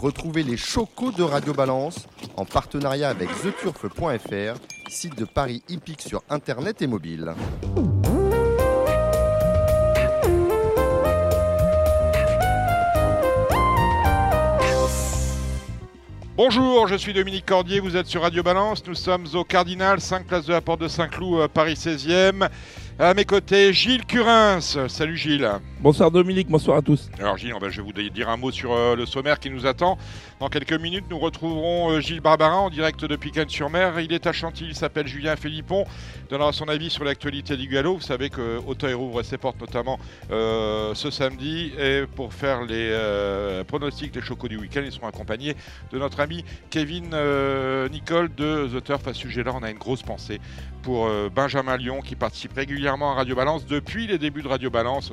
Retrouvez les chocos de Radio Balance en partenariat avec theturf.fr, site de Paris hippique sur internet et mobile. Bonjour, je suis Dominique Cordier, vous êtes sur Radio Balance, nous sommes au Cardinal, 5 places de la Porte de Saint-Cloud, euh, Paris 16e. À mes côtés, Gilles Curins. Salut Gilles. Bonsoir Dominique, bonsoir à tous. Alors Gilles, je vais vous dire un mot sur euh, le sommaire qui nous attend. Dans quelques minutes, nous retrouverons euh, Gilles Barbarin en direct de Cannes-sur-Mer. Il est à Chantilly, il s'appelle Julien Philippon. Donnera son avis sur l'actualité du galop. Vous savez que Auteuil rouvre ses portes notamment euh, ce samedi. Et pour faire les pronostics des chocos du week-end, ils seront accompagnés de notre ami Kevin Nicole de The Turf. À ce sujet-là, on a une grosse pensée pour Benjamin Lyon qui participe régulièrement à Radio Balance depuis les débuts de Radio Balance.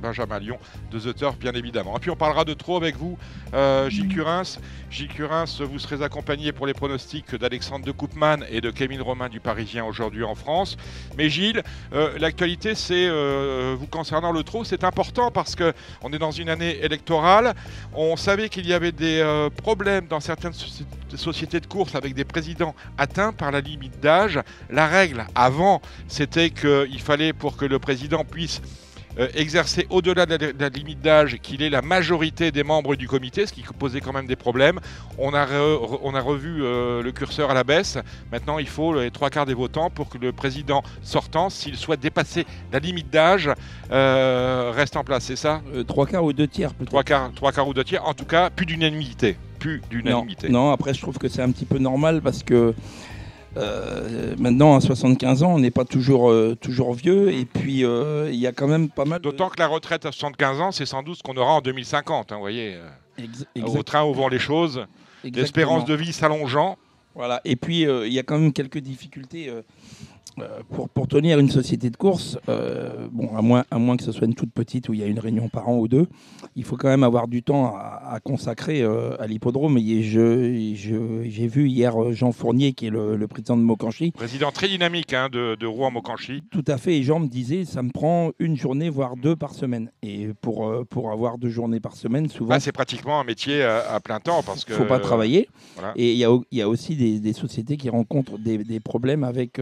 Benjamin Lyon de The Turf, bien évidemment. Et puis on parlera de trop avec vous, euh, Gilles Curins. Gilles Curins, vous serez accompagné pour les pronostics d'Alexandre de Koopman et de Camille Romain du Parisien aujourd'hui en France. Mais Gilles, euh, l'actualité, c'est euh, vous concernant le trot, c'est important parce que on est dans une année électorale. On savait qu'il y avait des problèmes dans certaines sociétés de course avec des présidents atteints par la limite d'âge. La règle avant, c'était qu'il fallait pour que le président puisse euh, exercer au-delà de, la limite d'âge qu'il est la majorité des membres du comité, ce qui posait quand même des problèmes. On a, on a revu euh, le curseur à la baisse. Maintenant, il faut les trois quarts des votants pour que le président sortant, s'il souhaite dépasser la limite d'âge, euh, reste en place. C'est ça? Trois quarts ou deux tiers peut-être trois quarts, trois quarts ou deux tiers. En tout cas, plus d'unanimité. Plus d'unanimité. Non, non, après, je trouve que c'est un petit peu normal parce que euh, maintenant, à 75 ans, on n'est pas toujours, euh, toujours vieux. Et puis, euh, il y a quand même pas mal. D'autant que la retraite à 75 ans, c'est sans doute ce qu'on aura en 2050. Hein, vous voyez, au train où vont les choses, l'espérance de vie s'allongeant. Voilà. Et puis, il y a quand même quelques difficultés pour, pour, tenir une société de course, euh, bon, à moins, à moins que ce soit une toute petite où il y a une réunion par an ou deux, il faut quand même avoir du temps à, consacrer euh, à l'hippodrome. Et j'ai je, vu hier Jean Fournier, qui est le, président de Mokanchi. Président très dynamique hein, de, de Rouen-Mokanchi. Tout à fait. Et Jean me disait, ça me prend une journée, voire deux par semaine. Et pour, pour avoir deux journées par semaine, souvent. Ah, c'est pratiquement un métier à, plein temps parce que. Il ne faut pas travailler. Et il y a, y a, aussi des, des, sociétés qui rencontrent des, des problèmes avec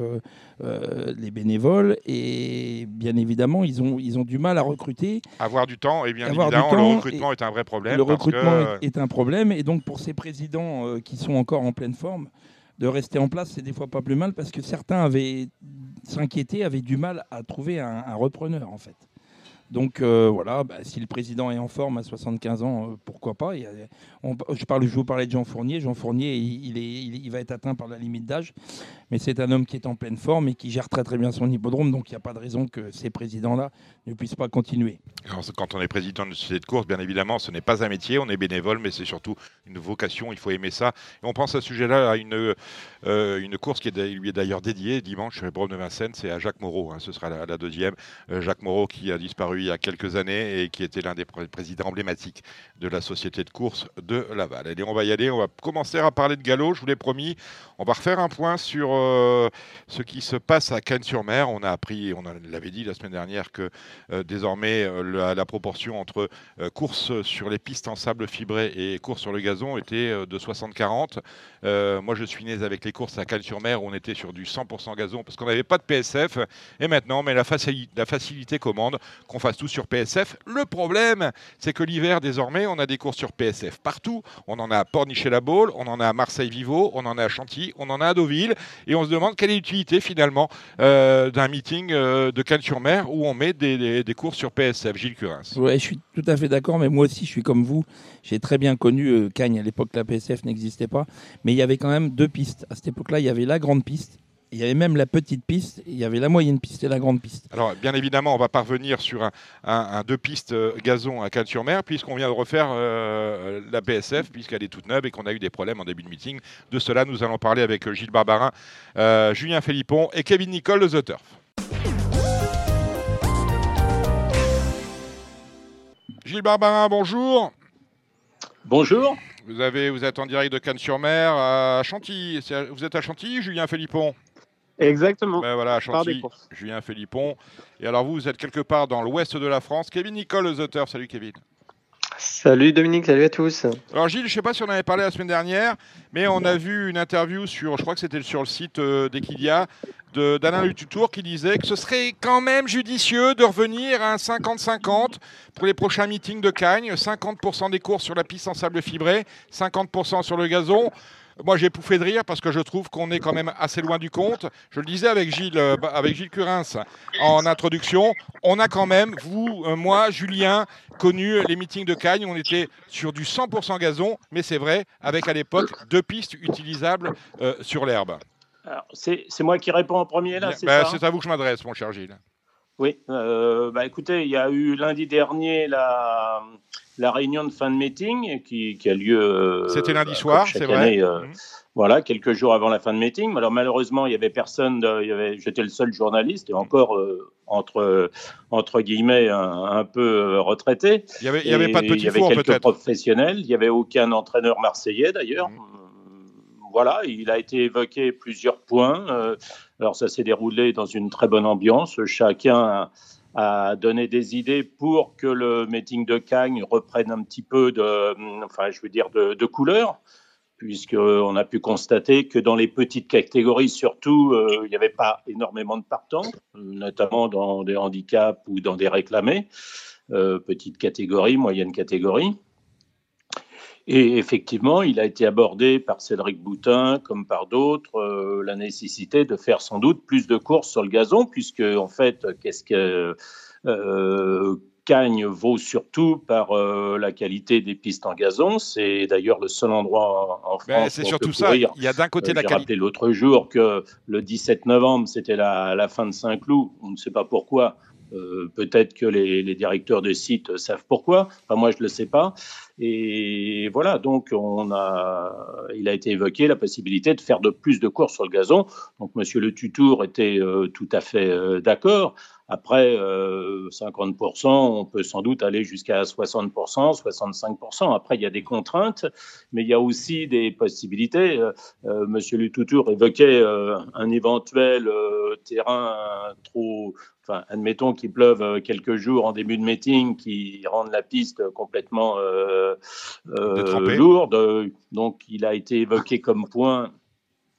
euh, les bénévoles et bien évidemment ils ont, ils ont du mal à recruter. Avoir du temps et bien évidemment le recrutement est un vrai problème. Le recrutement est, un problème et donc pour ces présidents euh, qui sont encore en pleine forme, de rester en place c'est des fois pas plus mal parce que certains avaient s'inquiété, avaient du mal à trouver un, un repreneur en fait. Donc euh, voilà, bah, si le président est en forme à 75 ans, euh, pourquoi pas? Je, vous parlais de Jean Fournier. Jean Fournier, il, est, il, va être atteint par la limite d'âge, mais c'est un homme qui est en pleine forme et qui gère très très bien son hippodrome, donc il n'y a pas de raison que ces présidents-là ne puissent pas continuer. quand on est président d'une société de course, bien évidemment, ce n'est pas un métier, on est bénévole, mais c'est surtout une vocation, il faut aimer ça. On pense à ce sujet-là à une, euh, course qui lui est d'ailleurs dédiée dimanche chez Brome de Vincennes, c'est à Jacques Moreau, hein. ce sera la deuxième. Jacques Moreau qui a disparu il y a quelques années et qui était l'un des présidents emblématiques de la société de course de Laval. Allez, on va y aller, on va commencer à parler de galop, je vous l'ai promis. On va refaire un point sur euh, ce qui se passe à Cannes-sur-Mer. On a appris, on l'avait dit la semaine dernière, que euh, désormais euh, la, proportion entre course sur les pistes en sable fibré et course sur le gazon était de 60-40. moi, je suis né avec les courses à Cannes-sur-Mer où on était sur du 100% gazon parce qu'on n'avait pas de PSF. Et maintenant, mais la facilité commande qu'on fasse tout sur PSF. Le problème, c'est que l'hiver, désormais, on a des courses sur PSF partout. On en a à Pornichet-la-Baule, on en a à Marseille-Vivo, on en a à Chantilly, on en a à Deauville. Et on se demande quelle est l'utilité, finalement, euh, d'un meeting euh, de Cannes-sur-Mer où on met des, courses sur PSF. Gilles Curins. Oui, je suis tout à fait d'accord, mais moi aussi, je suis comme vous. J'ai très bien connu euh, Cagnes. À l'époque, la PSF n'existait pas. Mais il y avait quand même deux pistes. À cette époque-là, il y avait la grande piste il y avait même la petite piste, il y avait la moyenne piste et la grande piste. Alors, bien évidemment, on va parvenir sur un, deux pistes euh, gazon à Cannes-sur-Mer, puisqu'on vient de refaire euh, la PSF, puisqu'elle est toute neuve et qu'on a eu des problèmes en début de meeting. De cela, nous allons parler avec euh, Gilles Barbarin, Julien Philippon et Kevin Nicole de The Turf. Gilles Barbarin, bonjour. Bonjour. Vous, avez, vous êtes en direct de Cannes-sur-Mer à Chantilly. Vous êtes à Chantilly, Julien Philippon? Exactement. Ben voilà, Chantilly, Julien Philippon. Et alors vous, vous êtes quelque part dans l'ouest de la France. Kevin Nicole, The Turf. Salut Kevin. Salut Dominique, salut à tous. Alors Gilles, je ne sais pas si on en avait parlé la semaine dernière, mais on a vu une interview sur, je crois que c'était sur le site euh, d'Equidia, d'Alain Lututour qui disait que ce serait quand même judicieux de revenir à un 50-50 pour les prochains meetings de Cagnes, 50% des courses sur la piste en sable fibré, 50% sur le gazon. Moi, j'ai pouffé de rire parce que je trouve qu'on est quand même assez loin du compte. Je le disais avec Gilles, euh, avec Gilles Curins en introduction. On a quand même, vous, euh, moi, Julien, connu les meetings de Cagnes. On était sur du 100% gazon, mais c'est vrai, avec à l'époque deux pistes utilisables euh, sur l'herbe. C'est moi qui réponds en premier là, c'est bah, C'est à vous que je m'adresse, mon cher Gilles. Oui, bah, écoutez, il y a eu lundi dernier la, la réunion de fin de meeting qui, a lieu. Euh, C'était lundi soir, c'est vrai. Euh, mmh. Voilà, quelques jours avant la fin de meeting. Alors malheureusement, il y avait personne. il y avait, j'étais le seul journaliste et encore euh, entre entre guillemets un, peu retraité. Il y avait, y avait pas de petits Il y avait quelques professionnels. Il y avait aucun entraîneur marseillais d'ailleurs. Mmh. Voilà, il a été évoqué plusieurs points. Alors ça s'est déroulé dans une très bonne ambiance. Chacun a, à donner des idées pour que le meeting de Cagnes reprenne un petit peu de, enfin, je veux dire, de, de couleur, puisqu'on a pu constater que dans les petites catégories, surtout, euh, il n'y avait pas énormément de partants, notamment dans des handicaps ou dans des réclamés, euh, petites catégories, moyennes catégories. Et effectivement, il a été abordé par Cédric Boutin, comme par d'autres, euh, la nécessité de faire sans doute plus de courses sur le gazon, puisque en fait, qu'est-ce que euh, Cagnes vaut surtout par euh, la qualité des pistes en gazon. C'est d'ailleurs le seul endroit en, ben, France. c'est surtout ça. Il y a d'un côté la qualité. L'autre jour que le 17 novembre, c'était la, la, fin de Saint-Cloud. On ne sait pas pourquoi. Euh, peut-être que les, directeurs de sites savent pourquoi. Enfin, moi, je ne le sais pas. Et voilà, donc on a, il a été évoqué la possibilité de faire de plus de courses sur le gazon. Donc, Monsieur Le Tutour était euh, tout à fait euh, d'accord. Après, 50%, on peut sans doute aller jusqu'à 60%, 65%. Après, il y a des contraintes, mais il y a aussi des possibilités. Monsieur Le Tutour évoquait un éventuel terrain trop enfin, admettons qu'il pleuve euh, quelques jours en début de meeting qui rendent la piste complètement euh, euh, lourde. Donc, il a été évoqué comme point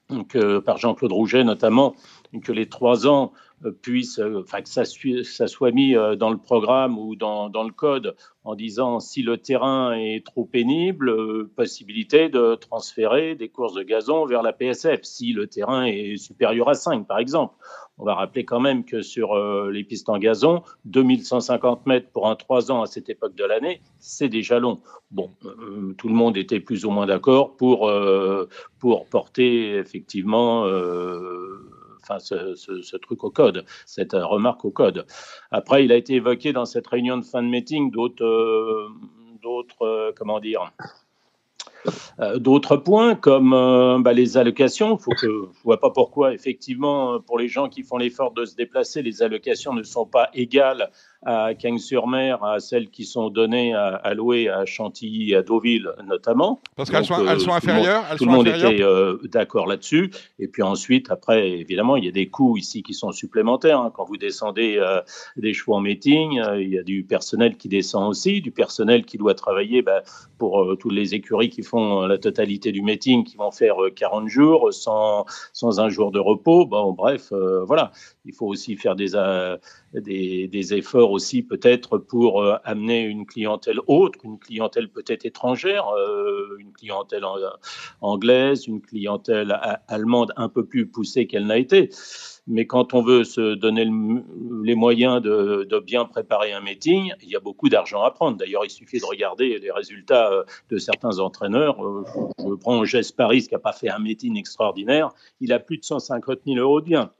donc, par Jean-Claude Rouget notamment que les trois ans puissent, enfin que ça, soit mis dans le programme ou dans, dans, le code en disant si le terrain est trop pénible, possibilité de transférer des courses de gazon vers la PSF si le terrain est supérieur à 5 par exemple. On va rappeler quand même que sur euh, les pistes en gazon, 2150 mètres pour un 3 ans à cette époque de l'année, c'est déjà long. Bon, euh, tout le monde était plus ou moins d'accord pour, euh, pour porter effectivement enfin, ce, truc au code, cette remarque au code. Après, il a été évoqué dans cette réunion de fin de meeting d'autres, d'autres comment dire, euh, d'autres points comme euh, bah, les allocations, faut que, je ne vois pas pourquoi, effectivement, pour les gens qui font l'effort de se déplacer, les allocations ne sont pas égales à Cagnes-sur-Mer, à celles qui sont données à, allouées à Chantilly, à Deauville notamment. Parce qu'elles sont, elles sont euh, inférieures Tout le monde, était d'accord là-dessus. Et puis ensuite, après, évidemment, il y a des coûts ici qui sont supplémentaires. Hein. Quand vous descendez des chevaux en meeting, il y a du personnel qui descend aussi, du personnel qui doit travailler bah, pour toutes les écuries qui font la totalité du meeting, qui vont faire 40 jours sans, sans un jour de repos. Bon, bref, voilà. Il faut aussi faire des, des, des efforts aussi peut-être pour euh, amener une clientèle autre, une clientèle peut-être étrangère, euh, une clientèle anglaise, une clientèle allemande un peu plus poussée qu'elle n'a été. Mais quand on veut se donner les moyens de, bien préparer un meeting, il y a beaucoup d'argent à prendre. D'ailleurs, il suffit de regarder les résultats euh, de certains entraîneurs. Je prends Jess Paris qui n'a pas fait un meeting extraordinaire. Il a plus de 150 000 euros de biens.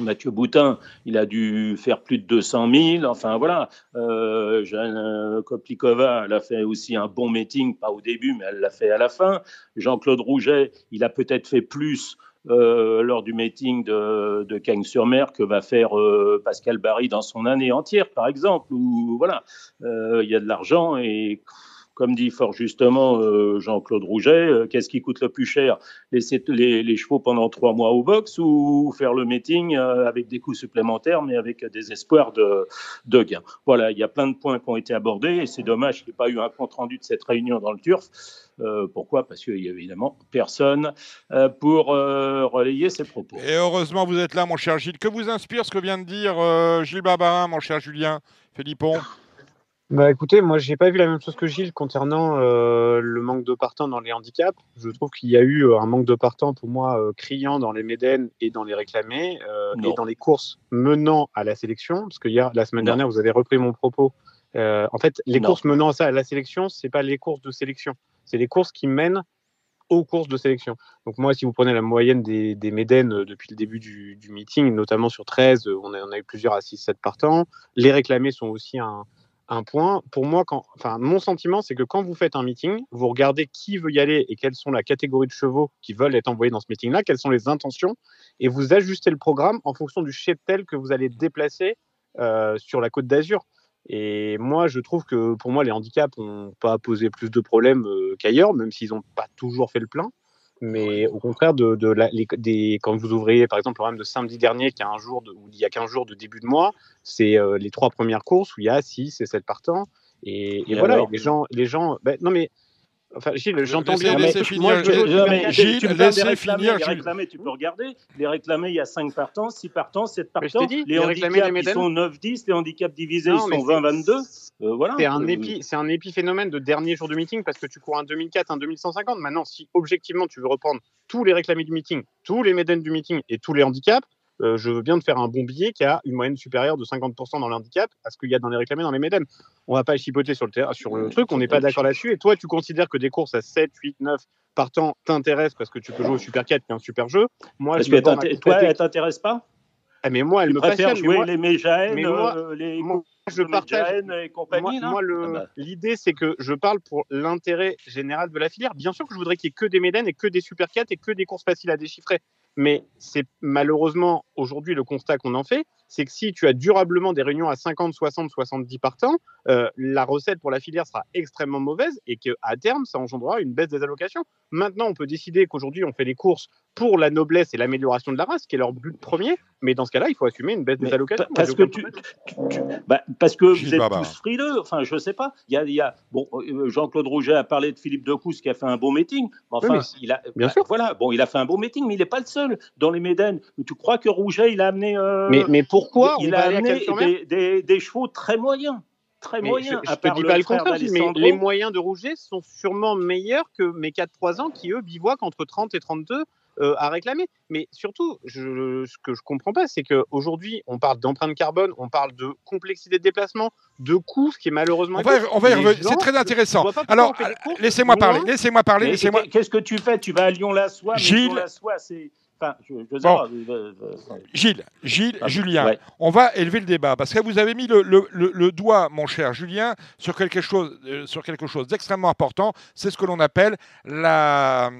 Mathieu Boutin, il a dû faire plus de 200 000. Enfin voilà, euh, Jeanne euh, Koplikova, elle a fait aussi un bon meeting, pas au début, mais elle l'a fait à la fin. Jean-Claude Rouget, il a peut-être fait plus euh, lors du meeting de, de Cagnes-sur-Mer que va faire euh, Pascal Barry dans son année entière, par exemple. Où voilà, il y a de l'argent et comme dit fort justement euh, Jean-Claude Rouget, euh, qu'est-ce qui coûte le plus cher Laisser les, chevaux pendant trois mois au box ou faire le meeting avec des coûts supplémentaires, mais avec des espoirs de, de gains Voilà, il y a plein de points qui ont été abordés et c'est dommage qu'il n'y ait pas eu un compte rendu de cette réunion dans le turf. pourquoi? Parce qu'il n'y a évidemment personne pour relayer ces propos. Et heureusement, vous êtes là, mon cher Gilles. Que vous inspire ce que vient de dire Gilles Barbarin, mon cher Julien Philippon? Bah écoutez, moi j'ai pas vu la même chose que Gilles concernant euh, le manque de partants dans les handicaps. Je trouve qu'il y a eu euh, un manque de partants pour moi euh, criant dans les Médènes et dans les réclamés et dans les courses menant à la sélection. Parce que hier, la semaine dernière, vous avez repris mon propos. en fait, les courses menant à, ça, à la sélection, c'est pas les courses de sélection, c'est les courses qui mènent aux courses de sélection. Donc moi, si vous prenez la moyenne des, des depuis le début du, du, meeting, notamment sur 13, on a, on a eu plusieurs à 6-7 partants. Les réclamés sont aussi un un point. Pour moi, quand, mon sentiment, c'est que quand vous faites un meeting, vous regardez qui veut y aller et quelles sont la catégorie de chevaux qui veulent être envoyés dans ce meeting-là, quelles sont les intentions, et vous ajustez le programme en fonction du cheptel que vous allez déplacer euh, sur la côte d'Azur. Et moi, je trouve que pour moi, les handicaps n'ont pas posé plus de problèmes euh, qu'ailleurs, même s'ils n'ont pas toujours fait le plein. Mais au contraire, de, des, quand vous ouvrez par exemple le programme de samedi dernier, qui a un jour de, où il y a 15 jours de début de mois, c'est euh, les trois premières courses où il y a 6 et 7 partants. Et, voilà, les gens, les gens ben, non mais Enfin, Gilles, j'entends bien. Laissez finir. Gilles, laissez finir. Les réclamés, tu peux regarder. Les réclamés, il y a 5 partants, 6 partants, 7 partants. les, les handicaps, ils sont 9-10. Les handicaps divisés, ils sont 20-22. Euh, voilà. C'est un, épi, un épiphénomène de dernier jour de meeting parce que tu cours un 2004, un 2150. Maintenant, si objectivement tu veux reprendre tous les réclamés du meeting, tous les médaines du meeting et tous les handicaps, euh, je veux bien te faire un bon billet qui a une moyenne supérieure de 50% dans l'handicap à ce qu'il y a dans les réclamés dans les médaines. On va pas chipoter sur le, sur le truc, on n'est pas d'accord là-dessus. Et toi, tu considères que des courses à 7, 8, 9 partant t'intéressent parce que tu peux jouer au Super 4 qui est un super jeu. Moi, je que toi, elle t'intéresse pas? Ah, mais moi, elle me préfère jouer les Méjaènes, les je partage. Et compagnie, moi, ah bah. l'idée, c'est que je parle pour l'intérêt général de la filière. Bien sûr que je voudrais qu'il n'y ait que des Médaines et que des Super 4 et que des courses faciles à déchiffrer. Mais c'est malheureusement aujourd'hui le constat qu'on en fait, c'est que si tu as durablement des réunions à 50, 60, 70 partants, euh, la recette pour la filière sera extrêmement mauvaise et qu'à terme, ça engendrera une baisse des allocations. Maintenant, on peut décider qu'aujourd'hui, on fait les courses pour la noblesse et l'amélioration de la race, qui est leur but premier, mais dans ce cas-là, il faut assumer une baisse des allocations. Parce que, tu, bah, parce que vous êtes tous frileux, enfin, je ne sais pas. Il y a, y a bon, euh, Jean-Claude Rouget a parlé de Philippe Decous qui a fait un beau meeting. Enfin, il a, bien bah, sûr. Voilà, bon, il a fait un beau meeting, mais il n'est pas le seul dans les Médènes. Tu crois que Rouget, il a amené. Euh, mais, mais pourquoi Il a amené des, chevaux très moyens très moyens. Je, ne te dis pas le contraire, mais les moyens de Rouget sont sûrement meilleurs que mes 4-3 ans qui, eux, bivouaquent entre 30 et 32 euh, à réclamer. Mais surtout, je, ce que je comprends pas, c'est qu'aujourd'hui, on parle d'empreinte carbone, on parle de complexité de déplacement, de coûts, ce qui est malheureusement. On va, y revenir. C'est très intéressant. Alors, laissez-moi parler. Laissez-moi parler. Laissez-moi. Qu'est-ce que tu fais? Tu vas à Lyon-la-Soie. Gilles, Gilles, Julien, on va élever le débat parce que vous avez mis le, doigt, mon cher Julien, sur quelque chose, euh, sur quelque chose d'extrêmement important. C'est ce que l'on appelle la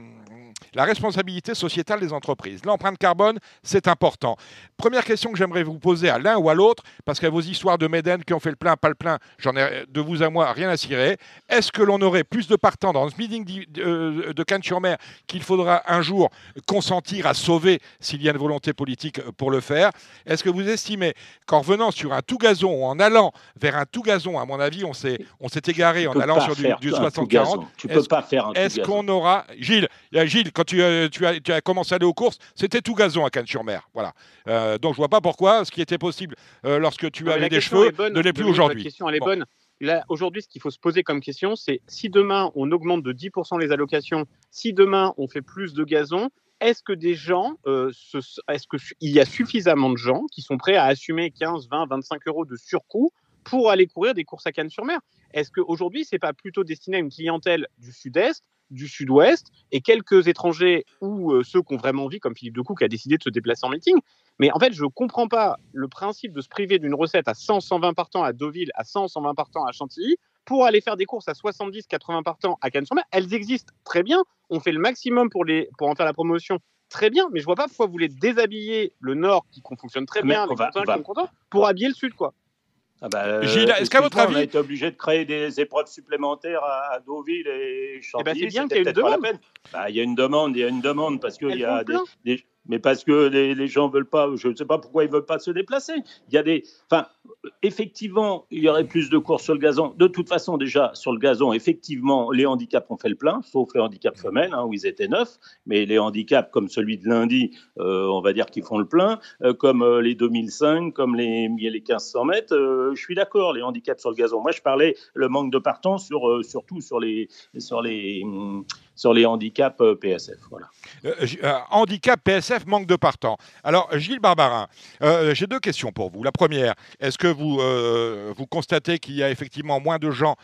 la responsabilité sociétale des entreprises. L'empreinte carbone, c'est important. Première question que j'aimerais vous poser à l'un ou à l'autre, parce qu'à vos histoires de Médène qui ont fait le plein, pas le plein, j'en ai de vous à moi rien à cirer. Est-ce que l'on aurait plus de partants dans ce meeting euh, de Cannes-sur-Mer qu'il faudra un jour consentir à sauver s'il y a une volonté politique pour le faire? Est-ce que vous estimez qu'en revenant sur un tout gazon ou en allant vers un tout gazon, à mon avis, on s'est, on s'est égaré en allant sur du, du 60-40 Tu peux pas faire un Est-ce qu'on aura. Gilles, Gilles quand tu, euh, tu, as, tu, as, commencé à aller aux courses, c'était tout gazon à Cannes-sur-Mer. Voilà. Euh, donc je vois pas pourquoi ce qui était possible euh, lorsque tu avais des cheveux ne l'est plus aujourd'hui. La question elle est bonne. Là, aujourd'hui, ce qu'il faut se poser comme question, c'est si demain on augmente de 10% les allocations, si demain on fait plus de gazon, est-ce que des gens, est-ce qu'il y a suffisamment de gens qui sont prêts à assumer 15, 20, 25 euros de surcoût pour aller courir des courses à Cannes-sur-Mer? Est-ce qu'aujourd'hui, ce n'est pas plutôt destiné à une clientèle du Sud-Est du sud-ouest et quelques étrangers ou euh, ceux qui ont vraiment envie, comme Philippe Decou qui a décidé de se déplacer en meeting. Mais en fait, je ne comprends pas le principe de se priver d'une recette à 100, 120 partants à Deauville, à 100, 120 partants à Chantilly, pour aller faire des courses à 70, 80 partants à Cannes-sur-Mer. Elles existent très bien. On fait le maximum pour, les, pour en faire la promotion. Très bien, mais je vois pas pourquoi vous voulez déshabiller le Nord qui fonctionne très bien, les va, va. pour habiller le Sud, quoi. Ah bah, Gilles, est-ce qu'à votre avis. On a été obligé de créer des épreuves supplémentaires à, Deauville et Chantilly. Eh ben, c'est bien qu'il y ait une demande. Bah, il y a une demande, il y a une demande parce qu'il y a des, mais parce que les, les gens veulent pas, je ne sais pas pourquoi ils veulent pas se déplacer. Il y a des, enfin, effectivement, il y aurait plus de courses sur le gazon. De toute façon, déjà sur le gazon, effectivement, les handicaps ont fait le plein, sauf les handicaps femelles hein, où ils étaient neufs, mais les handicaps comme celui de lundi, euh, on va dire qu'ils font le plein, euh, comme euh, les 2005, comme les, les 1500 mètres. je suis d'accord, les handicaps sur le gazon. Moi, je parlais le manque de partants sur, surtout sur les, sur les hum, sur les handicaps euh, PSF. Voilà. Euh, euh, handicap PSF, manque de partants. Alors, Gilles Barbarin, j'ai deux questions pour vous. La première, est-ce que vous, vous constatez qu'il y a effectivement moins de gens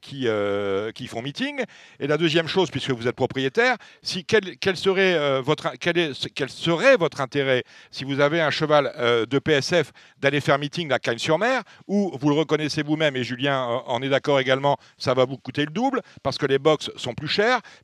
qui, qui font meeting? Et la deuxième chose, puisque vous êtes propriétaire, si, quel, serait, votre, quel, est, quel serait votre intérêt si vous avez un cheval de PSF d'aller faire meeting à Cagnes-sur-Mer, ou vous le reconnaissez vous-même, et Julien en est d'accord également, ça va vous coûter le double, parce que les box sont plus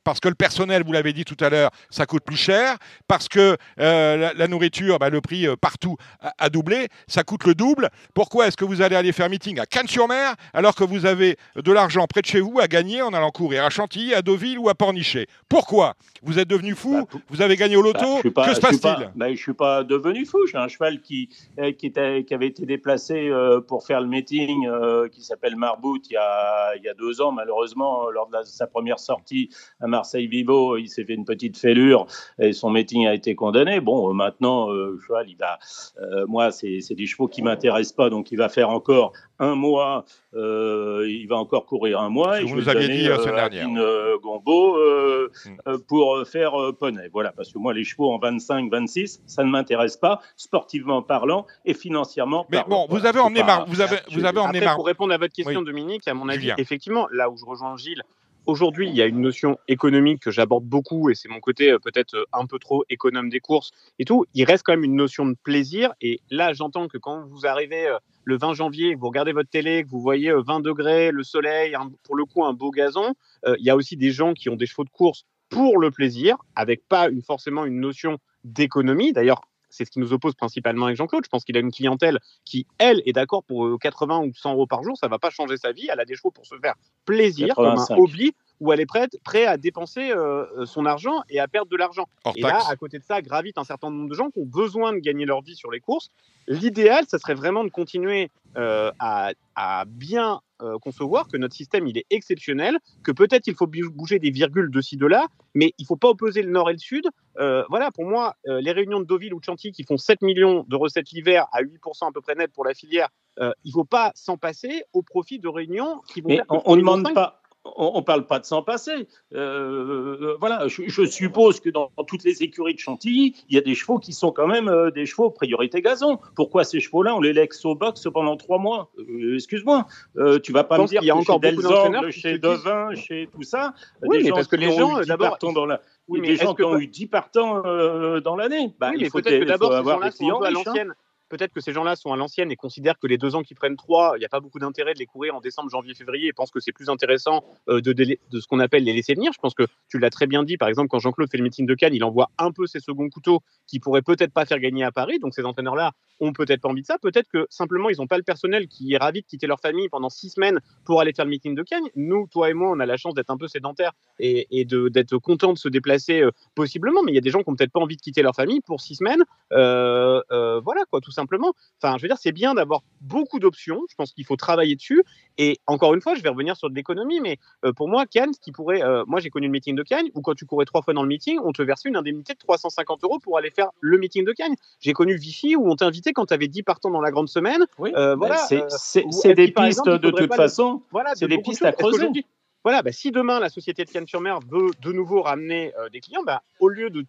parce que le personnel, vous l'avez dit tout à l'heure, ça coûte plus cher, parce que euh, la, nourriture, bah, le prix euh, partout a, doublé, ça coûte le double. Pourquoi est-ce que vous allez aller faire meeting à Cannes-sur-Mer alors que vous avez de l'argent près de chez vous à gagner en allant courir à Chantilly, à Deauville ou à Pornichet? Pourquoi? Vous êtes devenu fou bah, Vous avez gagné au loto bah, Que se passe-t-il? Je ne suis pas devenu fou. J'ai un cheval qui, euh, qui, était, qui, avait été déplacé pour faire le meeting qui s'appelle Marbout il y, a, il y a deux ans, malheureusement, lors de sa première sortie à Marseille-Vivo, il s'est fait une petite fêlure et son meeting a été condamné. Bon, euh, maintenant, euh, cheval, il va, euh, moi, c'est des chevaux qui m'intéressent pas, donc il va faire encore un mois, il va encore courir un mois. et je vous aviez dit la semaine dernière. Une Gombo mm. pour faire poney. Voilà, parce que moi, les chevaux en 25, 26, ça ne m'intéresse pas, sportivement parlant et financièrement Mais bon, vous avez emmené Mar... vous avez, vous avez emmené Mar... Pour répondre à votre question, Dominique, à mon avis, effectivement, là où je rejoins Gilles, Aujourd'hui, il y a une notion économique que j'aborde beaucoup et c'est mon côté euh, peut-être euh, un peu trop économe des courses et tout. Il reste quand même une notion de plaisir. Et là, j'entends que quand vous arrivez euh, le 20 janvier, vous regardez votre télé, que vous voyez 20 degrés, le soleil, pour le coup un beau gazon, il y a aussi des gens qui ont des chevaux de course pour le plaisir, avec pas forcément une notion d'économie. D'ailleurs, c'est ce qui nous oppose principalement avec Jean-Claude. Je pense qu'il a une clientèle qui, elle, est d'accord pour 80 ou 100 euros par jour. Ça ne va pas changer sa vie. Elle a des chevaux pour se faire plaisir, comme un hobby, où elle est prête, prêt à dépenser euh, son argent et à perdre de l'argent. Et là, à côté de ça, gravite un certain nombre de gens qui ont besoin de gagner leur vie sur les courses. L'idéal, ça serait vraiment de continuer euh, à, bien euh, concevoir que notre système, il est exceptionnel, que peut-être il faut bouger des virgules de ci, de là, mais il ne faut pas opposer le nord et le sud. voilà, pour moi, les réunions de Deauville ou de Chantilly qui font 7 millions de recettes l'hiver à 8% à peu près net pour la filière, il ne faut pas s'en passer au profit de réunions qui vont... Mais on ne demande pas on ne parle pas de s'en passer. Euh, voilà, je, suppose que dans, toutes les écuries de Chantilly, il y a des chevaux qui sont quand même euh, des chevaux priorité gazon. Pourquoi ces chevaux-là, on les laisse au box pendant trois mois? Euh, Excuse-moi, tu vas pas me dire qu'il y a encore chez Delzorbe, chez Devin, chez tout ça, oui, mais parce que les gens, d'abord, dans la... Oui, des gens qui ont eu 10 partants dans l'année. Bah, oui, mais peut-être que d'abord, ces gens-là sont à l'ancienne peut-être que ces gens-là sont à l'ancienne et considèrent que les deux ans qui prennent trois, il n'y a pas beaucoup d'intérêt de les courir en décembre, janvier, février et pensent que c'est plus intéressant euh, de, ce qu'on appelle les laisser venir. Je pense que tu l'as très bien dit. Par exemple, quand Jean-Claude fait le meeting de Cannes, il envoie un peu ses seconds couteaux qui pourraient peut-être pas faire gagner à Paris. Donc ces entraîneurs-là ont peut-être pas envie de ça. Peut-être que simplement ils n'ont pas le personnel qui est ravi de quitter leur famille pendant six semaines pour aller faire le meeting de Cannes. Nous, toi et moi, on a la chance d'être un peu sédentaires et, et d'être contents de se déplacer euh, possiblement. Mais il y a des gens qui n'ont peut-être pas envie de quitter leur famille pour six semaines. Euh, voilà quoi, simplement. Enfin, je veux dire, c'est bien d'avoir beaucoup d'options. Je pense qu'il faut travailler dessus. Et encore une fois, je vais revenir sur de l'économie, mais euh, pour moi, Cannes, qui pourrait. Euh, moi, j'ai connu le meeting de Cannes où quand tu courais trois fois dans le meeting, on te versait une indemnité de 350 euros pour aller faire le meeting de Cannes. J'ai connu Vichy où on t'invitait quand tu avais 10 partants dans la grande semaine. Oui, euh, voilà. C'est des pistes de toute façon. Voilà, c'est des pistes à creuser. Voilà, bah, si demain la société de Cannes-sur-Mer veut de nouveau ramener des clients, bah, au lieu de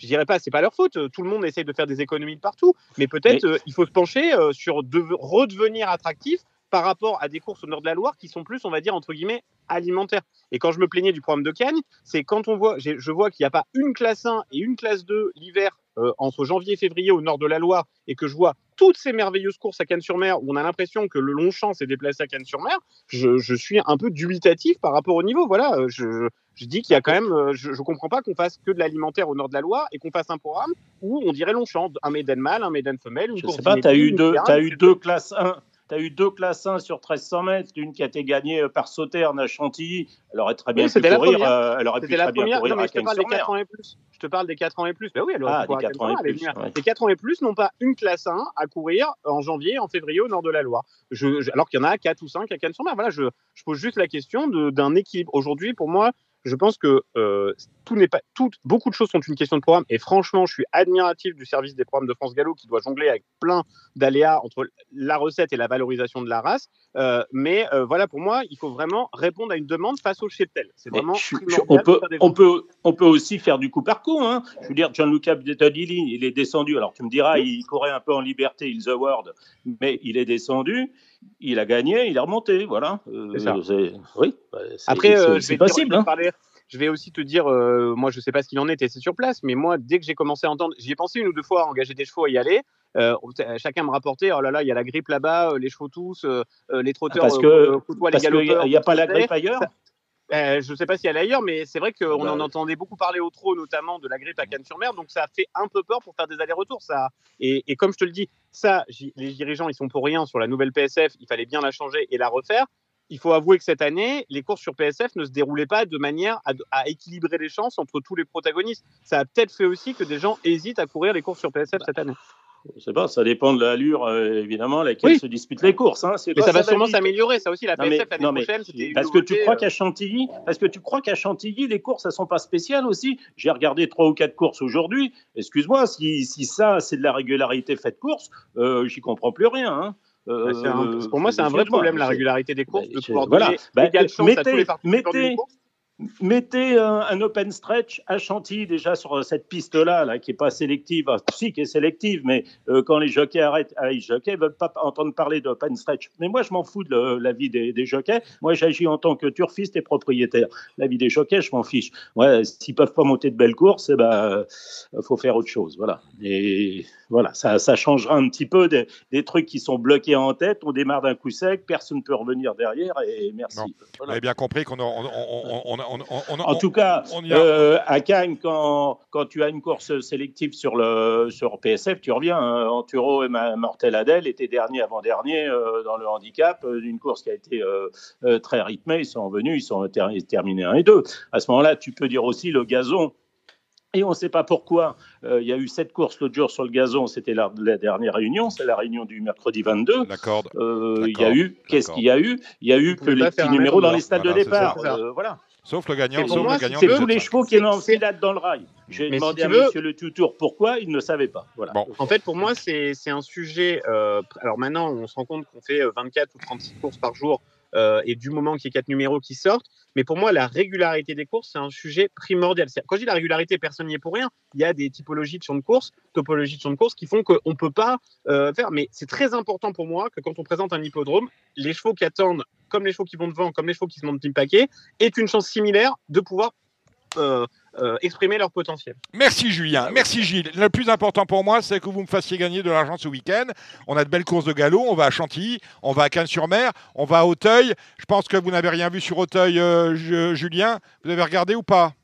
je dirais pas, c'est pas leur faute. Tout le monde essaye de faire des économies de partout, mais peut-être euh, il faut se pencher euh, sur de redevenir attractif par rapport à des courses au nord de la Loire qui sont plus, on va dire, entre guillemets, alimentaires. Et quand je me plaignais du programme de Cagnes, c'est quand on voit, je vois qu'il n'y a pas une classe 1 et une classe 2 l'hiver euh, entre janvier et février au nord de la Loire et que je vois toutes ces merveilleuses courses à Cannes-sur-Mer où on a l'impression que le Longchamp s'est déplacé à Cannes-sur-Mer, je, suis un peu dubitatif par rapport au niveau. Voilà, euh, je, dis qu'il y a quand même, euh, je, ne comprends pas qu'on fasse que de l'alimentaire au nord de la Loire et qu'on fasse un programme où on dirait Longchamp, un Méden mâle, un Méden femelle, une je sais pas, tu as eu deux, as eu deux classes 1 tu as eu deux classes 1 sur 1300 mètres, une qui a été gagnée par Sauterne à Chantilly. Elle aurait très bien Oui, pu courir. première. euh, elle aurait pu C'était très la bien courir Non, mais à je te parle des 4 Cagnes-sur-Mer. ans et plus. Je te parle des 4 ans et plus. Ben oui, elle aurait Ah, pu des à 4 ans et plus, ouais. Les 4 ans et plus n'ont pas une classe 1 à courir en janvier, en février au nord de la Loire. Je, je- alors qu'il y en a 4 ou 5 à Cannes-sur-Mer. Voilà, je, je pose juste la question d'un équilibre. Aujourd'hui, pour moi, je pense que euh, tout n'est pas tout, beaucoup de choses sont une question de programme. Et franchement, je suis admiratif du service des programmes de France Gallo qui doit jongler avec plein d'aléas entre la recette et la valorisation de la race. Euh, mais euh, voilà, pour moi, il faut vraiment répondre à une demande face au cheptel. C'est vraiment je- je- primordial on, peut, on, peut, on peut aussi faire du coup par coup. Hein. Je veux dire, Gianluca Bettadilli, il est descendu. Alors tu me diras, il courait un peu en liberté, il the world, mais il est descendu, il a gagné, il est remonté. Voilà. Euh, ça. Oui, bah, Après, c'est- euh, dire- possible. je vais hein. parler- je vais aussi te dire, euh, moi, je sais pas ce qu'il en est, c'est sur place, mais moi, dès que j'ai commencé à entendre, j'y ai pensé une ou deux fois à engager des chevaux à y aller. euh, chacun me rapportait, oh là là, il y a la grippe là-bas, les chevaux tous, les trotteurs Parce que- les Parce n'y a, pas la grippe ailleurs. Euh, je ne sais pas s'il y a ailleurs, mais c'est vrai qu'on bah, en entendait beaucoup parler au trot, notamment de la grippe à Cannes-sur-Mer, donc ça a fait un peu peur pour faire des allers-retours. Ça. Et, et comme je te le dis, ça, les dirigeants, ils sont pour rien sur la nouvelle PSF, il fallait bien la changer et la refaire. Il faut avouer que cette année, les courses sur PSF ne se déroulaient pas de manière à, à équilibrer les chances entre tous les protagonistes. Ça a peut-être fait aussi que des gens hésitent à courir les courses sur PSF cette année. Je sais pas, ça dépend de l'allure, euh, évidemment, laquelle Oui. se disputent les courses. Hein. Mais quoi, ça va sûrement s'améliorer. Ça aussi, la PSF l'année prochaine, Parce que tu crois euh, qu'à Chantilly, parce que tu crois qu'à Chantilly, les courses, elles sont pas spéciales aussi. J'ai regardé trois ou quatre courses aujourd'hui. Excuse-moi, si, si ça, c'est de la régularité faite course, euh, j'y comprends plus rien. hein. Euh, Bah, un- pour moi, c'est un vrai problème, la régularité des courses, bah, de pouvoir voilà. donner Bah, égale chance à tous mettez- les participants mettez-. Mettez un, un open stretch à Chantilly déjà sur cette piste-là, là, qui est pas sélective, Ah, si qui est sélective, mais euh, quand les jockeys arrêtent, ah, les jockeys veulent pas entendre parler d'open stretch. Mais moi, je m'en fous de le- l'avis des, des jockeys. Moi, j'agis en tant que turfiste et propriétaire. L'avis des jockeys, je m'en fiche. Ouais, s'ils peuvent pas monter de belles courses, eh ben, euh, faut faire autre chose. Voilà. Et voilà, ça, ça changera un petit peu des, des trucs qui sont bloqués en tête. On démarre d'un coup sec, personne ne peut revenir derrière, et merci. Voilà. Vous avez bien compris qu'on a- on, on- on- on- on- on- on- En tout cas, on y a- euh, à Cannes, quand, quand tu as une course sélective sur, le, sur PSF, tu reviens. Hein, Anturo et Mortel Adèle étaient derniers avant-dernier euh, dans le handicap euh, d'une course qui a été euh, euh, très rythmée. Ils sont venus, ils sont ter- terminés 1 et 2. À ce moment-là, tu peux dire aussi le gazon. Et on ne sait pas pourquoi. euh, Il y a eu sept courses l'autre jour sur le gazon. C'était la, la dernière réunion. C'est la réunion du mercredi 22. la corde. Euh, il y a D'accord, eu, qu'est-ce d'accord. qu'il y a eu? Il y a eu que les petits numéros dans les stades Voilà, de départ. Euh, voilà. Sauf le gagnant, sauf moi, le gagnant tu de veux, C'est tous les chevaux qui ont c'est- enfilade dans le rail. J'ai si demandé à veux- Monsieur Le Tutour pourquoi, il ne savait pas. Voilà. Bon. En fait, pour moi, c'est c'est un sujet. euh, alors maintenant, on se rend compte qu'on fait euh, 24 ou 36 courses par jour euh, et du moment qu'il y ait quatre numéros qui sortent. Mais pour moi, la régularité des courses, c'est un sujet primordial. C'est- Quand je dis la régularité, personne n'y est pour rien. Il y a des typologies de champs de course, topologies de champs de course qui font qu'on ne peut pas euh, faire. Mais c'est très important pour moi que quand on présente un hippodrome, les chevaux qui attendent, comme les chevaux qui vont devant, comme les chevaux qui se montent une paquet, aient une chance similaire de pouvoir euh, euh, exprimer leur potentiel. Merci Julien, merci Gilles. Le plus important pour moi, c'est que vous me fassiez gagner de l'argent ce week-end. On a de belles courses de galop, on va à Chantilly, on va à Cannes-sur-Mer, on va à Auteuil. Je pense que vous n'avez rien vu sur Auteuil, euh, Ju- Julien. Vous avez regardé ou pas?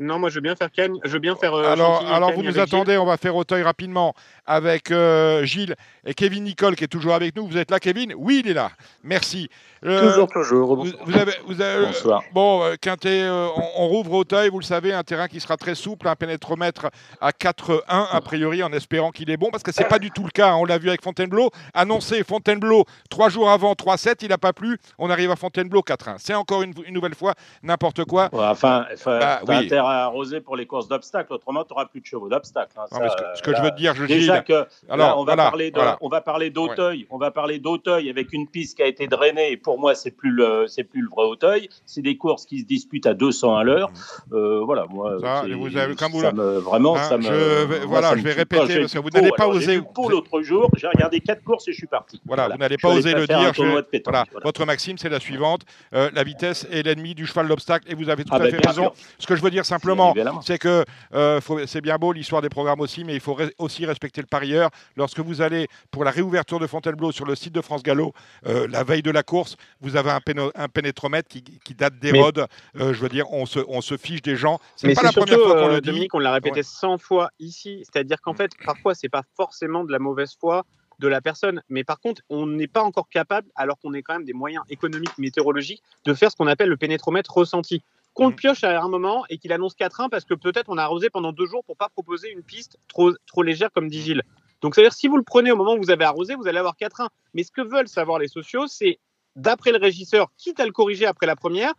Non, moi je veux bien faire Cannes, je veux bien faire. euh, Alors, alors vous nous Gilles. attendez, on va faire Auteuil rapidement avec euh, Gilles et Kevin Nicole qui est toujours avec nous. Vous êtes là, Kevin? Oui, il est là. Merci. Euh, Toujours, toujours. Vous, vous avez, vous avez- Bonsoir. Bon, Quintet, euh, on, on rouvre Auteuil, vous le savez, un terrain qui sera très souple, un pénétromètre à 4-1 a priori, en espérant qu'il est bon, parce que c'est pas du tout le cas. hein. On l'a vu avec Fontainebleau, annoncé Fontainebleau trois jours avant 3-7, il n'a pas plu. On arrive à Fontainebleau 4-1. C'est encore une, une nouvelle fois n'importe quoi. Ouais, enfin, enfin Bah, t'as oui. À arroser pour les courses d'obstacles, autrement tu n'auras plus de chevaux d'obstacles. hein. Mais ce que, ce que là, je veux te dire, je Déjà Gilles, que là, Alors, on, va voilà, parler de, voilà. on va parler d'Auteuil, on va parler d'Auteuil avec une piste qui a été drainée. Et pour moi, c'est plus le, c'est plus le vrai Auteuil. C'est des courses qui se disputent à 200 à l'heure. Euh, voilà, moi, Ça, c'est- vous avez- comme vous ça le- me, vraiment, Hein, ça me. je vais- moi, voilà, ça je vais répéter pas. Parce que vous n'allez pas alors, oser- l'autre jour. J'ai regardé quatre courses et je suis parti. Voilà, vous n'allez pas oser le faire dire. Votre maxime, c'est la suivante. Euh, la vitesse est l'ennemi du cheval d'obstacle. Et vous avez tout Ah à ben, fait raison. Ce que je veux dire simplement, c'est que euh, c'est bien beau l'histoire des programmes aussi, mais il faut re- aussi respecter le parieur. Lorsque vous allez pour la réouverture de Fontainebleau sur le site de France Gallo, euh, la veille de la course, vous avez un, pénétromètre qui, qui date d'Hérode. Euh, je veux dire, on se, on se fiche des gens. C'est pas la première fois qu'on euh, le dit. Dominique, on l'a répété Ouais. 100 fois ici. C'est-à-dire qu'en fait, parfois, c'est pas forcément de la mauvaise foi de la personne. Mais par contre, on n'est pas encore capable, alors qu'on est quand même des moyens économiques, météorologiques, de faire ce qu'on appelle le pénétromètre ressenti. Qu'on le Mhm. pioche à un moment et qu'il annonce 4-1 parce que peut-être on a arrosé pendant deux jours pour pas proposer une piste trop, trop légère comme dit Gilles. Donc, c'est-à-dire, si vous le prenez au moment où vous avez arrosé, vous allez avoir 4-1. Mais ce que veulent savoir les sociaux, c'est, d'après le régisseur, quitte à le corriger après la première,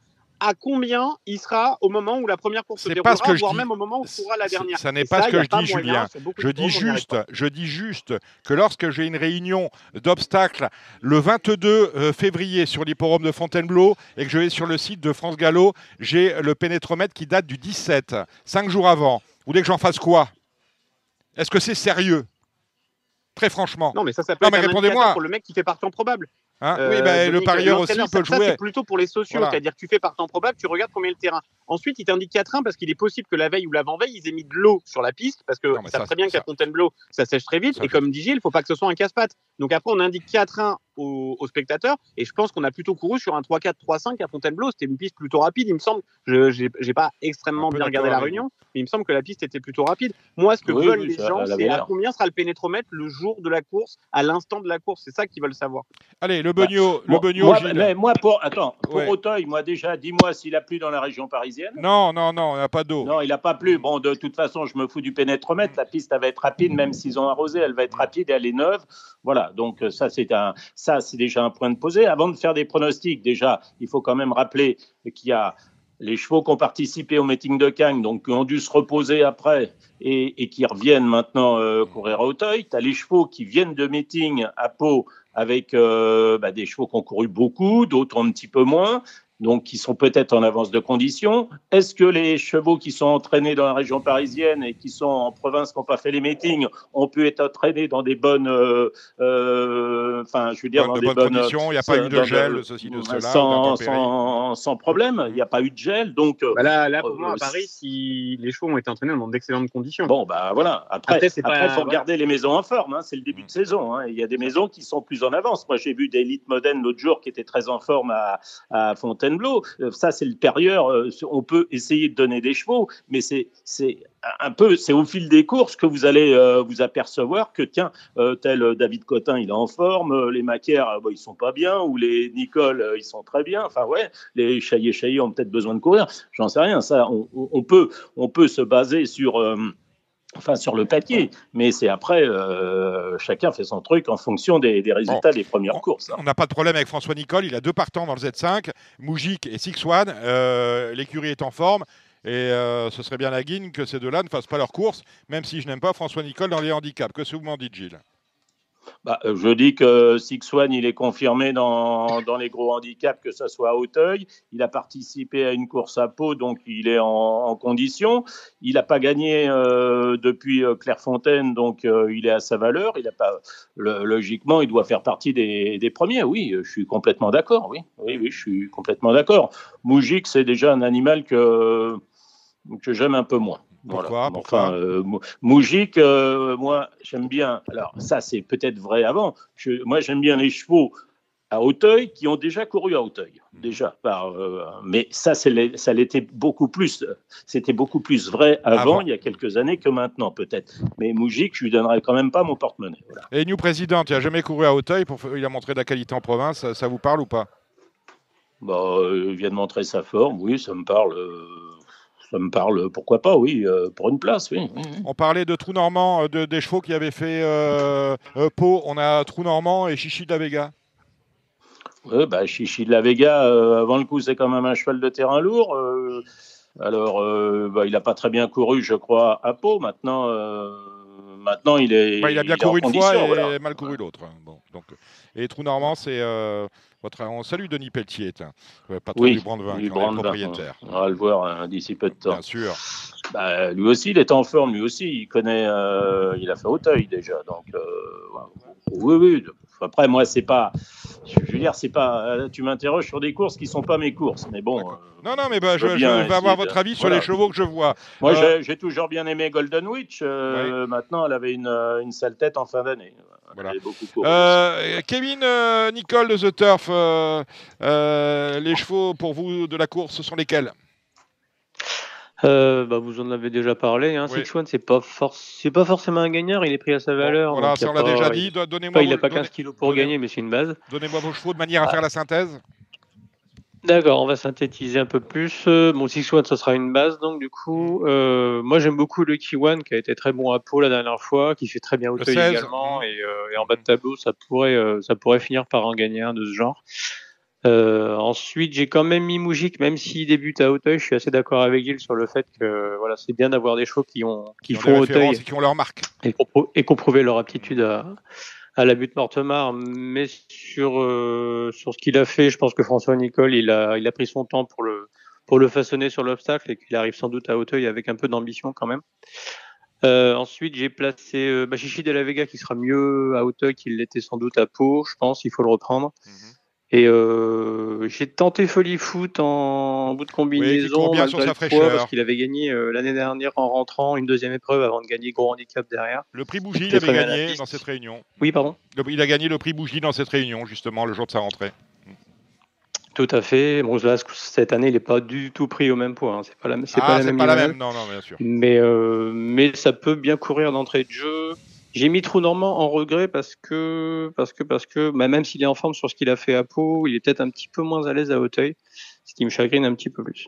à combien il sera au moment où la première course se pas déroulera, ce que je voire dis. même au moment où sera la dernière. ça n'est pas ce que je dis, Julien. Je dis juste, je dis juste que lorsque j'ai une réunion d'obstacles le 22 euh, février sur l'hipporome de Fontainebleau et que je vais sur le site de France Gallo, j'ai le pénétromètre qui date du 17, cinq jours avant. Vous voulez que j'en fasse quoi? Est-ce que c'est sérieux? Très franchement. Non, mais ça, ça peut Non, être mais un répondez-moi. indicateur pour le mec qui fait partant probable. Hein Euh, oui, ben, le parieur aussi peut ça, jouer. c'est plutôt pour les sociaux, Voilà. c'est-à-dire que tu fais partant probable, tu regardes combien est le terrain. Ensuite, il t'indique 4-1 parce qu'il est possible que la veille ou l'avant-veille, ils aient mis de l'eau sur la piste parce que Non, ça ça, très bien qu'à Fontainebleau, ça sèche très vite. Ça, et comme dit Gilles, il faut pas que ce soit un casse-pattes. Donc après, on indique 4-1 aux, aux spectateurs et je pense qu'on a plutôt couru sur un 3-4, 3-5 à Fontainebleau. C'était une piste plutôt rapide, il me semble. Je j'ai pas extrêmement bien regardé la réunion, mais il me semble que la piste était plutôt rapide. Moi, ce que Oui, veulent oui, les ça- gens, c'est à combien sera le pénétromètre le jour de la course, à l'instant de la course? C'est ça qu'ils veulent savoir. Allez, le beugno, le Moi- beugno, moi, Gilles. mais moi, pour, attends, pour Ouais. Auteuil, moi déjà, dis-moi s'il a plu dans la région parisienne. Non, non, non, il n'y a pas d'eau. Non, il n'a pas plu. Bon, de toute façon, je me fous du pénétromètre. La piste, elle va être rapide, même s'ils ont arrosé, elle va être rapide et elle est neuve. Voilà, donc euh, ça, c'est un, ça, c'est déjà un point de poser. Avant de faire des pronostics, déjà, il faut quand même rappeler qu'il y a les chevaux qui ont participé au meeting de Cagnes, donc qui ont dû se reposer après et, qui reviennent maintenant euh, courir à Auteuil. Tu as les chevaux qui viennent de meeting à Pau avec euh, bah, des chevaux qui ont couru beaucoup, d'autres un petit peu moins donc qui sont peut-être en avance de condition. Est-ce que les chevaux qui sont entraînés dans la région parisienne et qui sont en province, qui n'ont pas fait les meetings, ont pu être entraînés dans des bonnes, euh, euh, enfin, je veux dire, dans de des bonnes bonnes conditions, il n'y a pas eu de gel, ceci, de cela, sans, d'intempéries. sans, sans problème. Il n'y a pas eu de gel, donc. euh, Bah là, là, pour Euh, moi, à Paris, si les chevaux ont été entraînés dans d'excellentes conditions. Bon, bah voilà. Après, Après, pas- faut voilà. regarder les maisons en forme. hein. C'est le début de saison. hein. Il y a des maisons qui sont plus en avance. Moi, j'ai vu des Elite Modène l'autre jour qui étaient très en forme à, à Euh, Ça, c'est le périeur. euh, On peut essayer de donner des chevaux, mais c'est un peu, c'est au fil des courses que vous allez euh, vous apercevoir que tiens, tel David Cotin, il est en forme, les Macaires, euh, bah, ils sont pas bien, ou les Nicole, ils sont très bien. Enfin ouais, les Chaillé Chaillé ont peut-être besoin de courir. J'en sais rien. Ça, on peut, on peut se baser sur. Enfin, sur le papier, mais c'est après, euh, chacun fait son truc en fonction des, des résultats des premières on- courses. hein. On n'a pas de problème avec François Nicole. Il a deux partants dans le Z5, Moujik et Six One. Euh, L'écurie est en forme. Et euh, ce serait bien la guine que ces deux-là ne fassent pas leur course, même si je n'aime pas François Nicole dans les handicaps. Que ce que vous m'en dites, Gilles? Bah, euh, je dis que Six One, il est confirmé dans, les gros handicaps, que ce soit à Auteuil. Il a participé à une course à Pau, donc il est en, condition. Il n'a pas gagné euh, depuis euh, Clairefontaine, donc il est à sa valeur. Il a pas, logiquement, il doit faire partie des, premiers. Oui, je suis complètement d'accord. Oui, oui, oui, je suis complètement d'accord. Moujik, c'est déjà un animal que, que j'aime un peu moins. Pourquoi Enfin, Pourquoi? euh, Mou- Moujik, euh, moi, j'aime bien. Alors, ça, c'est peut-être vrai avant. Je- moi, j'aime bien les chevaux à Auteuil qui ont déjà couru à Auteuil. Déjà, par, euh, mais ça, ça l'était beaucoup plus. C'était beaucoup plus vrai avant, Avant. il y a quelques années que maintenant, peut-être. Mais Moujik, je lui donnerais quand même pas mon porte-monnaie. Voilà. Et New Président, il n'a jamais couru à Auteuil. Pour... Il a montré de la qualité en province. Ça, ça vous parle ou pas? Bah, il vient de montrer sa forme. Oui, ça me parle. Ça me parle. Pourquoi pas Oui, euh, pour une place. Oui. On parlait de Trou Normand, euh, de, des chevaux qui avaient fait euh, euh, Pau. On a Trou Normand et Chichi de la Vega. Ouais, bah, Chichi de la Vega, euh, avant le coup, c'est quand même un cheval de terrain lourd. euh, alors, euh, bah, il n'a pas très bien couru, je crois, à Pau. Maintenant, euh, maintenant il est. Bah, il a bien en couru une fois et voilà. mal couru l'autre. hein. Bon, donc, et Trou Normand, c'est euh, votre. On salue Denis Pelletier, euh, patron Oui, du Brandevin, qui en est le Brandevin, propriétaire. On va le voir hein, d'ici peu de temps. Bien sûr. Bah, lui aussi, il est en forme. Lui aussi, il connaît. euh, il a fait Auteuil déjà. Donc, euh, oui, oui. Après, moi, c'est pas. Je veux dire, c'est pas. euh, Tu m'interroges sur des courses qui sont pas mes courses. Mais bon. Euh, Non, non, mais bah, je, vais avoir de- votre avis sur voilà. les chevaux que je vois. Moi, Euh, j'ai- toujours bien aimé Golden Witch. euh, Maintenant, elle avait une, une sale tête en fin d'année. Voilà. Kevin Nicole de The Turf, les chevaux pour vous de la course, ce sont lesquels? Euh, bah, vous en avez déjà parlé. Hein. Oui. C'est pas, for- c'est pas forcément un gagnant. Il est pris à sa valeur. Voilà, donc ça on l'a déjà dit. Do- Donnez-moi il n'a pas donnez- 15 kilos pour gagner, mais c'est une base. Donnez-moi vos chevaux de manière à Ah. faire la synthèse. D'accord, on va synthétiser un peu plus. Euh, Bon, Six One, ça sera une base, donc du coup, euh, moi j'aime beaucoup le One qui a été très bon à Pau la dernière fois, qui fait très bien au Le teuil 16, également, mhm. et, euh, et en bas de tableau, ça pourrait, ça pourrait finir par en gagner un de ce genre. Euh, ensuite, j'ai quand même mis Moujik, même s'il débute à Hauteuil, je suis assez d'accord avec Gilles sur le fait que voilà, c'est bien d'avoir des chevaux qui ont, qui Qui ont font références et qui ont leur marque. et et ont prouvé leur aptitude à, à la butte Mortemar. Mais sur, euh, sur ce qu'il a fait, je pense que François Nicole, il a, il a pris son temps pour le, pour le façonner sur l'obstacle et qu'il arrive sans doute à Hauteuil avec un peu d'ambition quand même. Euh, ensuite, j'ai placé euh, bah, Chichi de la Vega qui sera mieux à Hauteuil qu'il l'était sans doute à Pau, je pense, il faut le reprendre. Mhm. Et euh, j'ai tenté Folie Foot en bout de combinaison, bien sur sa fraîcheur. parce qu'il avait gagné euh, l'année dernière en rentrant une deuxième épreuve avant de gagner gros handicap derrière. Le prix Bougie, il avait gagné dans cette réunion. Oui, pardon. Le- Il a gagné le prix Bougie dans cette réunion, justement, le jour de sa rentrée. Tout à fait. Bon, là, cette année, il n'est pas du tout pris au même poids. hein. C'est pas la, c'est Ah, pas la c'est même. pas la même, non, non, bien sûr. Mais, euh, mais ça peut bien courir d'entrée de jeu. J'ai mis Trou Normand en regret parce que, parce que, parce que, bah, même s'il est en forme sur ce qu'il a fait à Pau, il est peut-être un petit peu moins à l'aise à Hauteuil, ce qui me chagrine un petit peu plus.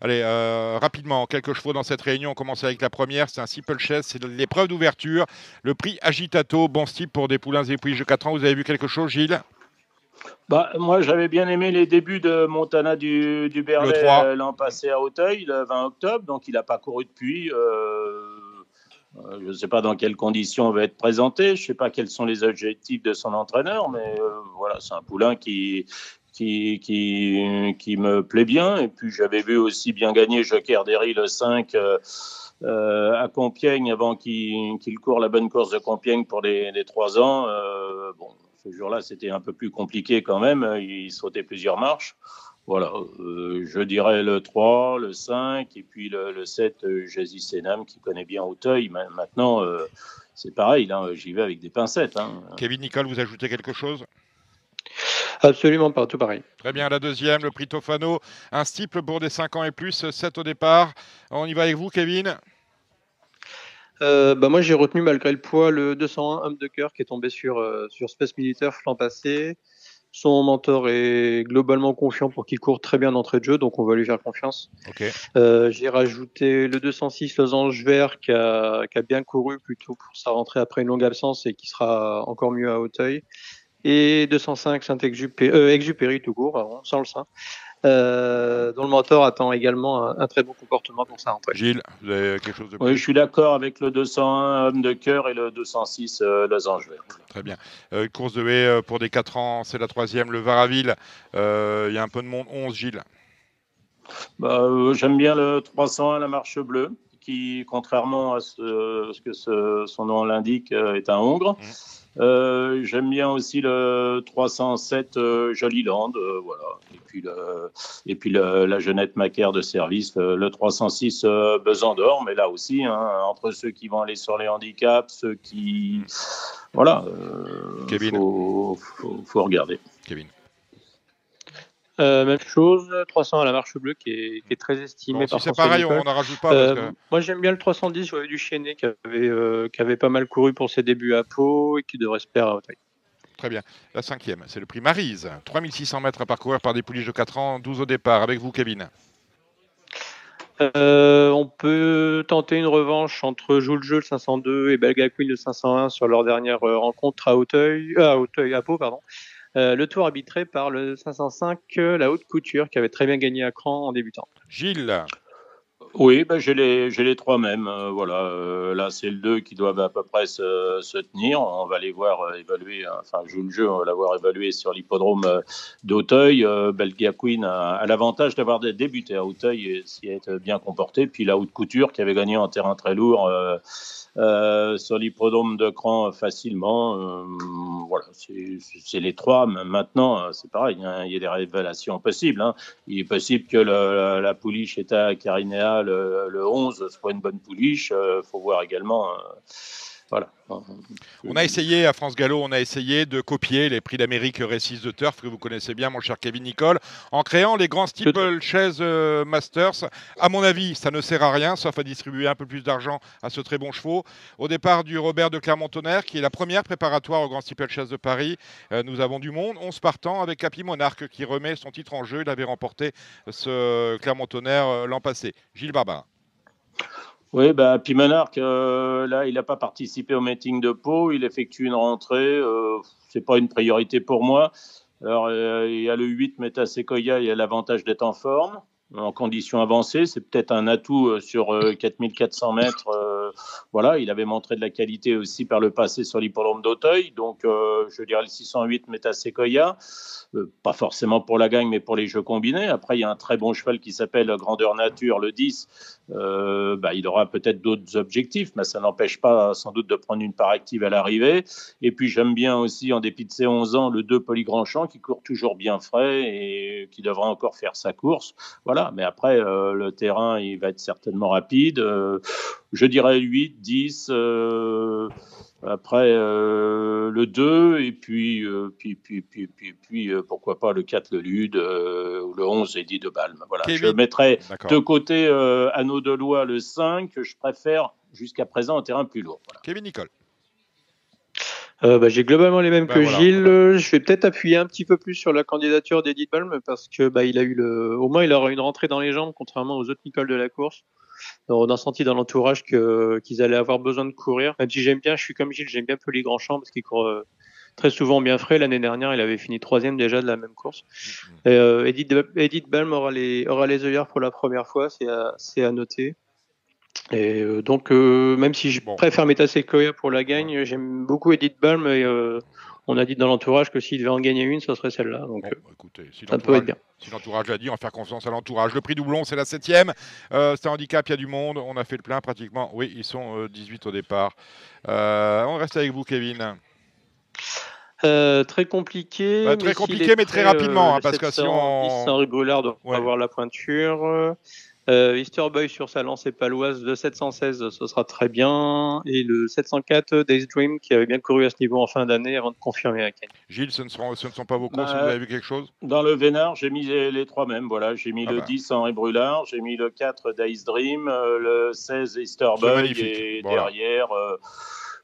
Allez, euh, rapidement, quelques chevaux dans cette réunion. On commence avec la première. C'est un Simple Chess. C'est l'épreuve d'ouverture. Le prix Agitato. Bon style pour des poulains et de 4 ans. Vous avez vu quelque chose, Gilles? Bah, moi, j'avais bien aimé les débuts de Montana du, du Berlay Le 3. euh, l'an passé à Auteuil, le 20 octobre. Donc, il n'a pas couru depuis. Euh, je ne sais pas dans quelles conditions il va être présenté. Je ne sais pas quels sont les objectifs de son entraîneur. Mais euh, voilà, c'est un poulain qui, qui, qui, me plaît bien. Et puis, j'avais vu aussi bien gagner Joker Derry le 5. euh, euh, à Compiègne avant qu'il court la bonne course de Compiègne pour les, les trois ans. Euh, bon, ce jour-là, c'était un peu plus compliqué quand même. Il sautait plusieurs marches. Voilà, euh, je dirais le 3, le 5 et puis le, le 7, euh, Jazzy Senam qui connaît bien Auteuil. Ma- Maintenant, euh, c'est pareil, là, j'y vais avec des pincettes. Hein. Kevin Nicole, vous ajoutez quelque chose? Absolument pas, tout pareil. Très bien, la deuxième, le prix Tofano. Un stiple pour des 5 ans et plus, 7 au départ. On y va avec vous, Kevin? Euh, bah moi, j'ai retenu malgré le poids le 201 homme de cœur qui est tombé sur, euh, sur Space Militaire l'an passé. Son mentor est globalement confiant pour qu'il court très bien d'entrée de jeu, donc on va lui faire confiance. Ok. Euh, j'ai rajouté le 206 Losange Vert qui a, qui a bien couru plutôt pour sa rentrée après une longue absence et qui sera encore mieux à Hauteuil. Et 205 Saint-Exupéry, euh, Exupéry tout court, pardon, sans le sein, euh, dont le mentor attend également un, un très bon comportement pour sa rentrée. Gilles, vous avez quelque chose de plus Oui, je suis d'accord avec le 201 homme de cœur et le 206 euh, losange vert. Très bien. Euh, une course de haie euh, pour des 4 ans, c'est la troisième, le Varaville. Euh, Il y a un peu de monde, 11, Gilles. Bah, euh, J'aime bien le 301, la marche bleue, qui, contrairement à ce, ce que ce- son nom l'indique, euh, est un Hongre. Mhm. Euh, J'aime bien aussi le 307 euh, Joliland, euh, voilà. Et puis, le, et puis le- la jeunette macaire de service, le, le 306 euh, Besan d'Or, mais là aussi, hein, entre ceux qui vont aller sur les handicaps, ceux qui. Voilà. euh, Kevin. faut, faut, faut regarder. Kevin. Euh, même chose, 300 à la marche bleue qui est, qui est très estimé Bon, si c'est pareil, on n'en rajoute pas. Euh, parce que- Moi j'aime bien le 310, j'avais du Chénet qui avait, qui avait pas mal couru pour ses débuts à Pau et qui devrait se perdre à Hauteuil. Très bien. La cinquième, c'est le prix Marise. 3600 mètres à parcourir par des pouliches de 4 ans, 12 au départ. Avec vous, Kevin. Euh, on peut tenter une revanche entre Jules Jeu le 502 et Belga Queen le 501 sur leur dernière rencontre à Hauteuil, euh, à Hauteuil, à Pau, pardon. Euh, le tour arbitré par le 505, euh, la haute couture, qui avait très bien gagné à Cran en débutant. Gilles. Oui, ben j'ai les, j'ai les trois mêmes. euh, voilà, euh, là c'est le 2 qui doivent à peu près se, se tenir. On va les voir euh, évaluer, enfin joue le jeu, on va l'avoir évalué sur l'hippodrome d'Auteuil. Euh, Belgia Queen a, a l'avantage d'avoir dé- débuté à Auteuil et s'y être bien comporté. Puis la haute couture qui avait gagné en terrain très lourd euh, euh, sur l'hippodrome de Cran euh, facilement. Euh, voilà, c'est les trois. Maintenant, euh, c'est pareil, hein, il y a des révélations possibles. hein. Il est possible que le- la, la pouliche est à Carinéa le, le 11 soit une bonne pouliche. Il faut voir également euh, Voilà. On a essayé à France Gallo, on a essayé de copier les prix d'Amérique Récits de Turf que vous connaissez bien, mon cher Kevin Nicole, en créant les grands steeple chaises euh, Masters. À mon avis, ça ne sert à rien, sauf à distribuer un peu plus d'argent à ce très bon chevaux. Au départ du Robert de Clermont-Tonnerre, qui est la première préparatoire au Grand Steeple Chase de Paris, euh, nous avons du monde. 11 partants avec Capi Monarque qui remet son titre en jeu. Il avait remporté ce Clermont-Tonnerre euh, l'an passé. Gilles Barbarin. Oui, bah, Pimonarque, euh, là, il n'a pas participé au meeting de Pau. Il effectue une rentrée. Euh, Ce n'est pas une priorité pour moi. Alors, euh, il y a le 8 Metasequoia, il y a l'avantage d'être en forme, en conditions avancées. C'est peut-être un atout sur 4400 mètres. voilà, il avait montré de la qualité aussi par le passé sur l'hippodrome d'Auteuil. Donc, je dirais le 608 Metasequoia. Euh, pas forcément pour la gagne, mais pour les jeux combinés. Après, il y a un très bon cheval qui s'appelle Grandeur Nature, le 10. Euh, bah, il aura peut-être d'autres objectifs, mais ça n'empêche pas sans doute de prendre une part active à l'arrivée. Et puis, j'aime bien aussi, en dépit de ses 11 ans, le 2 Polygrandchamp qui court toujours bien frais et qui devra encore faire sa course. Voilà, mais après, euh, le terrain, il va être certainement rapide. je dirais 8, 10. Après euh, le 2, et puis, euh, puis, puis, puis, puis, puis euh, pourquoi pas le 4, le Lude, ou le 11, Eddie de Balme. Voilà. Je mettrais de côté Anneau de Loi le 5, que je préfère jusqu'à présent un terrain plus lourd. Kevin Nicole. Bah, J'ai globalement les mêmes bah, que Gilles. Je vais peut-être appuyer un petit peu plus sur la candidature d'Edith Balme parce que bah, il a eu le, au moins il aura une rentrée dans les jambes contrairement aux autres Nicole de la course on a senti dans l'entourage qu'ils allaient avoir besoin de courir. Même si j'aime bien, je suis comme Gilles, j'aime bien Pelé Grandchamp parce qu'il court euh, très souvent bien frais. L'année dernière, il avait fini troisième déjà de la même course. Mm-hmm. Et, euh, Edith, Balm aura les, aura les œillères pour la première fois, c'est à, à, noter. Et euh, donc, même si je préfère Metasequoia pour la gagne, j'aime beaucoup Edith Balm et on a dit dans l'entourage que s'il devait en gagner une, ce serait celle-là. Donc, bah, écoutez, si ça peut être bien. Si l'entourage l'a dit, on va faire confiance à l'entourage. Le prix doublon, c'est la septième. Euh, c'est un handicap, il y a du monde. On a fait le plein pratiquement. Oui, ils sont 18 euh, au départ. Euh, on reste avec vous, Kevin. très compliqué. Bah, très compliqué, mais très rapidement. Hein, parce que si on. Saint-Rue Brûlard doit avoir la pointure. Euh, Easter Boy sur sa lancée paloise, de 716, ce sera très bien. Et le 704 Days Dream qui avait bien couru à ce niveau en fin d'année avant de confirmer à Ken. Gilles, ce ne, sont, ce ne sont pas vos courses, bah, vous avez vu quelque chose? Dans le Vénard, j'ai mis les, trois mêmes. Voilà, j'ai mis ah le 10 bah. Henri Brulard, j'ai mis le 4 Days Dream, euh, le 16 Easter Boy et derrière. Euh,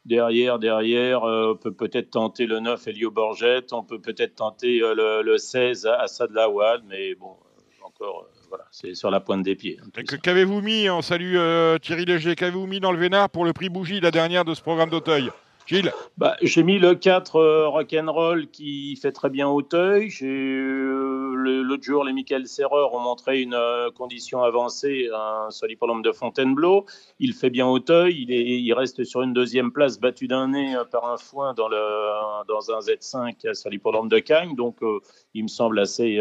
derrière, derrière, on peut peut-être tenter le 9 Elio Borgette, on peut peut-être tenter le, le, 16 Assad Lawal, mais bon, encore voilà, c'est sur la pointe des pieds. Hein, qu'avez-vous mis, on salue euh, Thierry Léger, qu'avez-vous mis dans le Vénard pour le prix Bougie, la dernière de ce programme d'Auteuil? Gilles? Bah, J'ai mis le 4 euh, Rock'n'Roll qui fait très bien Auteuil. Euh, L'autre jour, les Michael Serrer ont montré une euh, condition avancée un sur l'hippodrome de Fontainebleau. Il fait bien Auteuil. Il, est, il reste sur une deuxième place, battu d'un nez par un foin dans, le, dans un Z5 sur l'hippodrome de Cagnes. Donc, il me semble assez,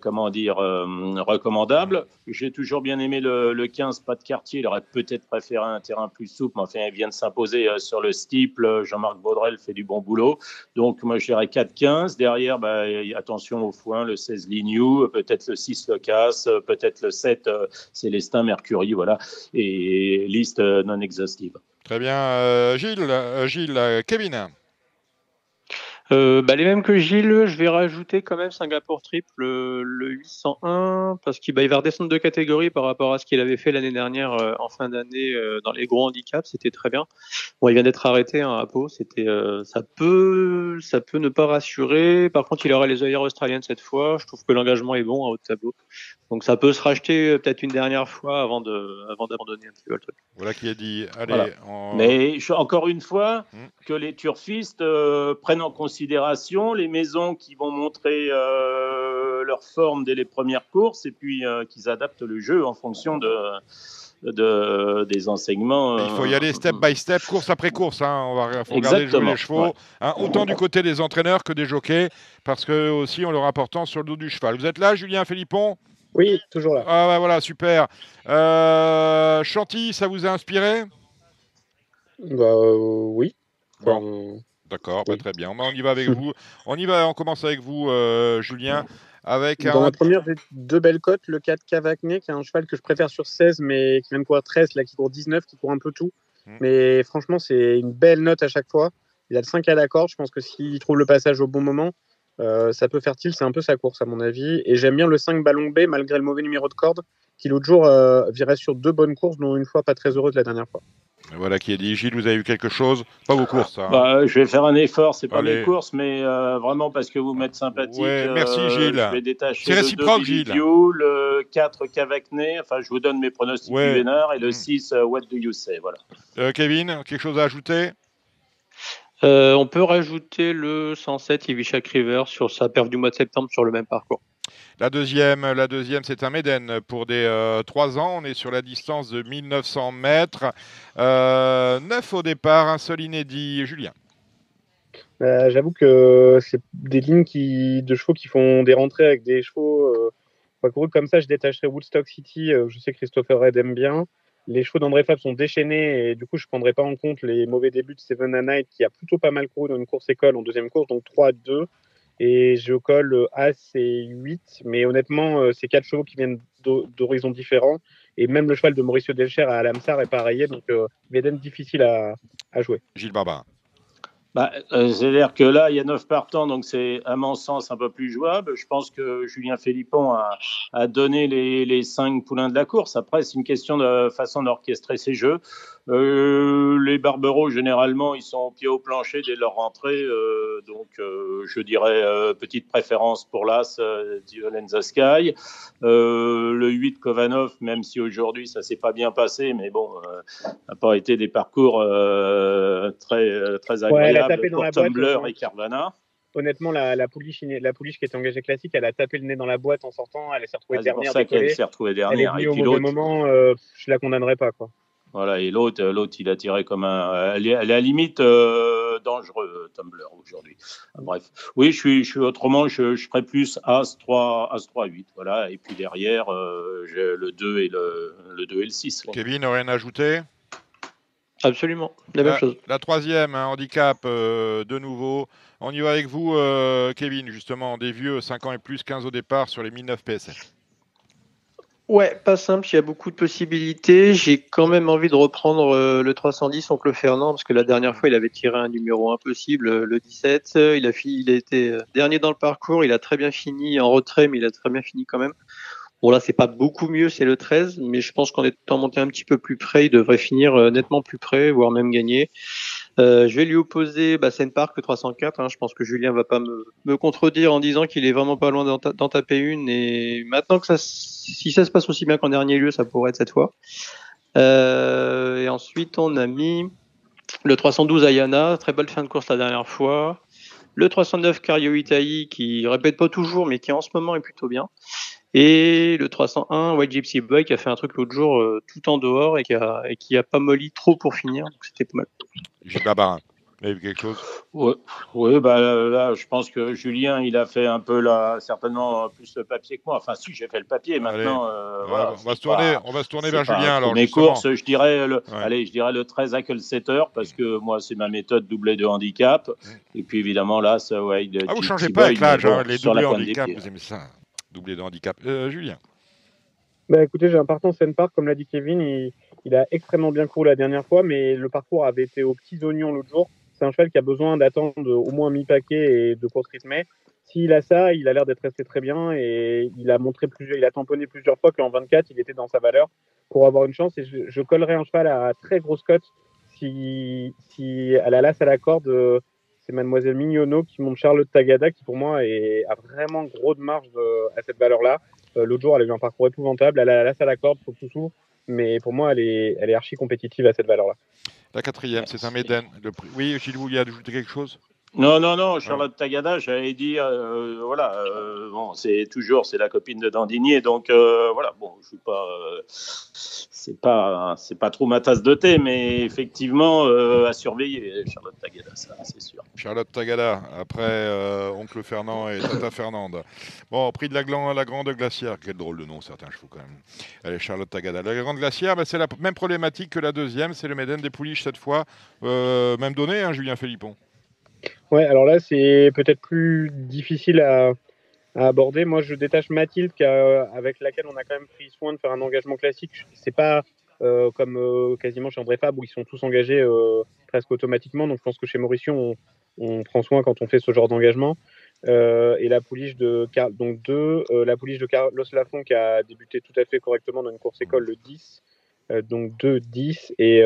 comment dire, recommandable. J'ai toujours bien aimé le, le 15 pas de quartier. Il aurait peut-être préféré un terrain plus souple, mais enfin, il vient de s'imposer euh, sur le steeple. Jean-Marc Baudrel fait du bon boulot. Donc, moi, je dirais 4-15. Derrière, bah, attention au foin, le 16 Lignou, peut-être le 6 Le Casse, peut-être le 7 euh, Célestin Mercury, voilà. Et liste euh, non exhaustive. Très bien. Gilles, Gilles, Kevin euh, bah, les mêmes que Gilles, je vais rajouter quand même Singapour Triple, le, le 801, parce qu'il bah, il va redescendre de catégorie par rapport à ce qu'il avait fait l'année dernière euh, en fin d'année euh, dans les gros handicaps, c'était très bien. Bon, il vient d'être arrêté hein, à Pau, c'était, ça peut, ça peut ne pas rassurer. Par contre, il aura les œillères australiennes cette fois. Je trouve que l'engagement est bon à haut tableau, donc ça peut se racheter peut-être une dernière fois avant de, avant d'abandonner un petit peu le truc. Voilà qui a dit. Allez. Mais encore une fois, hmm. que les turfistes prennent en considération les maisons qui vont montrer euh, leur forme dès les premières courses et puis euh, qu'ils adaptent le jeu en fonction de, de, des enseignements. Il faut y aller step by step, course après course. Hein. On va faut regarder jouer les chevaux, hein, autant du côté des entraîneurs que des jockeys, parce que aussi on leur apportant sur le dos du cheval. Vous êtes là, Julien Philippon? Oui, toujours là. Ah bah voilà, super. Euh, Chantilly, ça vous a inspiré? Bah oui. D'accord, bah, très bien. On y va avec vous. On y va, on commence avec vous, euh, Julien. Avec Dans la première, j'ai deux belles cotes. Le 4 Cavacné, qui est un cheval que je préfère sur 16, mais qui vient de courir 13, là, qui court 19, qui court un peu tout. Mm. Mais franchement, c'est une belle note à chaque fois. Il a le 5 à la corde. Je pense que s'il trouve le passage au bon moment, euh, ça peut faire tilt. C'est un peu sa course, à mon avis. Et j'aime bien le 5 ballon B, malgré le mauvais numéro de corde, qui l'autre jour euh, virait sur deux bonnes courses, dont une fois pas très heureuse la dernière fois. Voilà qui est dit. Gilles, vous avez eu quelque chose? Pas vos courses. Hein. Bah, je vais faire un effort. C'est pas mes courses, mais euh, vraiment parce que vous m'êtes sympathique. merci Gilles. je vais détacher C'est réciproque, Gilles. le 4 Cavacné. Enfin, je vous donne mes pronostics du Vénard et le 6 mm. What Do You Say. Voilà. Kevin, quelque chose à ajouter? Euh, on peut rajouter le 107 Ivishak River sur sa perf du mois de septembre sur le même parcours. La deuxième, la deuxième c'est un Méden pour des euh, 3 ans. On est sur la distance de 1900 mètres. Euh, 9 au départ, un seul inédit. Julien. Euh, j'avoue que c'est des lignes qui, de chevaux qui font des rentrées avec des chevaux euh, comme ça. Je détacherai Woodstock City. je sais que Christopher Red aime bien les chevaux d'André Fab sont déchaînés et du coup, je ne prendrai pas en compte les mauvais débuts de Seven a Night qui a plutôt pas mal couru dans une course école en deuxième course, donc 3 2. Et je colle As et 8. Mais honnêtement, euh, c'est quatre chevaux qui viennent d'horizons différents. Et même le cheval de Mauricio Delcher à Alamsar est pareil. Donc, euh, difficile à, jouer. Gilles Barbara. Bah, euh, C'est-à-dire que là, il y a 9 partants, donc c'est à mon sens un peu plus jouable. Je pense que Julien Philippon a, donné les, les 5 poulains de la course. Après, c'est une question de façon d'orchestrer ses jeux. Euh, les Barbereaux, généralement, ils sont au pied au plancher dès leur rentrée. Euh, donc, je dirais petite préférence pour l'As Violenza Sky. le 8 Kovanov, même si aujourd'hui ça s'est pas bien passé, mais bon, n'a pas été des parcours très agréables pour Tumblr et Carvana honnêtement, la, la, pouliche, la pouliche qui était engagée classique, elle a tapé le nez dans la boîte en sortant, elle s'est retrouvée ah, dernière. C'est pour ça qu'elle s'est retrouvée dernière. Elle est venue au mauvais moment, euh, je la condamnerai pas. Quoi. Voilà, et l'autre, l'autre, il a tiré comme un. Elle est, à la limite euh, dangereux, Tumblr, aujourd'hui. Bref. Oui, je suis, je suis autrement, je, je ferais plus As 3, As 3, 8. Voilà. Et puis derrière, euh, j'ai le 2 et le, le 2 et le 6. Kevin, rien à ajouter? Absolument, la, même chose. La troisième, un handicap euh, de nouveau. On y va avec vous, Kevin, justement, des vieux, 5 ans et plus, 15 au départ sur les 1009 PSF. Ouais, pas simple, il y a beaucoup de possibilités. J'ai quand même envie de reprendre euh, le 310 Oncle Fernand, parce que la dernière fois, il avait tiré un numéro impossible, euh, le 17. Il a, fini, il a été euh, dernier dans le parcours, il a très bien fini en retrait, mais il a très bien fini quand même. Bon là, c'est pas beaucoup mieux, c'est le 13, mais je pense qu'en étant monté un petit peu plus près, il devrait finir nettement plus près, voire même gagner. Euh, je vais lui opposer bah, Park le 304. Hein. Je pense que Julien va pas me, me contredire en disant qu'il est vraiment pas loin d'en, taper une. Et maintenant que ça, si ça se passe aussi bien qu'en dernier lieu, ça pourrait être cette fois. Euh, et ensuite, on a mis le 312 Ayana, très belle fin de course la dernière fois. Le 309 Cario Itaï, qui répète pas toujours, mais qui en ce moment est plutôt bien. Et le 301 White Gypsy Boy qui a fait un truc l'autre jour euh, tout en dehors et qui a, et qui a pas molli trop pour finir. Donc c'était pas mal. J'ai pas Vous avez vu quelque chose? Oui, ouais, bah, là, je pense que Julien, il a fait un peu là, certainement plus le papier que moi. Enfin, si, j'ai fait le papier. Maintenant, euh, voilà, on, va se tourner, on va se tourner vers Julien. Alors, mes courses, je dirais, le, allez, je dirais le 13 à setter parce que moi, c'est ma méthode doublée de handicap. Et puis, évidemment, là, ça, ouais, ah, vous changez pas avec l'âge, hein, les doublés handicap, vous aimez ça doublé de handicap. Euh, Julien bah, écoutez, j'ai un partant Seine Park, comme l'a dit Kevin, il, a extrêmement bien couru la dernière fois, mais le parcours avait été aux petits oignons l'autre jour. C'est un cheval qui a besoin d'attendre au moins mi-paquet et de course rythmée. S'il a ça, il a l'air d'être resté très bien et il a montré plusieurs, il a tamponné plusieurs fois qu'en 24, il était dans sa valeur pour avoir une chance. Et je, collerai un cheval à très grosse cote si, si à la lasse à la corde, c'est Mademoiselle Mignonneau qui monte Charlotte Tagada, qui pour moi est, a vraiment gros de marge à cette valeur-là. Euh, l'autre jour, elle a eu un parcours épouvantable. Elle a la à la corde, faut tout sous. Mais pour moi, elle est, elle est archi compétitive à cette valeur-là. La quatrième, c'est un Méden. Oui, Gilles, vous vouliez ajouter quelque chose non, non, non, Charlotte Tagada, j'avais dit, euh, voilà, euh, bon, c'est toujours, c'est la copine de Dandinier, donc euh, voilà, bon, je suis pas, c'est pas, c'est pas trop ma tasse de thé, mais effectivement, à surveiller, Charlotte Tagada, ça, c'est sûr. Charlotte Tagada, après Oncle Fernand et Tata Fernande. Bon, prix de la, la Grande Glacière, quel drôle de nom, certains chevaux quand même. Allez, Charlotte Tagada. La Grande Glacière, bah, c'est la même problématique que la deuxième, c'est le Méden des Pouliches cette fois, même donné, hein, Julien Philippon. Ouais, alors là, c'est peut-être plus difficile à, aborder. Moi, je détache Mathilde, avec laquelle on a quand même pris soin de faire un engagement classique. C'est pas comme quasiment chez André Fabre, où ils sont tous engagés presque automatiquement. Donc je pense que chez Mauricio, on, prend soin quand on fait ce genre d'engagement. et la pouliche de donc deux, la de Carlos Lafont qui a débuté tout à fait correctement dans une course école le 10, donc 2, 10 et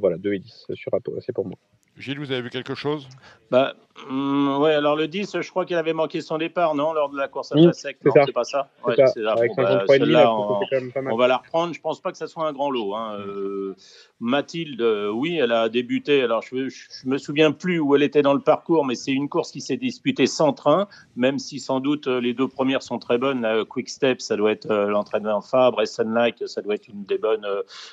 voilà 2 et 10 sur c'est pour moi. Gilles, vous avez vu quelque chose? Bah, mm, Ouais, alors le 10, je crois qu'il avait manqué son départ, non Lors de la course à oui, sec, non, c'est pas ça ouais, bah, on, on, va la reprendre. Je pense pas que ça soit un grand lot. Hein. Euh, Mathilde, euh, oui, elle a débuté. Alors, je, je, me souviens plus où elle était dans le parcours, mais c'est une course qui s'est disputée sans train, même si sans doute euh, les deux premières sont très bonnes. Quick Step, ça doit être l'entraînement Fabre, et Sunlight, ça doit être une des bonnes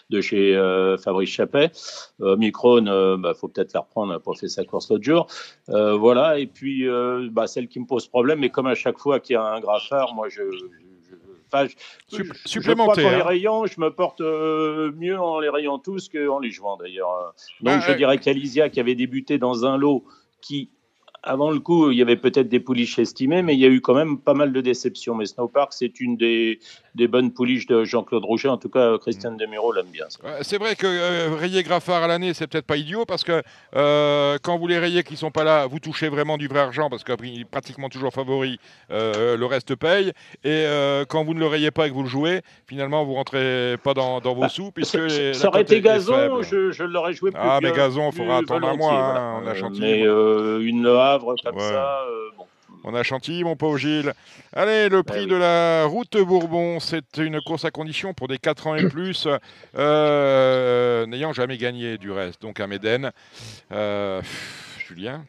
de chez Fabrice Chappet. Micron, il bah, faut peut-être la reprendre pour faire sa course l'autre jour. Euh, voilà, et puis euh, bah, celle qui me pose problème, mais comme à chaque fois qu'il y a un graffeur, moi je. je, supplémentaire. les rayons, je me porte euh, mieux en les rayant tous qu'en les jouant d'ailleurs. Donc bah, je dirais qu'Alizia qui avait débuté dans un lot qui avant le coup, il y avait peut-être des pouliches estimées, mais il y a eu quand même pas mal de déceptions. Mais Snowpark, c'est une des, des, bonnes pouliches de Jean-Claude Rouget. En tout cas, Christian Demiro l'aime bien. C'est vrai que euh, rayer Graffard à l'année, c'est peut-être pas idiot parce que euh, quand vous les rayez qui sont pas là, vous touchez vraiment du vrai argent parce qu'il est pratiquement toujours favori, euh, le reste paye. Et quand vous ne le rayez pas et que vous le jouez, finalement, vous rentrez pas dans, dans vos bah, sous. Puisque ça aurait été gazon, je, je l'aurais joué plus. Ah, mais gazon, il faudra attendre un mois. Hein, on a chantier. Mais une comme ça. Euh, on a Chantilly, mon pauvre Gilles. Allez, le bah prix de la route Bourbon, c'est une course à condition pour des 4 ans et plus, euh, n'ayant jamais gagné du reste. Donc à Méden. Euh, Julien?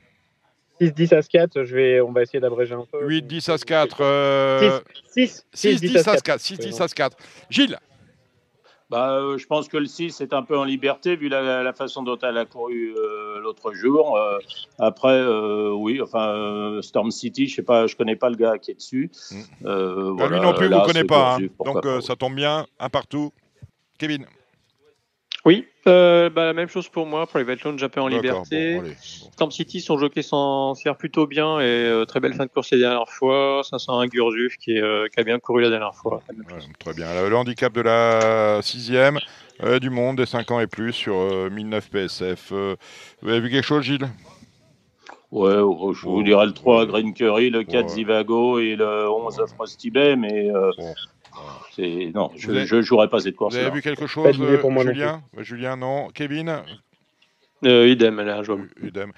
6-10 à 4, je vais, on va essayer d'abréger un peu. 8-10 à 4. 6, 10 à 4. 6-10 à 4. Gilles? Bah, euh, je pense que le 6 est un peu en liberté vu la, façon dont elle a couru euh, l'autre jour. Euh, après, oui, enfin, Storm City, je sais pas, je connais pas le gars qui est dessus. Mm. Bah, lui non plus, vous ne connaissez pas. Hein. Donc ça tombe bien, un partout. Kevin oui, euh, bah, la même chose pour moi. Private un peu en liberté. Bon, City, son jockey s'en sert plutôt bien et euh, très belle fin de course la dernière fois. Ça sent un Gurzuf qui, euh, qui, a bien couru la dernière fois. très bien. Le handicap de la sixième du monde des 5 ans et plus sur 1009 PSF. vous avez vu quelque chose, Gilles? Ouais, je vous dirais le 3 Green Curry, le 4 Zivago et le 11 Frosty Bay, mais non, je ne jouerai pas cette course. Vous avez vu quelque chose, pour moi Julien Julien, non. Kevin euh, idem, elle est injouable. Idem.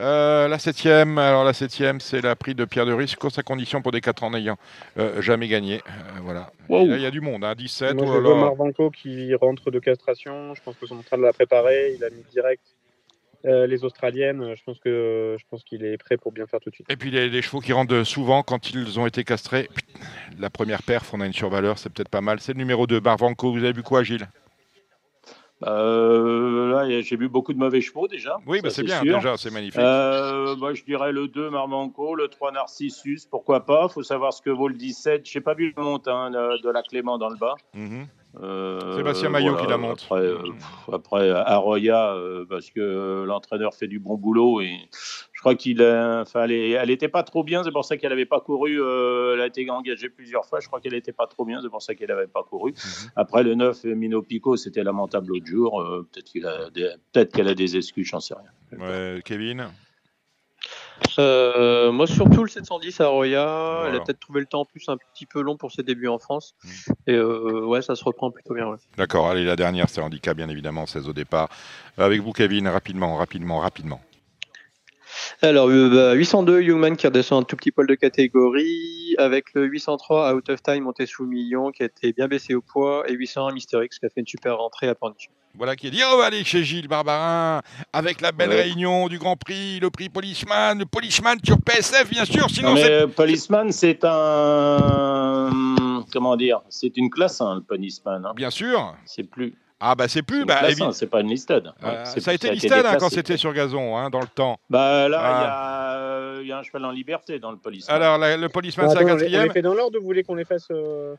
Euh, la septième, alors la septième, c'est la prix de Pierre de Risque, course à condition pour des 4 ans n'ayant euh, jamais gagné. voilà. il y a du monde, hein, 17. Moi, je vois Marvanco qui rentre de castration. Je pense que sont en train de la préparer. Il a mis direct euh, les Australiennes, je pense que je pense qu'il est prêt pour bien faire tout de suite. Et puis les, les chevaux qui rentrent souvent quand ils ont été castrés. La première perf, on a une survaleur, c'est peut-être pas mal. C'est le numéro 2, Barvanco. Vous avez vu quoi, Gilles? Euh, là, j'ai vu beaucoup de mauvais chevaux déjà. Oui, bah c'est bien, déjà, c'est magnifique. Euh, moi, je dirais le 2, Marvanco, le 3, Narcissus, pourquoi pas? Il faut savoir ce que vaut le 17. Je n'ai pas vu le monte hein, de la Clément dans le bas. Mhm. Euh, Sébastien Maillot qui la monte. Après, euh, après Arroya, euh, parce que l'entraîneur fait du bon boulot et je crois qu'il enfin, elle n'était pas trop bien, c'est pour ça qu'elle n'avait pas couru. elle a été engagée plusieurs fois, je crois qu'elle n'était pas trop bien, c'est pour ça qu'elle n'avait pas couru. Mhm. Après le 9, Mino Pico, c'était lamentable l'autre jour. peut-être qu'elle a, des, peut qu'elle a des excuses, j'en sais rien. Kevin? Euh, moi, surtout le 710 à Roya. Elle a peut-être trouvé le temps en plus un petit peu long pour ses débuts en France. Mm. Et euh, ouais, ça se reprend plutôt bien. D'accord. Allez, la dernière, c'est handicap, bien évidemment, 16 au départ. Avec vous, Kevin, rapidement, rapidement, rapidement. Alors, 802, euh, bah, Youngman qui redescend un tout petit poil de catégorie, avec le 803 Out of Time monté sous million qui a été bien baissé au poids, et 801 Mysterix qui a fait une super rentrée à Pornic. Voilà qui a dit, on va aller chez Gilles Barbarin, avec la belle réunion du Grand Prix, le prix Policeman, le Policeman sur PSF, bien sûr, sinon c'est... Policeman, c'est un... Comment dire C'est une classe, hein, le Policeman. Hein. Bien sûr. C'est plus... Ah bah c'est plus, bah, hein, c'est pas une listed. Euh, ça a été listed hein, quand c'était sur gazon, hein, dans le temps. Bah là, ah. il y, a un cheval en liberté dans le policeman. Alors le policeman, c'est la quatrième. On les fait dans l'ordre ou vous voulez qu'on les fasse euh...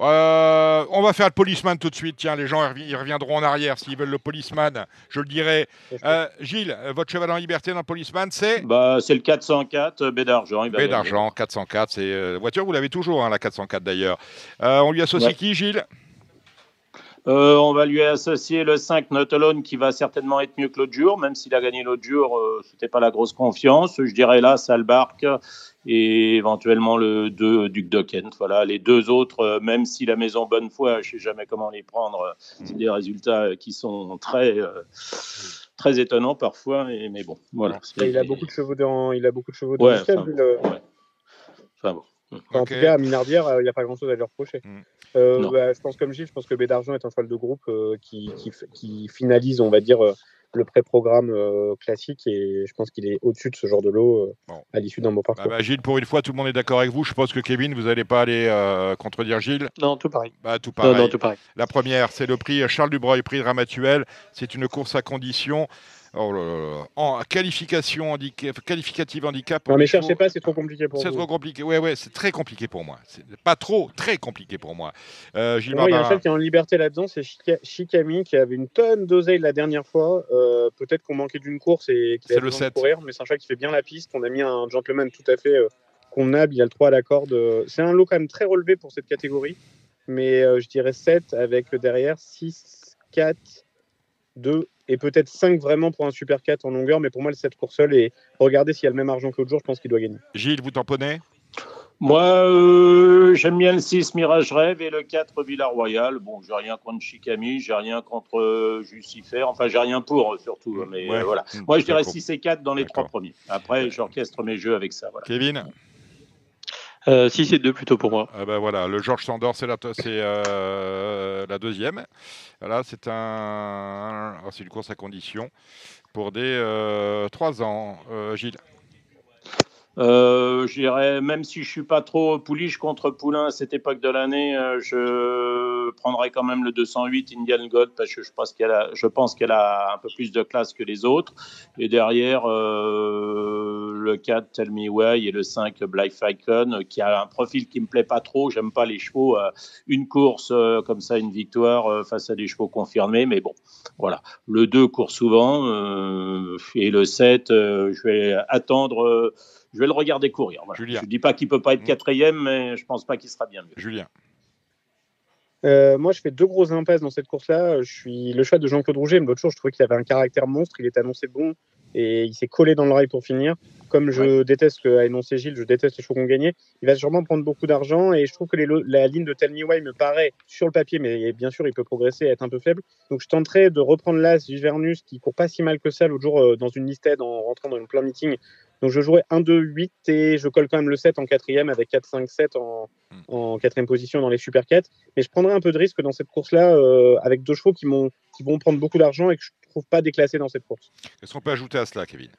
Euh, On va faire le policeman tout de suite. Tiens, les gens ils reviendront en arrière s'ils veulent le policeman. Je le dirai. Euh, Gilles, votre cheval en liberté dans le policeman, c'est Bah c'est le 404 B d'argent. B d'argent, 404. C'est voiture, vous l'avez toujours, hein, la 404 d'ailleurs. on lui associe qui, Gilles? Euh, on va lui associer le 5 Not Alone qui va certainement être mieux que l'autre jour, même s'il a gagné l'autre jour, euh, c'était pas la grosse confiance. Je dirais là, Salbark et éventuellement le 2 Duc Dockent. Voilà, les deux autres, euh, même si la maison Bonnefoy, je sais jamais comment les prendre, c'est des résultats qui sont très très étonnants parfois, mais bon, voilà. Il a beaucoup de chevaux dans, il a beaucoup de chevaux ouais, enfin, le... ouais. enfin, bon. En tout cas, à Minardière, il n'y a pas grand chose à lui reprocher. Mm. Euh, bah, je pense comme Gilles, je pense que B d'Argent est un cheval de groupe euh, qui, qui, qui, finalise, on va dire, euh, le pré-programme classique et je pense qu'il est au-dessus de ce genre de lot à l'issue d'un beau parcours. Bah, bah, Gilles, pour une fois, tout le monde est d'accord avec vous. Je pense que Kevin, vous n'allez pas aller contredire Gilles. Non, tout pareil. Bah, tout pareil. Non, non, tout pareil. La première, c'est le prix Charles Dubreuil, prix Dramatuel. C'est une course à condition. Oh là là En qualification handicap, qualificative handicap. Non mais cherchez pas, c'est trop compliqué pour vous. C'est trop compliqué. Ouais ouais, c'est très compliqué pour moi. C'est pas trop, très compliqué pour moi. Euh, il y a un cheval qui est en liberté là-dedans, c'est Chikami qui avait une tonne d'oseille la dernière fois. Euh, peut-être qu'on manquait d'une course et qu'il a le 7. courir, mais c'est un cheval qui fait bien la piste. On a mis un gentleman tout à fait euh, convenable. Il a le 3 à la corde. C'est un lot quand même très relevé pour cette catégorie, mais je dirais 7 avec derrière 6, 4, 2 et peut-être 5 vraiment pour un Super 4 en longueur, mais pour moi, le 7 court seul. Et regardez s'il y a le même argent que l'autre jour, je pense qu'il doit gagner. Gilles, vous tamponnez Moi, euh, j'aime bien le 6 Mirage Rêve et le 4 Villa Royale. Bon, j'ai rien contre Chicami, j'ai rien contre euh, Jucifer, enfin, j'ai rien pour surtout. Mais euh, voilà. Moi, je dirais 6 et 4 dans les trois premiers. Après, j'orchestre mes jeux avec ça. Voilà. Kevin? Euh, 6 et 2 plutôt pour moi. Ah ben voilà, le Georges Sandor, c'est la, euh, la deuxième. Là, c'est un, oh, c'est une course à condition pour des euh, 3 ans. Euh, Gilles euh, je même si je suis pas trop pouliche contre Poulain à cette époque de l'année, euh, je prendrais quand même le 208 Indian God parce que je pense qu'elle a, je pense qu'elle a un peu plus de classe que les autres. Et derrière, euh, le 4 Tell Me Why et le 5 Black Falcon qui a un profil qui me plaît pas trop. J'aime pas les chevaux. Euh, une course euh, comme ça, une victoire face à des chevaux confirmés. Mais bon, voilà. Le 2 court souvent et le 7, je vais attendre je vais le regarder courir. Je ne dis pas qu'il ne peut pas être mmh. quatrième, mais je ne pense pas qu'il sera bien mieux. Julien. Euh, moi, je fais deux grosses impasses dans cette course-là. Je suis le choix de Jean-Claude Rouget. Mais l'autre jour, je trouvais qu'il avait un caractère monstre. Il est annoncé bon et il s'est collé dans le rail pour finir. Comme je déteste ce qu'a énoncé Gilles, je déteste les chevaux qu'on gagné. Il va sûrement prendre beaucoup d'argent et je trouve que la ligne de Tell Me Why me paraît sur le papier, mais bien sûr, il peut progresser et être un peu faible. Donc, je tenterai de reprendre l'As Vivernus qui court pas si mal que ça l'autre jour euh, dans une listed en rentrant dans une plein meeting donc je jouerai 1, 2, 8 et je colle quand même le 7 en quatrième avec 4, 5, 7 en, en quatrième position dans les Super 4. Mais je prendrai un peu de risque dans cette course-là euh, avec deux chevaux qui, qui vont prendre beaucoup d'argent et que je ne trouve pas déclassés dans cette course. Qu'est-ce qu'on peut ajouter à cela, Kevin?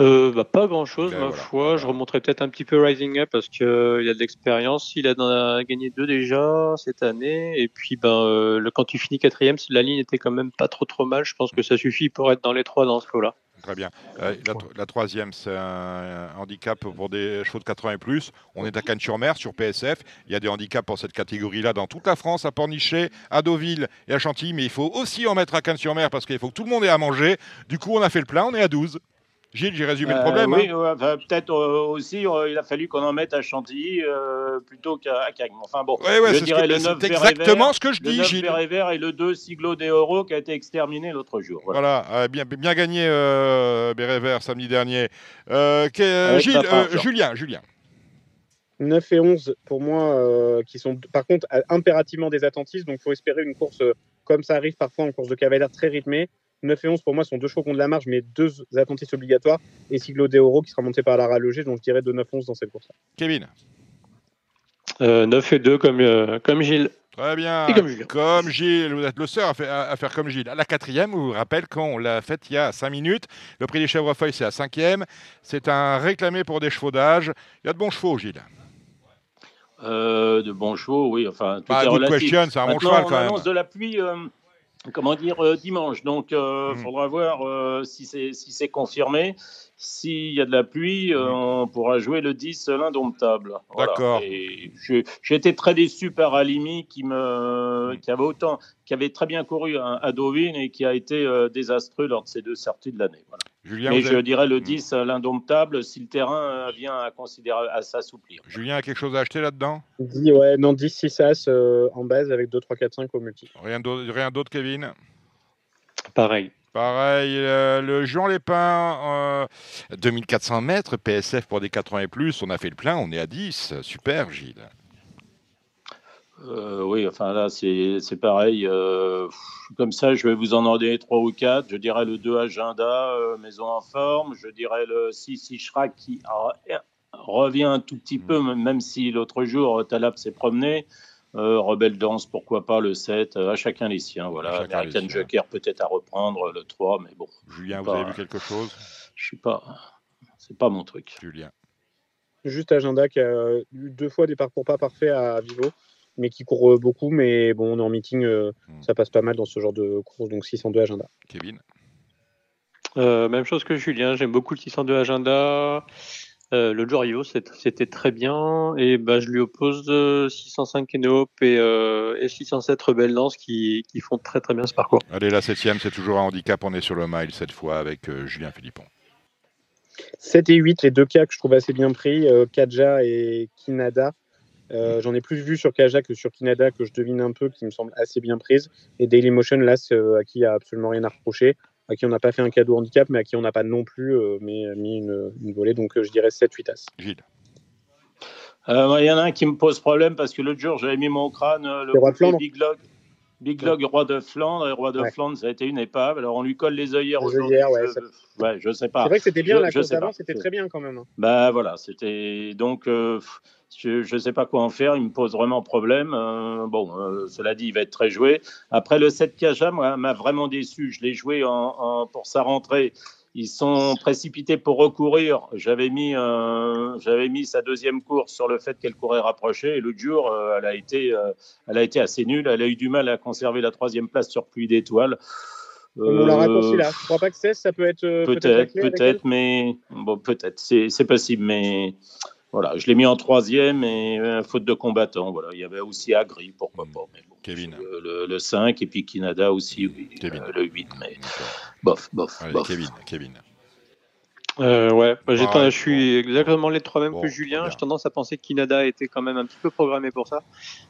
Euh, bah, pas grand chose, ma foi. Je remonterai peut-être un petit peu Rising Up parce qu'il euh, a de l'expérience. Il a, gagné deux déjà cette année. Et puis, ben, euh, le, quand tu finis quatrième, la ligne était quand même pas trop trop mal. Je pense que ça suffit pour être dans les trois dans ce lot-là. Très bien. Euh, la, troisième, c'est un, handicap pour des chevaux de 80 et plus. On est à Cannes-sur-Mer, sur PSF. Il y a des handicaps pour cette catégorie-là dans toute la France, à Pornichet, à Deauville et à Chantilly. Mais il faut aussi en mettre à Cannes-sur-Mer parce qu'il faut que tout le monde ait à manger. Du coup, on a fait le plein, on est à 12. Gilles, j'ai résumé le euh, problème. oui, hein. peut-être euh, aussi, il a fallu qu'on en mette à Chantilly plutôt qu'à Cagnes. Enfin bon, je dirais le 9 exactement ce que je dis, le 9 Gilles. et le 2 Siglo de Oro qui a été exterminé l'autre jour. Voilà, bien, bien gagné euh, Béret samedi dernier. Gilles, Julien, Julien. 9 et 11 pour moi qui sont par contre impérativement des attentistes donc il faut espérer une course comme ça arrive parfois en course de cavalière très rythmée 9 et 11 pour moi sont deux chevaux contre de la marge, mais deux attentistes obligatoires. Et Siglo de Oro qui sera monté par Lara Loger, donc je dirais de 9-11 dans cette course. Kevin euh, 9 et 2 comme, euh, comme Gilles. Très bien. comme, comme Gilles, vous êtes le seul à faire, comme Gilles. À la quatrième, vous vous rappelez quand on l'a fait il y a 5 minutes. Le prix des chèvrefeuilles, c'est à cinquième. C'est un réclamé pour des chevaux d'âge. Il y a de bons chevaux, Gilles. Euh, de bons chevaux, oui. Enfin, tout bah, est question, c'est un bon cheval quand même. de la pluie, euh, comment dire, euh, dimanche. Donc, il euh, mm. faudra voir euh, si c'est si confirmé. S'il y a de la pluie, mm. on pourra jouer le 10 l'indomptable. D'accord. J'ai été très déçu par Alimi qui, me, mm. qui, avait autant, qui avait très bien couru à, Deauville et qui a été désastreux lors de ces deux sorties de l'année. Julien, Mais je dirais le 10, hmm. l'indomptable, si le terrain vient à, considérer, à s'assouplir. Julien a quelque chose à acheter là-dedans? Ouais, Non, 10, 6 As en base avec 2, 3, 4, 5 au multi. Rien d'autre, Kevin? Pareil. Pareil, euh, le Jean Lépin, 2400 mètres, PSF pour des 4 ans et plus, on a fait le plein, on est à 10. Super, Gilles. Euh, oui, enfin là, c'est pareil. Euh, comme ça, je vais vous en donner 3 ou 4. Je dirais le 2 Agenda, Maison en forme. Je dirais le 6 Ishrak qui revient un tout petit peu, mm. même si l'autre jour, Talab s'est promené. Euh, Rebelle Danse, pourquoi pas le 7, euh, à chacun les siens. Voilà. American Joker peut-être à reprendre le 3, mais bon. Julien, vous avez vu quelque chose? Je suis pas. C'est pas mon truc. Julien. Juste Agenda qui a eu deux fois des parcours pas parfaits à Vivo, mais qui court beaucoup. Mais bon, on est en meeting, euh, hmm. ça passe pas mal dans ce genre de course, donc 602 Agenda. Kevin? Même chose que Julien, j'aime beaucoup le 602 Agenda. Euh, le jour c'était très bien. Et bah, je lui oppose 605 Keneop et, euh, et 607 Rebelle Lance qui, qui, font très très bien ce parcours. Allez, la septième, c'est toujours un handicap. On est sur le mile cette fois avec euh, Julien Philippon. 7 et 8, les deux cas que je trouve assez bien pris, Kaja et Kinada. J'en ai plus vu sur Kaja que sur Kinada, que je devine un peu, qui me semble assez bien prise. Et Dailymotion, là, à qui il n'y a absolument rien à reprocher à qui on n'a pas fait un cadeau handicap, mais à qui on n'a pas non plus euh, mis une, volée. Donc euh, je dirais 7-8 as. Gilles. Euh, il y en a un qui me pose problème parce que l'autre jour, j'avais mis mon crâne, le Big Log. Big Log, roi de Flandre, et roi de Flandre, ça a été une épave. Alors on lui colle les œillères aujourd'hui. Ouais, je... ouais, je sais pas. C'est vrai que c'était bien, la course d'avant, c'était très bien quand même. Hein. Bah voilà, c'était donc je ne sais pas quoi en faire, il me pose vraiment problème. Euh, bon, euh, cela dit, il va être très joué. Après, le 7 Kaja, m'a vraiment déçu. Je l'ai joué en, pour sa rentrée. Ils sont précipités pour recourir. J'avais mis, euh, j'avais mis sa deuxième course sur le fait qu'elle courait rapprochée. Et l'autre jour, elle, a été, elle a été assez nulle. Elle a eu du mal à conserver la troisième place sur pluie d'étoiles. On l'a raccourci là. Je crois pas que 16, ça peut être. Peut-être, peut-être, mais bon, peut-être. C'est possible, mais voilà, je l'ai mis en troisième et euh, faute de combattant. Voilà, il y avait aussi Agri, pourquoi pas. Mais bon, Kevin. Le, le, 5 et puis Kinada aussi, oui, Kevin. Euh, le 8. Mais bof, bof, Allez, bof. Kevin, Kevin. Euh, ouais, bah, ah, je suis exactement les trois mêmes que Julien. J'ai tendance à penser que Kinada était quand même un petit peu programmé pour ça.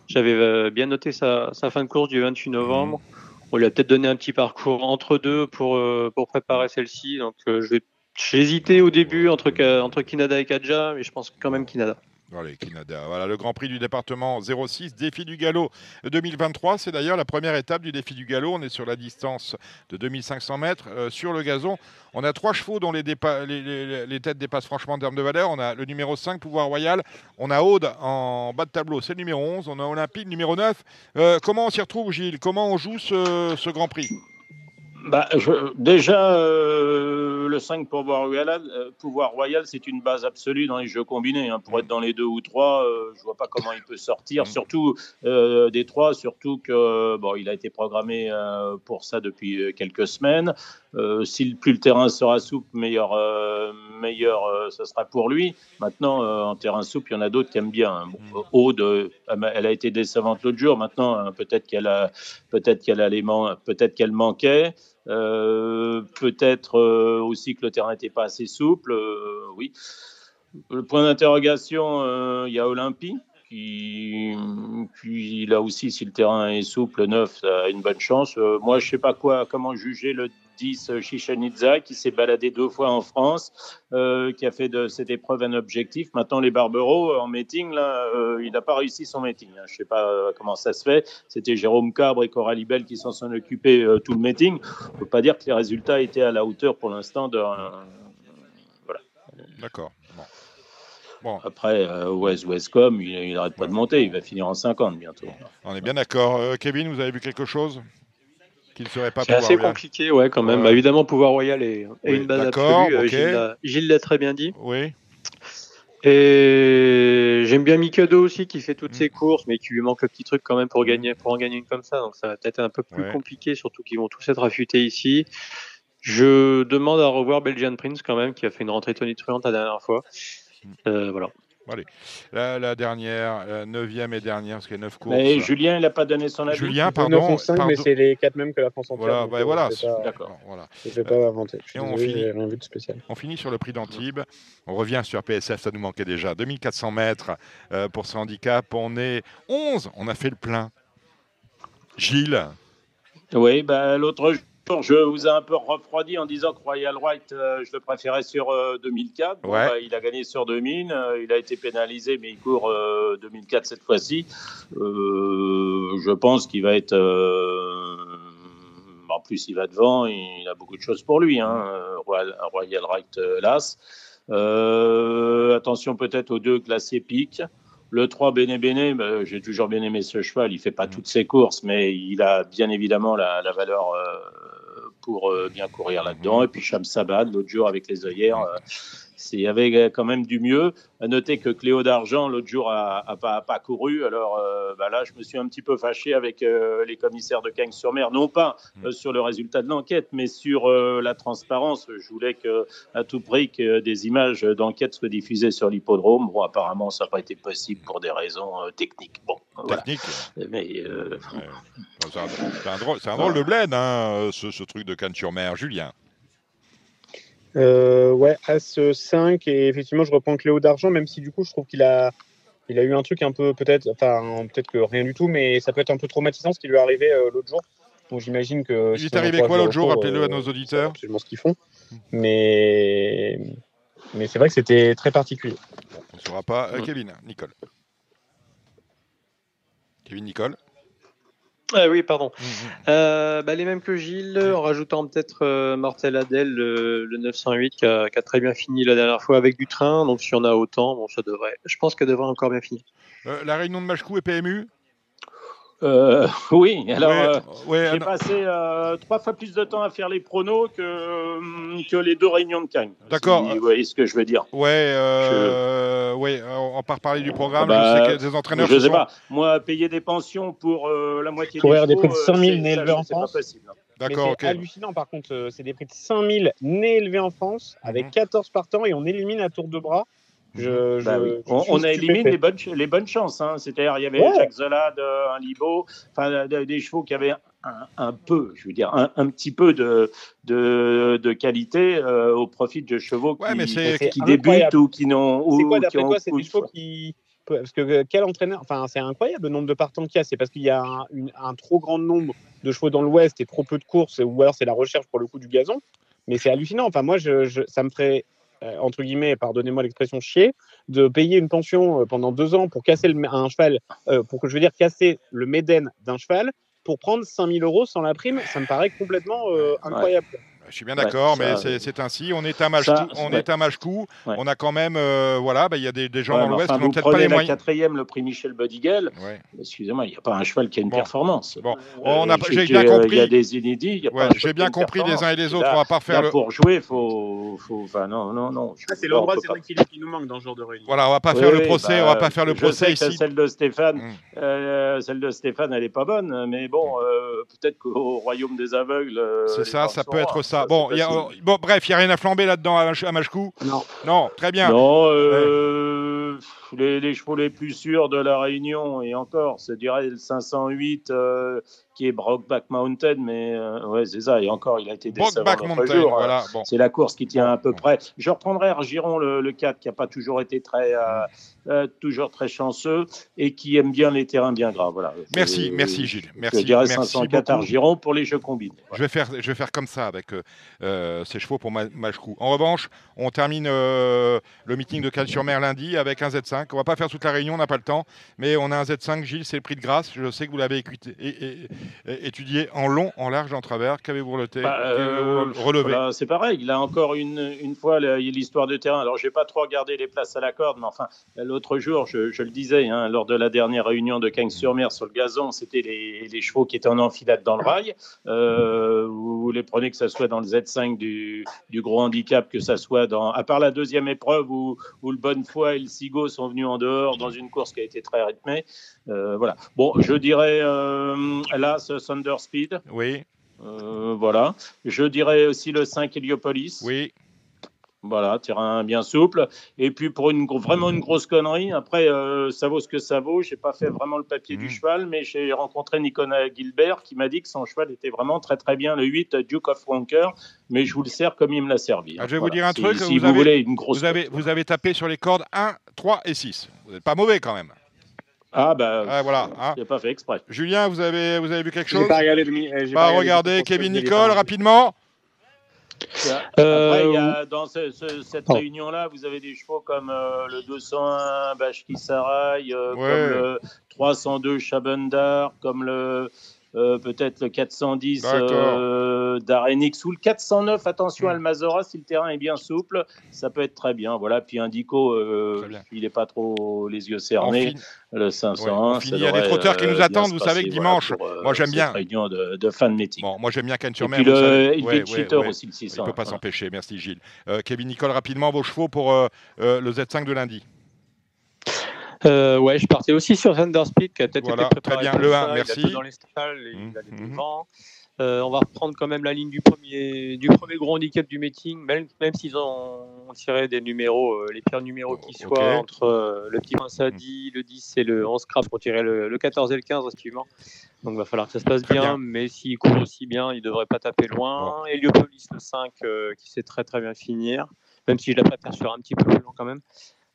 J'avais euh, bien noté sa, sa, fin de course du 28 novembre. Mhm. On lui a peut-être donné un petit parcours entre deux pour, pour préparer celle-ci. Donc je vais j'ai hésité au début entre, Kinada et Kaja, mais je pense quand même Kinada. Kinada. Voilà le Grand Prix du département 06, défi du galop 2023. C'est d'ailleurs la première étape du défi du galop. On est sur la distance de 2500 mètres euh, sur le gazon. On a trois chevaux dont les, les, têtes dépassent franchement en termes de valeur. On a le numéro 5, Pouvoir Royal. On a Aude en bas de tableau, c'est le numéro 11. On a Olympique, numéro 9. Euh, comment on s'y retrouve, Gilles? Comment on joue ce Grand Prix? Bah, déjà, euh, le 5 pouvoir royal, euh, pouvoir royal c'est une base absolue dans les jeux combinés. Hein. Pour être dans les deux ou trois, euh, je vois pas comment il peut sortir. Mm. Surtout des trois, surtout que bon, il a été programmé pour ça depuis quelques semaines. si plus le terrain sera souple, meilleur, meilleur ce sera pour lui. Maintenant, en terrain souple, il y en a d'autres qui aiment bien. Hein. Mm. Aude, elle a été décevante l'autre jour. Maintenant, hein, peut-être qu'elle a, peut-être qu'elle peut-être qu'elle manquait. Euh, peut-être euh, aussi que le terrain n'était pas assez souple. Euh, oui. Le point d'interrogation, il y a Olympie. Qui, puis là aussi, si le terrain est souple, neuf, ça a une bonne chance. moi, je sais pas quoi, comment juger le 10 Chichen qui s'est baladé deux fois en France, euh, qui a fait de cette épreuve un objectif. Maintenant, les Barbereaux, en meeting, là, euh, il n'a pas réussi son meeting. Hein. Je ne sais pas euh, comment ça se fait. C'était Jérôme Cabre et Coralie Bell qui s'en sont occupés tout le meeting. On ne peut pas dire que les résultats étaient à la hauteur pour l'instant. D'accord. Bon. Après, West Westcom, il n'arrête pas de monter. Il va finir en 50 bientôt. On est bien d'accord. Kevin, vous avez vu quelque chose c'est assez compliqué, ouais, quand même. Bah, évidemment, pouvoir royal est, une base absolue. Euh, Gilles l'a très bien dit. Oui. Et j'aime bien Mikado aussi qui fait toutes mm. ses courses, mais qui lui manque un petit truc quand même pour mm. gagner, pour en gagner une comme ça. Donc ça va peut-être être un peu plus compliqué, surtout qu'ils vont tous être affûtés ici. Je demande à revoir Belgian Prince quand même, qui a fait une rentrée tonitruante la dernière fois. Euh, voilà. Allez, la, la dernière, euh, neuvième et dernière, parce qu'il y a neuf courses. Mais Julien, il n'a pas donné son avis. Julien, pardon. 9 ou 5, mais c'est les 4 mêmes que la France entière. Voilà, bah euh, voilà. D'accord. Voilà. Je vais pas inventer. Je suis Et on désolé, finit. j'ai rien vu de spécial. On finit sur le prix d'Antibes. On revient sur PSF, ça nous manquait déjà. 2400 mètres euh, pour ce handicap. On est 11. On a fait le plein. Gilles, Oui, bah, l'autre je vous ai un peu refroidi en disant que Royal White, euh, je le préférais sur euh, 2004. Bon, Ouais. bah, il a gagné sur 2000, euh, il a été pénalisé, mais il court euh, 2004 cette fois-ci. Euh, je pense qu'il va être. euh, en plus, il va devant, il a beaucoup de choses pour lui, hein, euh, Royal, Royal euh, Las. Euh, attention peut-être aux deux classés piques. Le 3 Béné Béné, bah, j'ai toujours bien aimé ce cheval. Il fait pas toutes ses courses, mais il a bien évidemment la, la valeur euh, pour euh, bien courir là-dedans. Et puis Cham Sabad, l'autre jour avec les œillères, euh, il y avait quand même du mieux. À noter que Cléo d'Argent, l'autre jour, a, a pas, couru. Alors euh, bah là, je me suis un petit peu fâché avec euh, les commissaires de Cagnes-sur-Mer, non pas euh, sur le résultat de l'enquête, mais sur euh, la transparence. Je voulais que, à tout prix que des images d'enquête soient diffusées sur l'hippodrome. Bon, apparemment, ça n'a pas été possible pour des raisons euh, techniques. Bon, voilà. technique. Mais euh. C'est un, drôle, de bled, hein, ce, ce truc de Cannes-sur-Mer. Julien. Euh, ouais, As 5 et effectivement je reprends Cléo d'argent, même si du coup je trouve qu'il a, il a eu un truc un peu peut-être, enfin peut-être que rien du tout, mais ça peut être un peu traumatisant ce qui lui est arrivé euh, l'autre jour. Donc j'imagine que. Il si est arrivé quoi l'autre jour Rappelez-le à euh, nos auditeurs. Absolument ce qu'ils font, mais mais c'est vrai que c'était très particulier. On ne saura pas. Kevin, Nicole. Kevin, Nicole. Ah oui, pardon. Mm, mm. Euh, bah, les mêmes que Gilles, en rajoutant peut-être euh, Martel Adèle, le, le 908, qui a, qui a très bien fini la dernière fois avec du train. Donc, s'il y en a autant, bon, ça devrait. Je pense qu'elle devrait encore bien finir. Euh, la réunion de Machkou et PMU euh, oui, alors. Ouais, euh, ouais, J'ai ah, passé euh, trois fois plus de temps à faire les pronos que, que les deux réunions de Cannes. D'accord. Si vous voyez ce que je veux dire. ouais, euh, ouais, on part parler du programme. Ah bah, je sais a des entraîneurs Je sais sont- pas. Moi, payer des pensions pour euh, la moitié Courir des des chevaux, prix de 100 000 euh, c'est- nés élevés en c'est pas France. possible. D'accord, Mais ok. c'est hallucinant par contre, c'est des prix de 5000 nés élevés en France avec Mhm. 14 partants et on élimine à tour de bras. Je, je- Bah oui. je On, a éliminé stupéfait. les bonnes, ch- les bonnes chances. Hein. C'est-à-dire, il y avait Ouais. Jacques Zola, de- un Libo, enfin, des chevaux qui avaient un, un peu, je veux dire, un, un petit peu de, de, de qualité euh, au profit de chevaux Ouais, qui, mais qui incroyable. débutent ou qui n'ont. C'est ou quoi qui d'après ont- toi C'est des chevaux qui. Parce que euh, quel entraîneur Enfin, c'est incroyable le nombre de partants qu'il y a. C'est parce qu'il y a un, une- un trop grand nombre de chevaux dans l'Ouest et trop peu de courses, ou alors c'est la recherche pour le coup du gazon. Mais c'est hallucinant. Enfin, moi, je, je- ça me ferait entre guillemets, pardonnez-moi l'expression chier, de payer une pension euh, pendant deux ans pour casser le, un cheval, euh, pour que je veux dire casser le médène d'un cheval pour prendre 5000 euros sans la prime, ça me paraît complètement euh, incroyable. Je suis bien d'accord, mais euh, c'est c'est ainsi. On est à Machecou. ça, On ouais. est à Machecou. Ouais. On a quand même, euh, voilà, bah, il y a des, des gens Ouais, dans l'Ouest enfin, qui n'ont peut-être pas les moyens. quatrième, le prix Michel Bodigel. Ouais. Excusez-moi, il n'y a pas un cheval qui a une Bon. performance. Bon, Euh, on j'ai bien Il y compris. a des inédits. il y a un cheval J'ai bien compris les uns et les autres. Là- on va pas faire Là, le. pour jouer, faut, faut, enfin, non, non, non. Ah, c'est l'endroit. Cédric Philippe qui nous manque dans ce genre de réunion. Voilà, on va pas faire le procès. bah, on va pas faire le procès ici. Celle de Stéphane, Mm. celle de Stéphane, elle est pas bonne, mais bon, euh, peut-être qu'au royaume des aveugles. C'est ça, ça peut être ça. C'est Bon, il y a- possible. bon, bref, il n'y a rien à flamber là-dedans à à Machecou. Non. Non, très bien. Non, euh, les, les chevaux les plus sûrs de la Réunion, et encore, c'est dirais le 508 euh, qui est Brockback Mountain, mais euh, ouais, c'est ça, et encore, il a été l'autre Mountain, euh, voilà. Bon. C'est la course qui tient à peu bon. près. Je reprendrai Argiron, le, le 4, qui n'a pas toujours été très, euh, euh, toujours très chanceux et qui aime bien les terrains bien gras. Voilà. Merci, merci Gilles. Merci, je dirais merci 504 beaucoup. Argiron pour les jeux combinés. Je vais faire, je vais faire comme ça avec euh, euh, ces chevaux pour Ma- Machecou. En revanche, on termine euh, le meeting de Cannes-sur-Mer lundi avec un Z5. On va pas faire toute la réunion, on n'a pas le temps, mais on a un Z5. Gilles, c'est le prix de grâce. Je sais que vous l'avez écuté- é- é- é- étudié en long, en large, en travers. Qu'avez-vous Bah, euh, relevé Voilà, c'est pareil. Là encore une, une fois, il a l'histoire de terrain. Alors, j'ai pas trop regardé les places à la corde, mais enfin, l'autre jour, je, je le disais, hein, lors de la dernière réunion de Cagnes-sur-Mer sur le gazon, c'était les, les chevaux qui étaient en enfilade dans le rail. Euh, vous les prenez que ça soit dans le Z5 du, du gros handicap, que ça soit dans, à part la deuxième épreuve où, où le Bonnefoy et le Sigo sont venus en dehors dans une course qui a été très rythmée. Euh, voilà. Bon, je dirais euh, là, Thunder Speed. Oui, Euh, voilà. Je dirais aussi le 5 Heliopolis. oui. Voilà, terrain bien souple. Et puis pour une vraiment une grosse connerie, après euh, ça vaut ce que ça vaut. J'ai pas fait vraiment le papier du Mhm. cheval, mais j'ai rencontré Nicolas Gilbert qui m'a dit que son cheval était vraiment très très bien, le 8 Duke of Wonker. Mais je vous le sers comme il me l'a servi. Ah, je vais vous dire un Si- truc, Si, vous vous, avez- voulez une grosse. Vous avez, vous avez tapé sur les cordes 1, 3 et 6. Vous n'êtes pas mauvais quand même. Ah bah. Ouais, voilà, hein. J'ai pas fait exprès. Julien, vous avez, vous avez vu quelque J'ai chose? pas regardé j'ai Pas regardé le- Kevin le- Nicole, rapidement? Euh, Après, il y a, dans ce- ce- cette Oh. réunion-là, vous avez des chevaux comme euh, le 201 Bashki Sarai, euh, Ouais. comme le 302 Chabundar, comme le euh, peut-être le 410 D'accord. euh, d'Arenix ou le 409. Attention, Hmm. Almazora, si le terrain est bien souple, ça peut être très bien. Voilà. Puis Indico, euh, il n'est pas trop les yeux cernés. Le 501. Ouais, on finit. ça Il y a des trotteurs qui nous euh, bien attendent, vous savez passer, que dimanche, pour, euh, moi, j'aime bien. réunion de, de fin de meeting. Bon, moi j'aime bien Cannes Et sur Mer. puis vous le savez. Ouais, ouais, ouais. aussi, le Il 600. ne peut pas voilà. s'empêcher, merci Gilles. Kevin Nicole, rapidement, vos chevaux pour le Z5 de lundi. Euh, ouais, je partais aussi sur Thunderspeed qui a peut-être Voilà, été préparé très bien. Le ça, 1, il a merci. dans les et il a des mhm. devants. Euh, on va reprendre quand même la ligne du premier, du premier gros handicap du meeting, même, même s'ils ont tiré des numéros, euh, les pires numéros qui soient, entre le petit Prince Adi, le 10 et le 11 Craft pour tirer le, le 14 et le 15 respectivement. Donc il va falloir que ça se passe bien, bien. mais s'il court aussi bien, il ne devrait pas taper loin. Heliopolis le 5 euh, qui sait très très bien finir, même si je la préfère sur un petit peu plus lent quand même.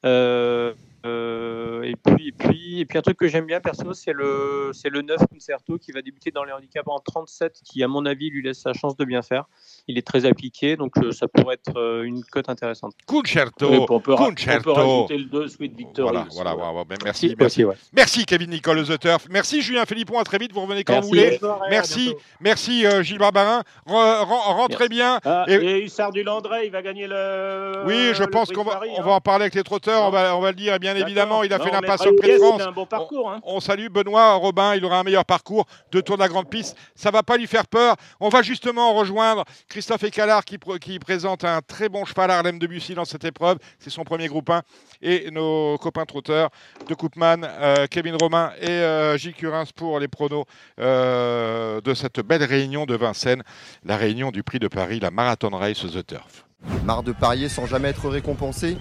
Euh, euh, et puis, et puis, et puis un truc que j'aime bien perso, c'est le, c'est le 9 Concerto qui va débuter dans les handicaps en 37, qui à mon avis lui laisse sa chance de bien faire. Il est très appliqué, donc euh, ça pourrait être euh, une cote intéressante. Concerto. Oui, on, on peut rajouter le 2 Sweet Victory. Voilà, voilà, ouais. voilà, ben, merci, merci, ouais. merci Kevin Nicole, The Turf. Merci Julien Philippon, à très vite, vous revenez quand Merci. vous voulez. Merci, merci euh, Gilles Barbarin. Re- ren- rentrez bien. Ah, Et- et... Hussard du Landré, il va gagner le. Oui, je le pense qu'on va, on hein. va en parler avec les trotteurs, on va, on va le dire, et bien D'accord. évidemment, il a Non, fait on l'impasse mettra sur le une Prix de France. c'est un bon parcours. Hein. On salue Benoît Robin, il aura un meilleur parcours de Tour de la Grande Piste. Ça va pas lui faire peur. On va justement rejoindre Christophe Écalard qui, pr- qui présente un très bon cheval Harlem Debussy dans cette épreuve. C'est son premier groupe 1. Et nos copains trotteurs de Koopman, euh, Kevin Romain et euh, Gilles Curins pour les pronos euh, de cette belle réunion de Vincennes, la réunion du Prix de Paris, la Marathon Race The Turf. Marre de parier sans jamais être récompensé?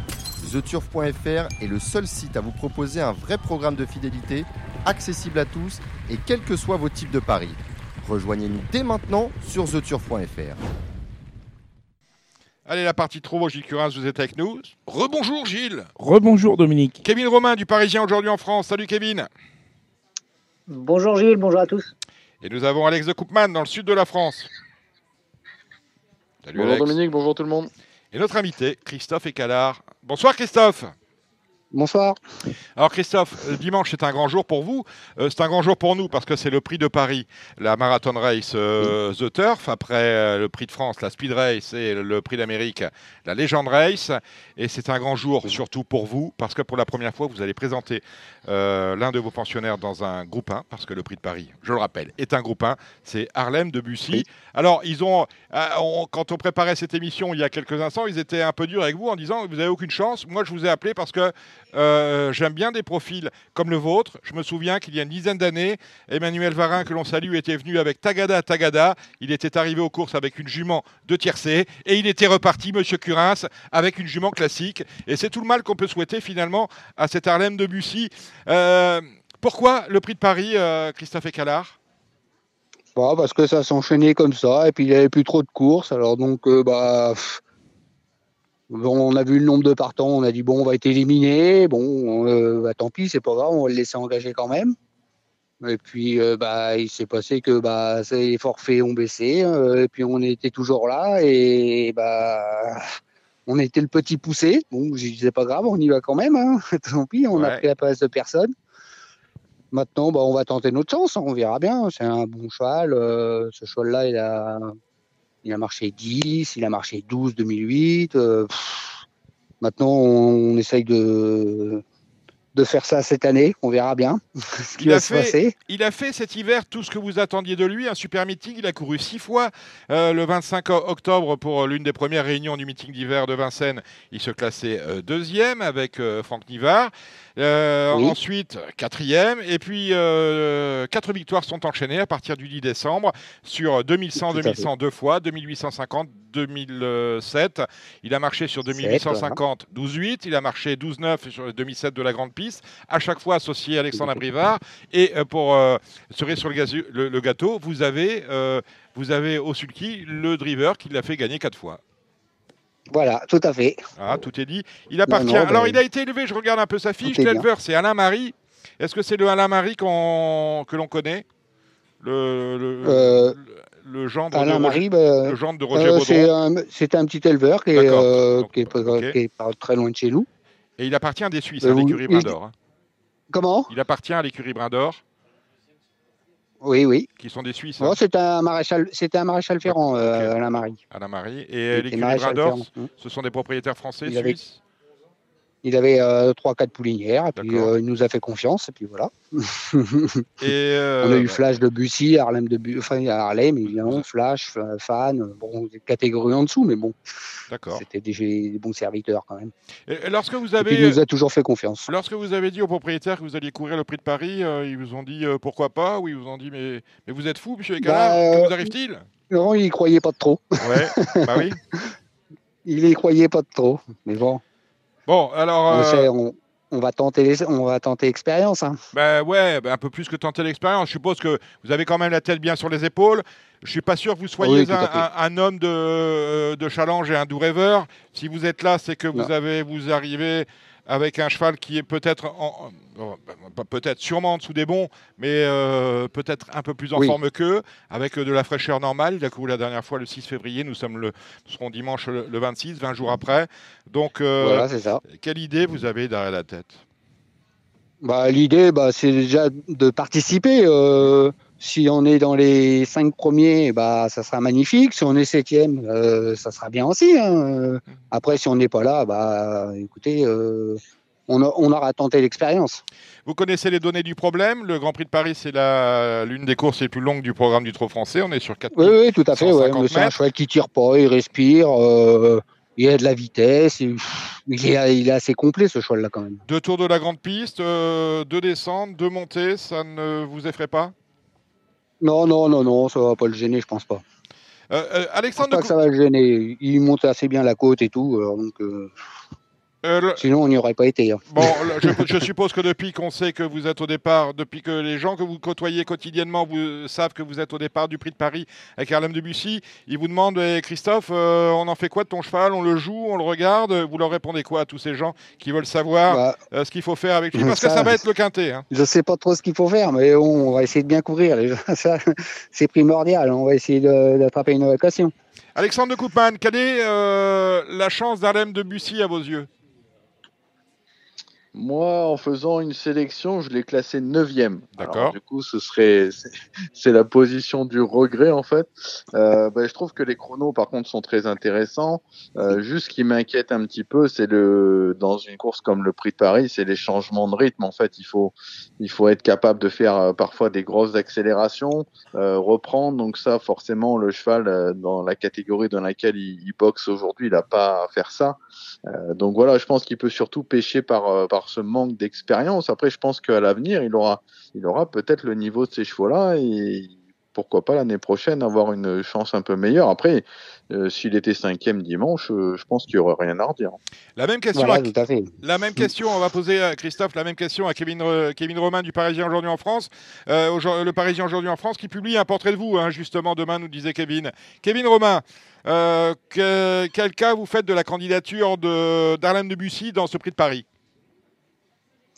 TheTurf.fr est le seul site à vous proposer un vrai programme de fidélité, accessible à tous et quels que soient vos types de paris. Rejoignez-nous dès maintenant sur TheTurf.fr. Allez, la partie trop, Gilles Curins, vous êtes avec nous. Rebonjour Gilles. Rebonjour Dominique. Kevin Romain du Parisien aujourd'hui en France. Salut Kevin. Bonjour Gilles, bonjour à tous. Et nous avons Alex de Koopman dans le sud de la France. Salut Bonjour Alex. Dominique, bonjour tout le monde. Et notre invité, Christophe Écalard. Bonsoir Christophe. Bonsoir. Alors Christophe, euh, dimanche c'est un grand jour pour vous, Euh, c'est un grand jour pour nous parce que c'est le prix de Paris, la Marathon Race euh, The Turf, après euh, le prix de France, la Speed Race et le prix d'Amérique, la Legend Race. Et c'est un grand jour surtout pour vous parce que pour la première fois vous allez présenter l'un de vos pensionnaires dans un groupe 1, parce que le prix de Paris, je le rappelle, est un groupe 1, c'est Harlem de Bussy. Alors ils ont, on- quand on préparait cette émission il y a quelques instants, ils étaient un peu durs avec vous en disant vous n'avez aucune chance. Moi je vous ai appelé parce que euh, j'aime bien des profils comme le vôtre. Je me souviens qu'il y a une dizaine d'années, Emmanuel Varin, que l'on salue, était venu avec Tagada Tagada. Il était arrivé aux courses avec une jument de tiercé et il était reparti, Monsieur Curins, avec une jument classique. Et c'est tout le mal qu'on peut souhaiter finalement à cet Harlem de Bussy. Euh, pourquoi le prix de Paris, euh, Christophe Écalard? Bah, parce que ça s'enchaînait comme ça, et puis il n'y avait plus trop de courses. Alors donc, euh, bah, bon, on a vu le nombre de partants, on a dit bon, on va être éliminé. Bon, euh, bah, tant pis, c'est pas grave, on va le laisser engager quand même. Et puis, euh, bah, il s'est passé que bah, les forfaits ont baissé, euh, et puis on était toujours là, et bah, on était le petit poussé. Bon, je disais pas grave, on y va quand même. Hein. Tant pis, on Ouais. a pris la place de personne. Maintenant, bah, on va tenter notre chance, hein, on verra bien. C'est un bon cheval. ce cheval-là, il a, il a marché 10, il a marché 12 2008. euh, maintenant, on essaye de, de faire ça cette année. On verra bien ce qui Il va a se fait- passer. Il a fait cet hiver tout ce que vous attendiez de lui, un super meeting. Il a couru six fois euh, le 25 o- octobre pour l'une des premières réunions du meeting d'hiver de Vincennes. Il se classait euh, deuxième avec euh, Franck Nivard. Euh, Oui. Ensuite, quatrième. Et puis, euh, quatre victoires sont enchaînées à partir du 10 décembre sur 2100, Tout à fait. 2100 deux fois, 2850, 2007. Il a marché sur 2850, 12-8. Il a marché 12-9 sur le 2007 de la grande piste. À chaque fois associé à Alexandre Abrivard. Et euh, pour euh, cerise sur le, gâteau, vous avez, euh, vous avez au sulky le driver qui l'a fait gagner quatre fois. Voilà, tout à fait. Ah, tout est dit. Il appartient. Alors, ben, il a été élevé, je regarde un peu sa fiche. L'éleveur, c'est Alain Marie. Est-ce que c'est le Alain Marie que l'on connaît? Le, le, euh, le, gendre Alain de Marie, Roger, le gendre de Roger euh, C'est un, petit éleveur qui est, euh, qui, est, qui est, pas très loin de chez nous. Et il appartient à des Suisses, à l'écurie Brindor. Hein. Comment? Il appartient à l'écurie Brindor. Oui, oui. Qui sont des Suisses. Hein. c'était un maréchal, c'était un maréchal Ferrand, okay. euh, Alain Marie. Alain Marie. Et l'écurie Brindor, ce sont des propriétaires français, il suisses? Il avait euh, trois, 4 quatre poulinières, et puis euh, il nous a fait confiance, et puis voilà. et On a eu Flash de Bussy, Harlem de Bussy, enfin Harlem, évidemment, Flash, Fan, bon, des catégories en dessous, mais bon. C'était des, des, bons serviteurs quand même. Et lorsque vous avez, il nous a toujours fait confiance. Lorsque vous avez dit aux propriétaires que vous alliez courir le prix de Paris, ils vous ont dit pourquoi pas, ou ils vous ont dit mais, mais vous êtes fou, monsieur Ecalar, bah, que vous arrive-t-il? Non, il y croyait pas trop. Ouais, bah oui. il y croyait pas trop, mais bon. Bon, alors. Euh, on, va tenter, on va tenter l'expérience. Hein. Ben ouais, ben un peu plus que tenter l'expérience. Je suppose que vous avez quand même la tête bien sur les épaules. Je suis pas sûr que vous soyez un, homme de, euh, de, challenge et un doux rêveur. Si vous êtes là, c'est que vous avez, vous arrivez avec un cheval qui est peut-être, bah, peut-être sûrement en dessous des bons, mais euh, peut-être un peu plus en forme qu'eux, avec de la fraîcheur normale. Il a couru la dernière fois le 6 février, nous, sommes le, serons dimanche le, 26, 20 jours après. Donc, euh, ça. quelle idée vous avez derrière la tête? Bah, L'idée, bah, c'est déjà de participer. Euh, si on est dans les cinq premiers, bah, ça sera magnifique. Si on est septième, euh, ça sera bien aussi. Hein. Après, si on n'est pas là, bah, écoutez, euh, on, aura tenté l'expérience. Vous connaissez les données du problème. Le Grand Prix de Paris, c'est l'une des courses les plus longues du programme du Trot français. On est sur 4 Oui, oui, tout à fait. c'est un cheval qui tire pas, il respire. Euh, il a de la vitesse, il est, il est assez complet ce cheval-là quand même. Deux tours de la grande piste, deux descentes, deux montées, ça ne vous effraie pas? Non, non, non, non, ça va pas le gêner, je pense pas. Euh, euh, Alexandre, je pense pas que ça va le gêner. Il monte assez bien la côte et tout, donc. Euh... Euh, Sinon, on n'y aurait pas été. Hein. Bon, je, suppose que depuis qu'on sait que vous êtes au départ, depuis que les gens que vous côtoyez quotidiennement vous savent que vous êtes au départ du Prix de Paris avec Harlem Debussy, ils vous demandent eh, Christophe, euh, on en fait quoi de ton cheval? On le joue, on le regarde? Vous leur répondez quoi à tous ces gens qui veulent savoir bah, euh, ce qu'il faut faire avec lui? Parce que ça va être le quintet. Hein. Je ne sais pas trop ce qu'il faut faire, mais on, va essayer de bien couvrir. C'est primordial. On va essayer d'attraper une occasion. Alexandre de Koopman, quelle est la chance d'Harlem Debussy à vos yeux? Moi, en faisant une sélection, je l'ai classé neuvième. D'accord. Du coup, ce serait, c'est la position du regret en fait. Euh, ben, je trouve que les chronos, par contre, sont très intéressants. Euh, juste ce qui m'inquiète un petit peu, c'est le, dans une course comme le Prix de Paris, c'est les changements de rythme. En fait, il faut, il faut être capable de faire euh, parfois des grosses accélérations, euh, reprendre. Donc ça, forcément, le cheval euh, dans la catégorie dans laquelle il, il boxe aujourd'hui, il n'a pas à faire ça. Euh, donc voilà, je pense qu'il peut surtout pêcher par, par ce manque d'expérience. Après, je pense qu'à l'avenir, il aura, il aura peut-être le niveau de ces chevaux-là et pourquoi pas l'année prochaine avoir une chance un peu meilleure. Après, euh, s'il était cinquième dimanche, euh, je pense qu'il n'y aurait rien à redire. La même question, la même question, on va poser à Christophe la même question à Kevin, Kevin Romain du Parisien aujourd'hui en France. Euh, le Parisien aujourd'hui en France qui publie un portrait de vous, hein, justement, demain, nous disait Kevin. Kevin Romain, quel cas vous faites de la candidature d'Arlène Debussy dans ce prix de Paris?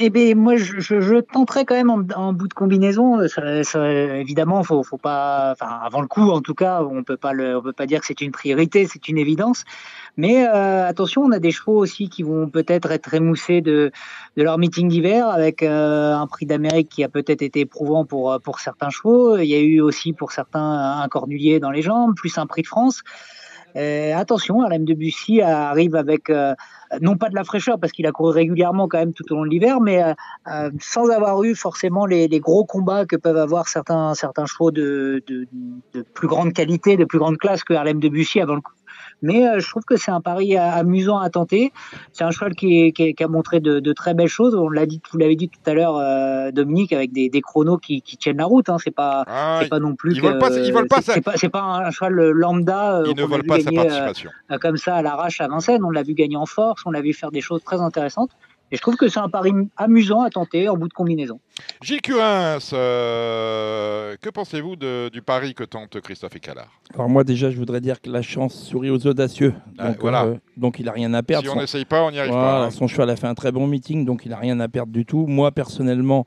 Eh bien, moi, je, je, tenterai quand même en, bout de combinaison. Ça, ça, évidemment, faut, faut pas, enfin, avant le coup, en tout cas, on peut pas le, on peut pas dire que c'est une priorité, c'est une évidence. Mais euh, attention, on a des chevaux aussi qui vont peut-être être émoussés de, de leur meeting d'hiver avec euh, un prix d'Amérique qui a peut-être été éprouvant pour pour certains chevaux. Il y a eu aussi pour certains un cornulier dans les jambes, plus un prix de France. Euh, attention, Alain Debussy arrive avec euh, non pas de la fraîcheur parce qu'il a couru régulièrement quand même tout au long de l'hiver, mais euh, sans avoir eu forcément les, gros combats que peuvent avoir certains certains chevaux de, plus grande qualité, de plus grande classe que Harlem Debussy avant le coup. Mais euh, je trouve que c'est un pari amusant à tenter. C'est un cheval qui, a montré de, très belles choses. On l'a dit, vous l'avez dit tout à l'heure, euh, Dominique, avec des, chronos qui, tiennent la route. Hein. C'est pas, ah, pas non plus. Ils volent pas. Ils volent pas. C'est pas, pas, un cheval lambda. Ils ne volent pas sa participation. comme ça à l'arrache à Vincennes. On l'a vu gagner en force. On l'a vu faire des choses très intéressantes. Et je trouve que c'est un pari amusant à tenter en bout de combinaison. Gilles Curins, euh, que pensez-vous du pari que tente Christophe Ecalard Alors moi déjà, je voudrais dire que la chance sourit aux audacieux. Ah, donc, voilà. Euh, donc il n'a rien à perdre. Si on n'essaye pas, on n'y arrive pas. Hein. Son cheval a fait un très bon meeting, donc il n'a rien à perdre du tout. Moi personnellement,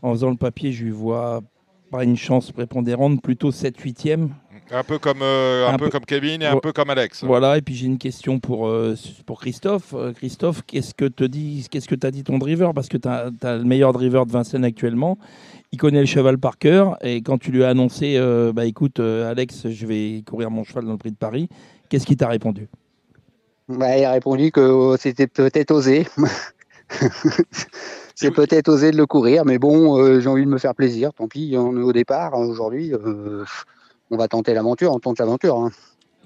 en faisant le papier, je lui vois pas une chance prépondérante, plutôt 7-8e. Un peu comme, euh, un, peu, comme Kevin et un peu comme Alex. Voilà, et puis j'ai une question pour, euh, pour Christophe. Euh, Christophe, qu'est-ce que te dit, qu'est-ce que t'as dit ton driver? Parce que tu as, le meilleur driver de Vincennes actuellement. Il connaît le cheval par cœur. Et quand tu lui as annoncé, bah écoute, Alex, je vais courir mon cheval dans le prix de Paris, qu'est-ce qu'il t'a répondu? Bah, Il a répondu que c'était peut-être osé. c'est peut-être osé de le courir, mais bon, j'ai envie de me faire plaisir. Tant pis, on est au départ aujourd'hui on va tenter l'aventure, on tente l'aventure. Hein.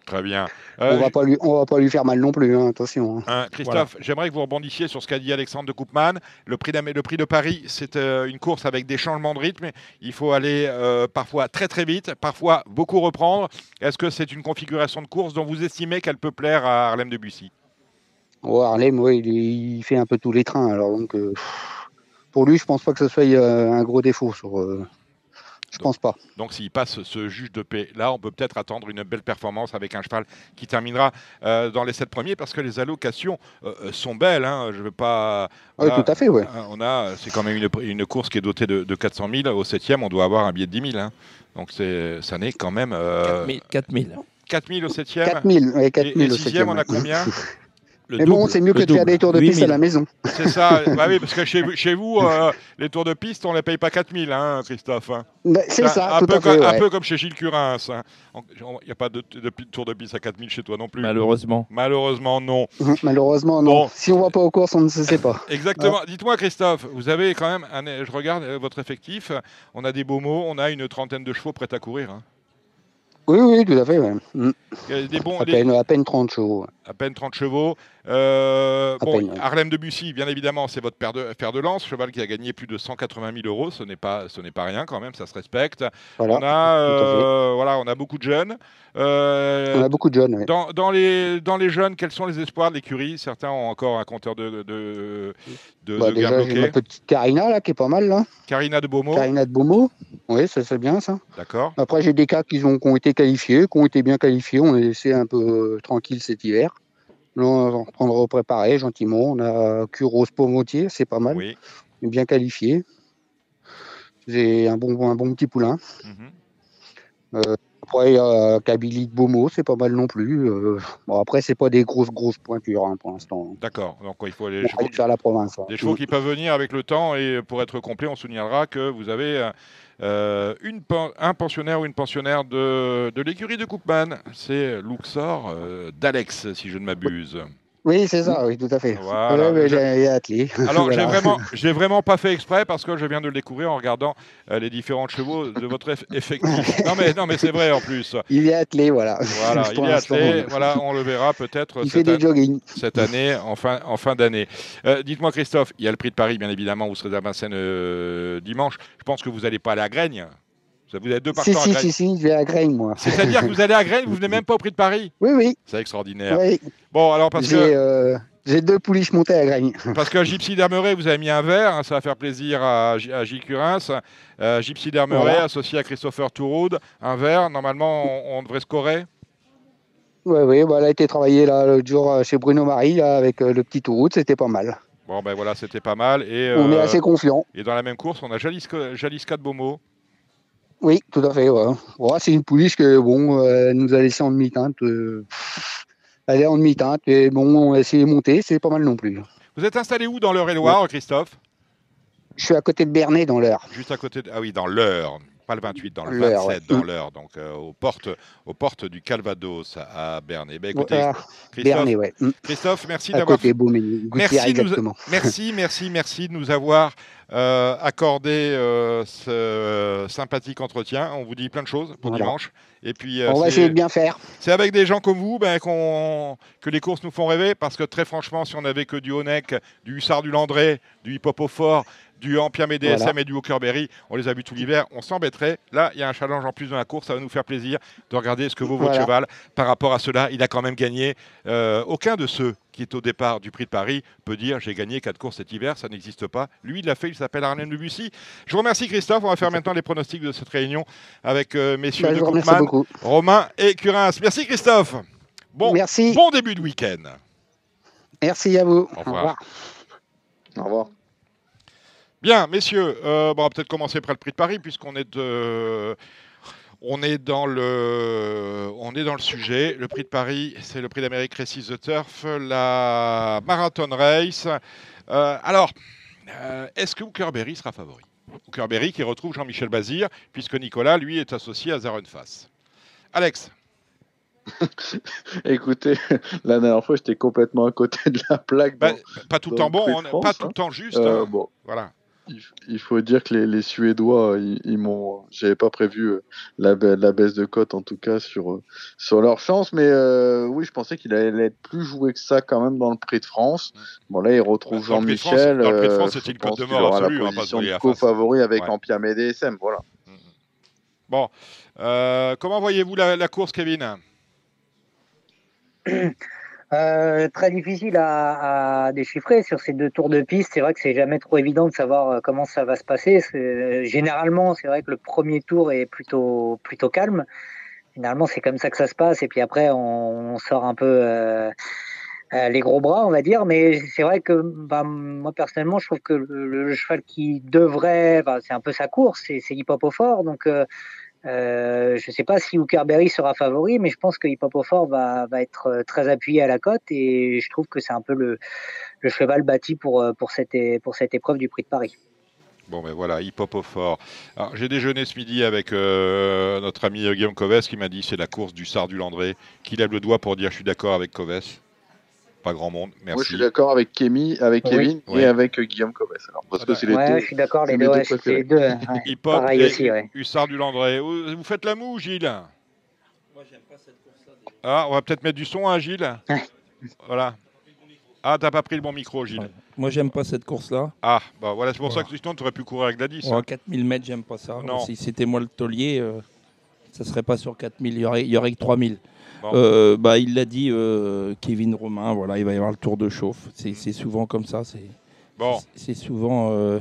Très bien. on euh, va pas lui, on va pas lui faire mal non plus, hein, attention. Hein. Hein, Christophe, j'aimerais que vous rebondissiez sur ce qu'a dit Alexandre de Koopman. Le prix, le prix de Paris, c'est euh, une course avec des changements de rythme. Il faut aller euh, parfois très très vite, parfois beaucoup reprendre. Est-ce que c'est une configuration de course dont vous estimez qu'elle peut plaire à Harlem de Bussy oh, Harlem, oui, il, fait un peu tous les trains. Alors donc, pour lui, je pense pas que ce soit un gros défaut sur je pense pas. Donc s'il passe ce juge de paix, là, on peut peut-être attendre une belle performance avec un cheval qui terminera euh, dans les sept premiers parce que les allocations euh, euh, sont belles. Hein. Je veux pas. Oui, tout à fait, ouais. On a, c'est quand même une, course qui est dotée de, 400 000. Au septième, on doit avoir un billet de 10 000. Hein. Donc c'est, ça n'est quand même. 4 000. 4 000 au septième. 4 000, oui, 4 000 et, au sixième, on a combien? mais bon, c'est mieux que de faire des tours de piste à la maison. C'est ça, bah oui, parce que chez, chez vous, euh, les tours de piste, on ne les paye pas 4000, hein, Christophe. Hein. Bah, c'est ça, un, tout peu à fait, comme, un peu comme chez Gilles Curins. Hein. Il n'y a pas de, de, tour de piste à 4000 chez toi non plus. Malheureusement. Malheureusement, non. Malheureusement, non. Si on ne va pas aux courses, on ne sait pas. Exactement. Dites-moi, Christophe, vous avez quand même, un, je regarde euh, votre effectif, on a des beaux mots, on a une trentaine de chevaux prêts à courir. Hein. Oui, oui, tout à fait. Mm. des bons, à, peine, à, peine, 30 chevaux. À peine 30 chevaux. Euh, bon, Harlem de Bussy, bien évidemment, c'est votre père de, de lance, cheval qui a gagné plus de 180 000 euros. Ce n'est pas, ce n'est pas rien quand même, ça se respecte. on a, euh, voilà, on a beaucoup de jeunes. Euh, on a beaucoup de jeunes. Oui. Dans, dans, les, dans les jeunes, quels sont les espoirs de l'écurie? Certains ont encore un compteur de, de, de, bah, déjà, ma petite Carina là qui est pas mal là. Carina de Beaumont. Carina de Beaumont. Oui, ça c'est bien ça. D'accord. Après j'ai des cas qui ont, qui ont été qualifiés, qui ont été bien qualifiés. On est laissé un peu tranquille cet hiver. On va reprendre au préparé gentiment. On a Curos Pomotier, c'est pas mal. Oui. Bien qualifié. J'ai un bon, un bon petit poulain. Mhm. euh, après, a Kabylie de Beaumont, c'est pas mal non plus. Euh, bon, après, c'est pas des grosses, grosses pointures hein, pour l'instant. D'accord. Donc, il faut aller chevaux, faire la province. Des chevaux qui peuvent venir avec le temps. Et pour être complet, on soulignera que vous avez euh, euh, une, un pensionnaire ou une pensionnaire de, de l'écurie de Cookman. C'est Luxor euh, d'Alex, si je ne m'abuse. Oui, c'est ça, oui, tout à fait. Voilà. j'ai attelé. Alors, j'ai vraiment, j'ai vraiment pas fait exprès parce que je viens de le découvrir en regardant euh, les différents chevaux de votre effectif. non, mais, non, mais c'est vrai en plus. Il est attelé, voilà. Voilà, il est attelé. Voilà, on le verra peut-être cette, an cette, année, en fin, en fin d'année. Euh, dites-moi, Christophe, il y a le prix de Paris, bien évidemment, vous serez à Vincennes euh, dimanche. Je pense que vous n'allez pas à Graigne. Vous avez deux partants si, si, Si, si, je vais à Graines, moi. C'est-à-dire que vous allez à Graines, vous venez même pas au prix de Paris? Oui, oui. C'est extraordinaire. Bon, alors parce que. Euh, j'ai deux pouliches montées à Graines. Parce que Gypsy d'Hermeret, vous avez mis un verre, hein, ça va faire plaisir à, à Gilles Curins. Euh, Gypsy d'Hermeret, associé à Christopher Touroud, un verre, normalement, on, devrait scorer? Oui, oui, bah, elle a été travaillée l'autre jour euh, chez Bruno Marie avec le petit Touroud, c'était pas mal. Bon, ben voilà, c'était pas mal. Et, on est assez confiant. Et dans la même course, on a Jaliska, Jaliska de Beaumont. Oui, tout à fait. Ouais. c'est une pouliche que bon, euh, nous a laissé en demi-teinte. Euh, elle est en demi-teinte et bon, on a essayé de monter, c'est pas mal non plus. Vous êtes installé où dans l'Eure-et-Loire, Christophe? Je suis à côté de Bernay dans l'Eure. Juste à côté de... Ah oui, dans l'Eure. Pas le 28, dans le L'heure, 27, ouais. dans l'heure, donc euh, aux, portes, aux portes du Calvados à Berne. Eh ben, écoutez, Voilà. Christophe, ouais. Mm. Christophe, merci d'avoir Merci, nous-. Merci, merci, merci de nous avoir euh, accordé euh, ce sympathique entretien. On vous dit plein de choses pour Voilà. dimanche. Et puis, On va essayer de bien faire. c'est avec des gens comme vous ben, que les courses nous font rêver. Parce que très franchement, si on avait que du Honeck, du Hussard du Landré, du Hip Hop au Fort, du Ampiam DSM Voilà. et du Hawkerberry, on les a vus tout l'hiver, on s'embêterait. Là, il y a un challenge en plus dans la course. Ça va nous faire plaisir de regarder ce que vaut votre cheval. Par rapport à cela, il a quand même gagné. Euh, aucun de ceux qui est au départ du Prix de Paris peut dire j'ai gagné quatre courses cet hiver, ça n'existe pas. Lui, il l'a fait, il s'appelle Arlène Debussy. Je vous remercie Christophe, on va faire maintenant les pronostics de cette réunion avec euh, messieurs Bah, de Koopman. Romain et Curins. Merci Christophe. Bon, Merci. bon début de week-end. Merci à vous. Au revoir. Au revoir. Bien, messieurs, euh, bon, on va peut-être commencer par le Prix de Paris puisqu'on est de... On est, dans le, on est dans le sujet. Le prix de Paris, c'est le prix d'Amérique Récise the Turf, la Marathon Race. Euh, alors, euh, est-ce que Hookerberry sera favori? Hookerberry qui retrouve Jean-Michel Bazir, puisque Nicolas, lui, est associé à Zarenfass. Alex, Écoutez, la dernière fois, j'étais complètement à côté de la plaque. bah, dans- pas tout le temps bon, France, pas tout hein. le temps juste. Euh, hein. bon, Voilà. Il, faut dire que les, les Suédois, ils, ils m'ont. J'avais pas prévu euh, la, ba- la baisse de cote, en tout cas, sur, euh, sur leur chance. Mais euh, oui, je pensais qu'il allait être plus joué que ça, quand même, dans le Prix de France. Bon, là, il retrouve Jean-Michel. dans le Prix de France, c'était une cote de mort aura absolue, la pas position briller de co-favori avec Ouais. Ampiam et DSM. Voilà. Bon, Euh, comment voyez-vous la, la course, Kevin? Euh, très difficile à, déchiffrer sur ces deux tours de piste. C'est vrai que c'est jamais trop évident de savoir euh, comment ça va se passer. C'est- Généralement, c'est vrai que le premier tour est plutôt plutôt calme. Finalement, c'est comme ça que ça se passe. Et puis après, on, sort un peu euh, euh, les gros bras, on va dire. Mais c'est vrai que bah, moi personnellement, je trouve que le, cheval qui devrait, bah, c'est un peu sa course, c'est c'est Hip Hop au fort. Donc euh, euh, je ne sais pas si Hookerberry sera favori, mais je pense que Hip Hop au fort va, va être euh, très appuyé à la cote et je trouve que c'est un peu le, cheval bâti pour, euh, pour, cette, épreuve du Prix de Paris. Bon, ben voilà, hip hop au fort. J'ai déjeuné ce midi avec notre ami Guillaume Coves qui m'a dit c'est la course du Sard du Landré, qui lève le doigt pour dire je suis d'accord avec Coves. Pas grand monde, Moi, je merci. suis d'accord avec, Kémy, avec Oui. Kevin Ouais. et avec euh, Guillaume. Alors, parce que c'est les Ouais, deux. je suis d'accord, les deux, mes deux ouais, les deux. hein, ouais. Hip hop Pareil et aussi, ouais. Hussard du Landré. Vous vous faites la moue, Gilles Ah, on va peut-être mettre du son, hein, Gilles? Voilà. Ah, t'as pas pris le bon micro, Gilles. Ouais. Moi, j'aime pas cette course-là. Ah, bah voilà, c'est pour Voilà. ça que sinon tu aurais pu courir avec Gladys. Oh, 4000 mètres, j'aime pas ça. Non. Si c'était moi le taulier, euh, ça serait pas sur 4000, il y aurait, il y aurait que 3000. Euh, bah, il l'a dit, euh, Kevin Romain, voilà, il va y avoir le tour de chauffe. C'est c'est souvent comme ça. C'est Bon, c'est souvent euh,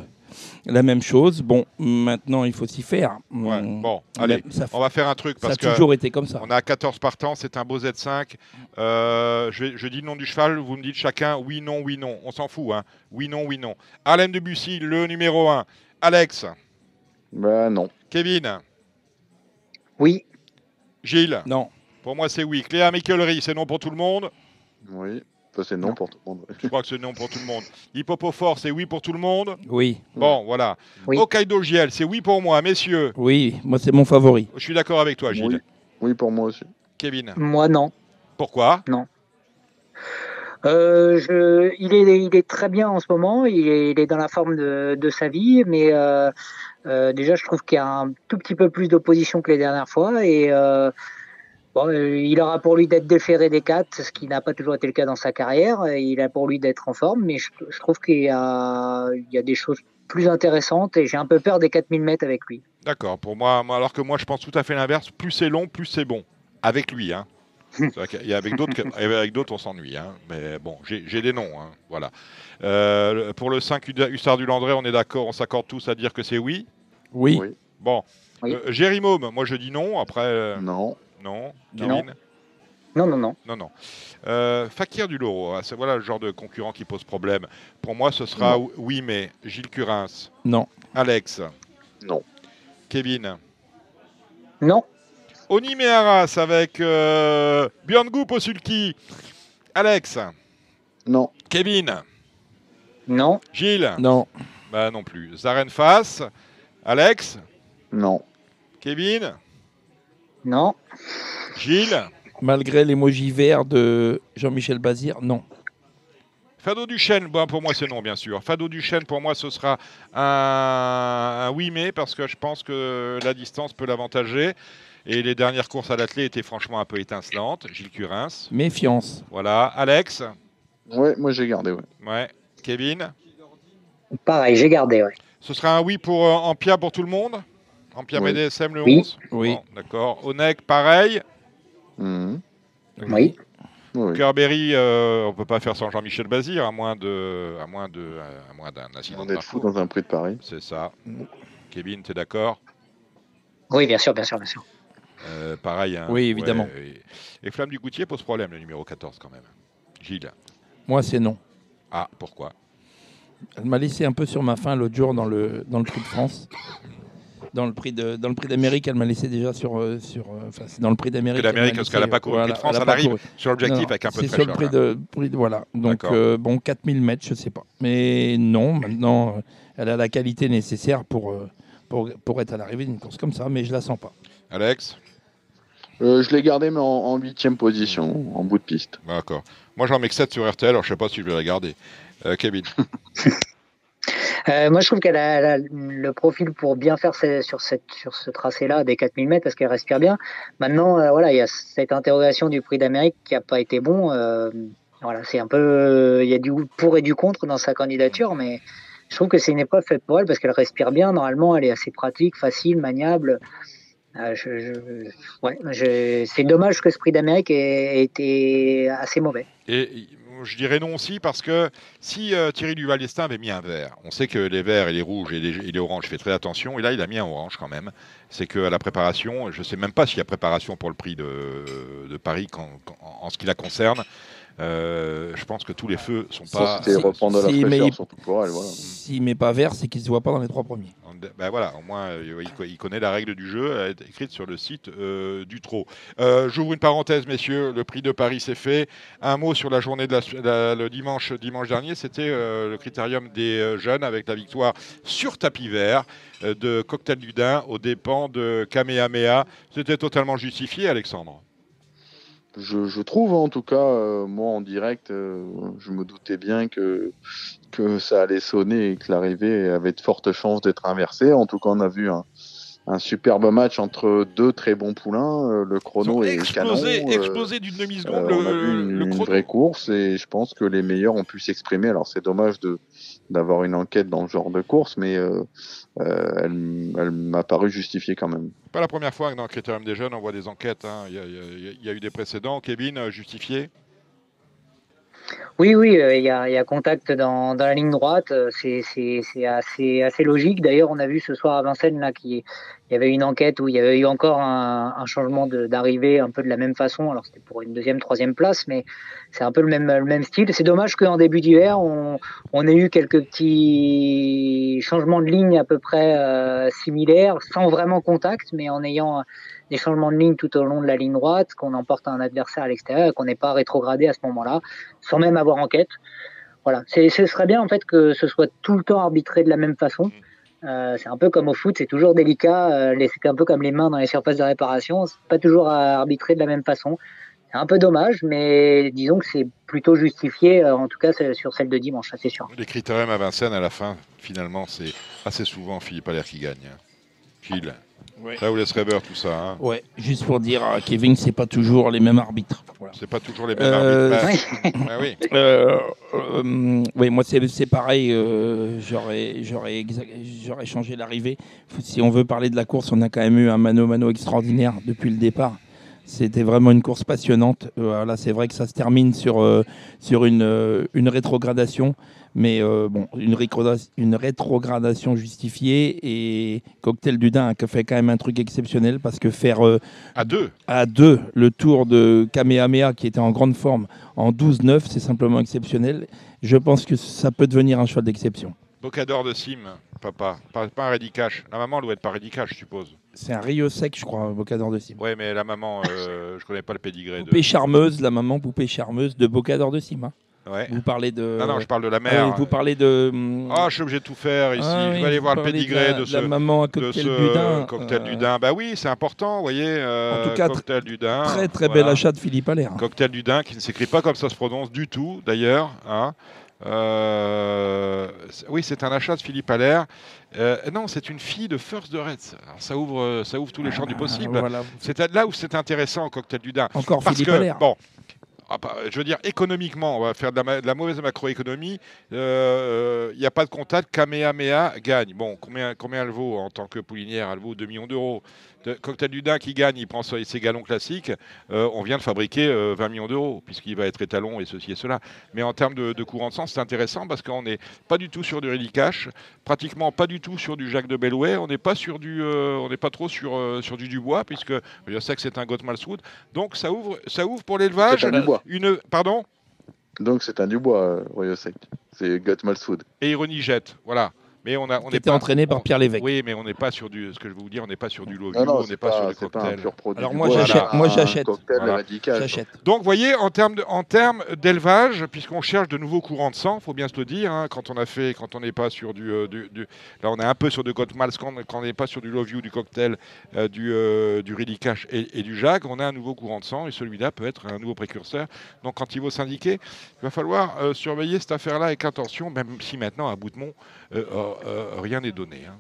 la même chose. Bon, maintenant, il faut s'y faire. ouais, Hum, bon, allez, ça, on va faire un truc ça a parce que toujours été comme ça. on a 14 partants, c'est un beau Z5. Euh, je, dis le nom du cheval, vous me dites chacun oui, non, oui, non. On s'en fout, hein. Oui, non, oui, non. Alain Debussy, le numéro 1. Alex, Bah non. Kevin, Oui, Gilles, Non, pour moi c'est oui. Cléa Michelry, c'est non pour tout le monde. Oui. Ça, c'est non pour tout le monde. Je crois que c'est non pour tout le monde. Hippopofort, c'est oui pour tout le monde. oui, Bon, voilà. Oui. Hokkaido Giel, c'est oui pour moi, messieurs. oui, moi, c'est mon favori. Je suis d'accord avec toi, Gilles. Oui. Oui, pour moi aussi. Kevin, moi non. pourquoi? Euh, je, il, est, il est très bien en ce moment, il est, il est dans la forme de, de sa vie, mais euh, euh, déjà je trouve qu'il y a un tout petit peu plus d'opposition que les dernières fois et euh, bon, euh, il aura pour lui d'être déféré des quatre, ce qui n'a pas toujours été le cas dans sa carrière. et Il a pour lui d'être en forme, mais je, je trouve qu'il y a, il y a des choses plus intéressantes et j'ai un peu peur des 4000 mètres avec lui. D'accord, pour moi, alors que moi je pense tout à fait l'inverse. Plus c'est long, plus c'est bon. Avec lui, hein. Avec d'autres, avec d'autres, on s'ennuie, hein. Mais bon, j'ai des noms, hein. Voilà. Euh, pour le 5 Huda- Hussard du Landré, on est d'accord, on s'accorde tous à dire que c'est oui? Oui, Oui. Bon. Oui. Euh, Môme, moi je dis non. Après, euh, Non. Non. Non. Kevin Non, non, non. Non, non. Euh, Fakir du Loro, hein, c'est voilà le genre de concurrent qui pose problème. Pour moi, ce sera oui, mais Gilles Curins, non, Alex, Non. Kevin. Non, Oni Meharas avec euh, Björn Goop au sulky. Alex, Non. Kevin, non, Gilles, non, bah non plus. Zaren Fass, Alex, Non. Kevin Non. Gilles Malgré l'émoji vert de Jean-Michel Bazir, non. Fado Duchesne, bon, pour moi c'est non bien sûr. Fado Duchesne, pour moi ce sera un, un oui mais parce que je pense que la distance peut l'avantager. Et les dernières courses à l'athlé étaient franchement un peu étincelantes. Gilles Curins. Méfiance. Voilà. Alex Ouais, moi j'ai gardé, ouais. Ouais. Kevin Pareil, j'ai gardé, ouais. Ce sera un oui pour euh, Ampia pour tout le monde Ampia Oui. BDSM le Oui. 11 Oui. Bon, D'accord. Oneg, pareil. Mhm. Oui. Oui. Kerberry, euh, on peut pas faire sans Jean-Michel Bazir, à moins de, à moins de, à moins d'un incident On est fou dans un prix de Paris. C'est ça. Kevin, tu es d'accord? Oui, bien sûr, bien sûr, bien sûr. Euh, Pareil. hein. Oui, évidemment. Ouais, et, et Flamme du Goutier pose problème, le numéro 14 quand même. Gilles. Moi, c'est non. Ah, pourquoi? Elle m'a laissé un peu sur ma faim l'autre jour dans le, dans le prix de France. Dans le prix de dans le prix d'Amérique, elle m'a laissé déjà sur euh, sur euh, enfin c'est dans le prix d'Amérique. Que l'Amérique, parce qu'elle n'a pas couru le prix de France, elle elle arrive couru. sur l'objectif avec un peu de C'est sur le fraîcheur. prix de, prix de- voilà. Donc euh, bon 4000 mètres, je sais pas. Mais non, maintenant euh, elle a la qualité nécessaire pour pour, pour être à l'arrivée d'une course comme ça, mais je la sens pas. Alex Euh, je l'ai gardé, mais en- en huitième position, en bout de piste. D'accord. Moi, j'en mets que 7 sur RTL, alors je sais pas si je vais la garder. Euh, Kevin Euh, moi, je trouve qu'elle a, a le profil pour bien faire sur, cette, sur ce tracé-là des 4000 mètres parce qu'elle respire bien. Maintenant, euh, voilà, il y a cette interrogation du prix d'Amérique qui n'a pas été bon. euh, voilà, c'est un peu, il y a du pour et du contre dans sa candidature, mais je trouve que c'est une épreuve faite pour elle parce qu'elle respire bien. Normalement, elle est assez pratique, facile, maniable. Je- ouais, c'est dommage que ce prix d'Amérique ait été assez mauvais. Et je dirais non aussi parce que si euh, Thierry Duval d'Estaing avait mis un vert, on sait que les verts et les rouges et les, et les oranges, je fais très attention, et là il a mis un orange quand même. C'est qu'à la préparation, je ne sais même pas s'il y a préparation pour le prix de, Paris en ce qui la concerne. Euh, je pense que tous les feux sont pas. Si- reprendre la il- surtout pour elle. Voilà. S'il met pas vert, c'est qu'il se voit pas dans les trois premiers. Ben voilà, au moins euh, il, co- il connaît la règle du jeu, elle est écrite sur le site euh, du Trot. Euh, J'ouvre une parenthèse, messieurs, le prix de Paris c'est fait. Un mot sur la journée de la- la- le dimanche, dimanche dernier, c'était euh, le critérium des euh, jeunes avec la victoire sur tapis vert euh, de Cocktail du Dain aux dépens de Kamehameha. C'était totalement justifié, Alexandre. Je, je trouve en tout cas, euh, moi en direct, euh, je me doutais bien que, que ça allait sonner et que l'arrivée avait de fortes chances d'être inversée. En tout cas, on a vu un, un superbe match entre deux très bons poulains, euh, le chrono et canon. explosé, euh, explosé d'une demi-seconde on a le, vu une, le vraie course et je pense que les meilleurs ont pu s'exprimer. Alors c'est dommage de d'avoir une enquête dans ce genre de course, mais elle, elle m'a paru justifiée quand même. Pas la première fois que dans le critérium des jeunes, on voit des enquêtes. hein. Il y a eu des précédents. Kevin, euh, justifié? Oui, oui, euh, il y, a, il y a contact dans, dans la ligne droite. euh, C'est assez, assez logique. D'ailleurs, on a vu ce soir à Vincennes là qu'il il y avait une enquête où il y avait eu encore un, un changement d'arrivée un peu de la même façon. Alors c'était pour une deuxième, troisième place, mais c'est un peu le même, le même style. C'est dommage qu'en début d'hiver, on, on ait eu quelques petits changements de ligne à peu près euh, similaires, sans vraiment contact, mais en ayant des changements de ligne tout au long de la ligne droite, qu'on emporte un adversaire à l'extérieur et qu'on n'est pas rétrogradé à ce moment-là, sans même avoir enquête. Voilà, ce serait bien en fait que ce soit tout le temps arbitré de la même façon. Euh, c'est un peu comme au foot, c'est toujours délicat. euh, c'est un peu comme les mains dans les surfaces de réparation, c'est pas toujours à arbitrer de la même façon. C'est un peu dommage, mais disons que c'est plutôt justifié, euh, en tout cas sur celle de dimanche, c'est sûr. Les critériums à Vincennes, à la fin, finalement, c'est assez souvent Philippe Allaire qui gagne. hein. Gilles, Ouais. ça vous laisse rêveur tout ça. hein. Ouais, juste pour dire à Kevin, c'est pas toujours les mêmes arbitres. Voilà. C'est pas toujours les mêmes Euh, arbitres. Oui. Ah oui. Euh, euh, oui, moi c'est c'est pareil. euh, j'aurais j'aurais changé l'arrivée. Si on veut parler de la course, on a quand même eu un mano mano extraordinaire depuis le départ. C'était vraiment une course passionnante. Voilà, c'est vrai que ça se termine sur euh, sur une euh, une rétrogradation, mais euh, bon, une, rétrogra- une rétrogradation justifiée et Cocktail du Dain a fait quand même un truc exceptionnel parce que faire euh, À deux. à deux le tour de Kamehameha qui était en grande forme en 12-9, c'est simplement exceptionnel. Je pense que ça peut devenir un choix d'exception. Bocador de Sim, papa. Pas, pas un Ready Cash. La maman doit être pas Ready Cash, je suppose. C'est un Rio sec, je crois, Bocador de Cime. Ouais, mais la maman, euh, je connais pas le pédigré de. Poupée charmeuse, la maman poupée charmeuse de Bocador de Cime. hein. Ouais. Vous parlez de. Non, non, je parle de la Ah mère. oui, vous parlez de. hum, Ah, je suis obligé de tout faire ici. Ah je vais aller voir le pédigré la- de, de ce, la maman à de cocktail ce du Dain. cocktail Euh, du Dain. Bah oui, c'est important, vous voyez. euh, En tout cas, cocktail du Dain. Très très voilà. bel achat de Philippe Allaire. Cocktail du Dain qui ne s'écrit pas comme ça se prononce du tout, d'ailleurs. hein. Euh, oui, c'est un achat de Philippe Allaire. Euh, non, c'est une fille de First de Reds. Alors, ça ouvre, ça ouvre tous les champs du possible. Ah, voilà. C'est là où c'est intéressant, Cocktail du Dain. Encore Parce Philippe que, Allaire. bon, ah, je veux dire, économiquement, on va faire de la, mauvaise macroéconomie. Euh, Il n'y a pas de contact. Kamehameha gagne. Bon, combien, combien elle vaut en tant que poulinière? Elle vaut 2 millions d'euros. Cocktail du Dain qui gagne, il prend ses galons classiques. Euh, on vient de fabriquer euh, 20 millions d'euros, puisqu'il va être étalon et ceci et cela. Mais en termes de, de courant de sang, c'est intéressant parce qu'on n'est pas du tout sur du Ready Cash, pratiquement pas du tout sur du Jacques de Bellouet, on n'est pas sur du, euh, on n'est pas trop sur, euh, sur du Dubois, puisque je sais que c'est un Gottmalswood. Donc ça ouvre, ça ouvre pour l'élevage. C'est un Dubois. Une, pardon? Donc c'est un Dubois, euh, Royal Sec. C'est Gutmalswood. et Ironie jette, voilà. Mais on a, on Qui était pas entraîné par Pierre Lévesque. Oui, mais on n'est pas sur du, ce que je veux vous dire, on n'est pas sur du non, on n'est pas, pas, sur du c'est pas un cocktail. pur produit. Alors du moi, j'achète- moi, j'achète. Donc, vous voyez, en termes en termes d'élevage, puisqu'on cherche de nouveaux courants de sang, faut bien se le dire, hein, quand on a fait, quand on n'est pas sur du, euh, du- du- là, on est un peu sur de Gottmals, quand, quand on n'est pas sur du Love You, du cocktail, euh, du, euh, du Ready Cash et, et du Jag, on a un nouveau courant de sang et celui-là peut être un nouveau précurseur. Donc, quand il va syndiquer, il va falloir euh, surveiller cette affaire-là avec attention, même si maintenant à Boutemont, euh, rien n'est donné. hein.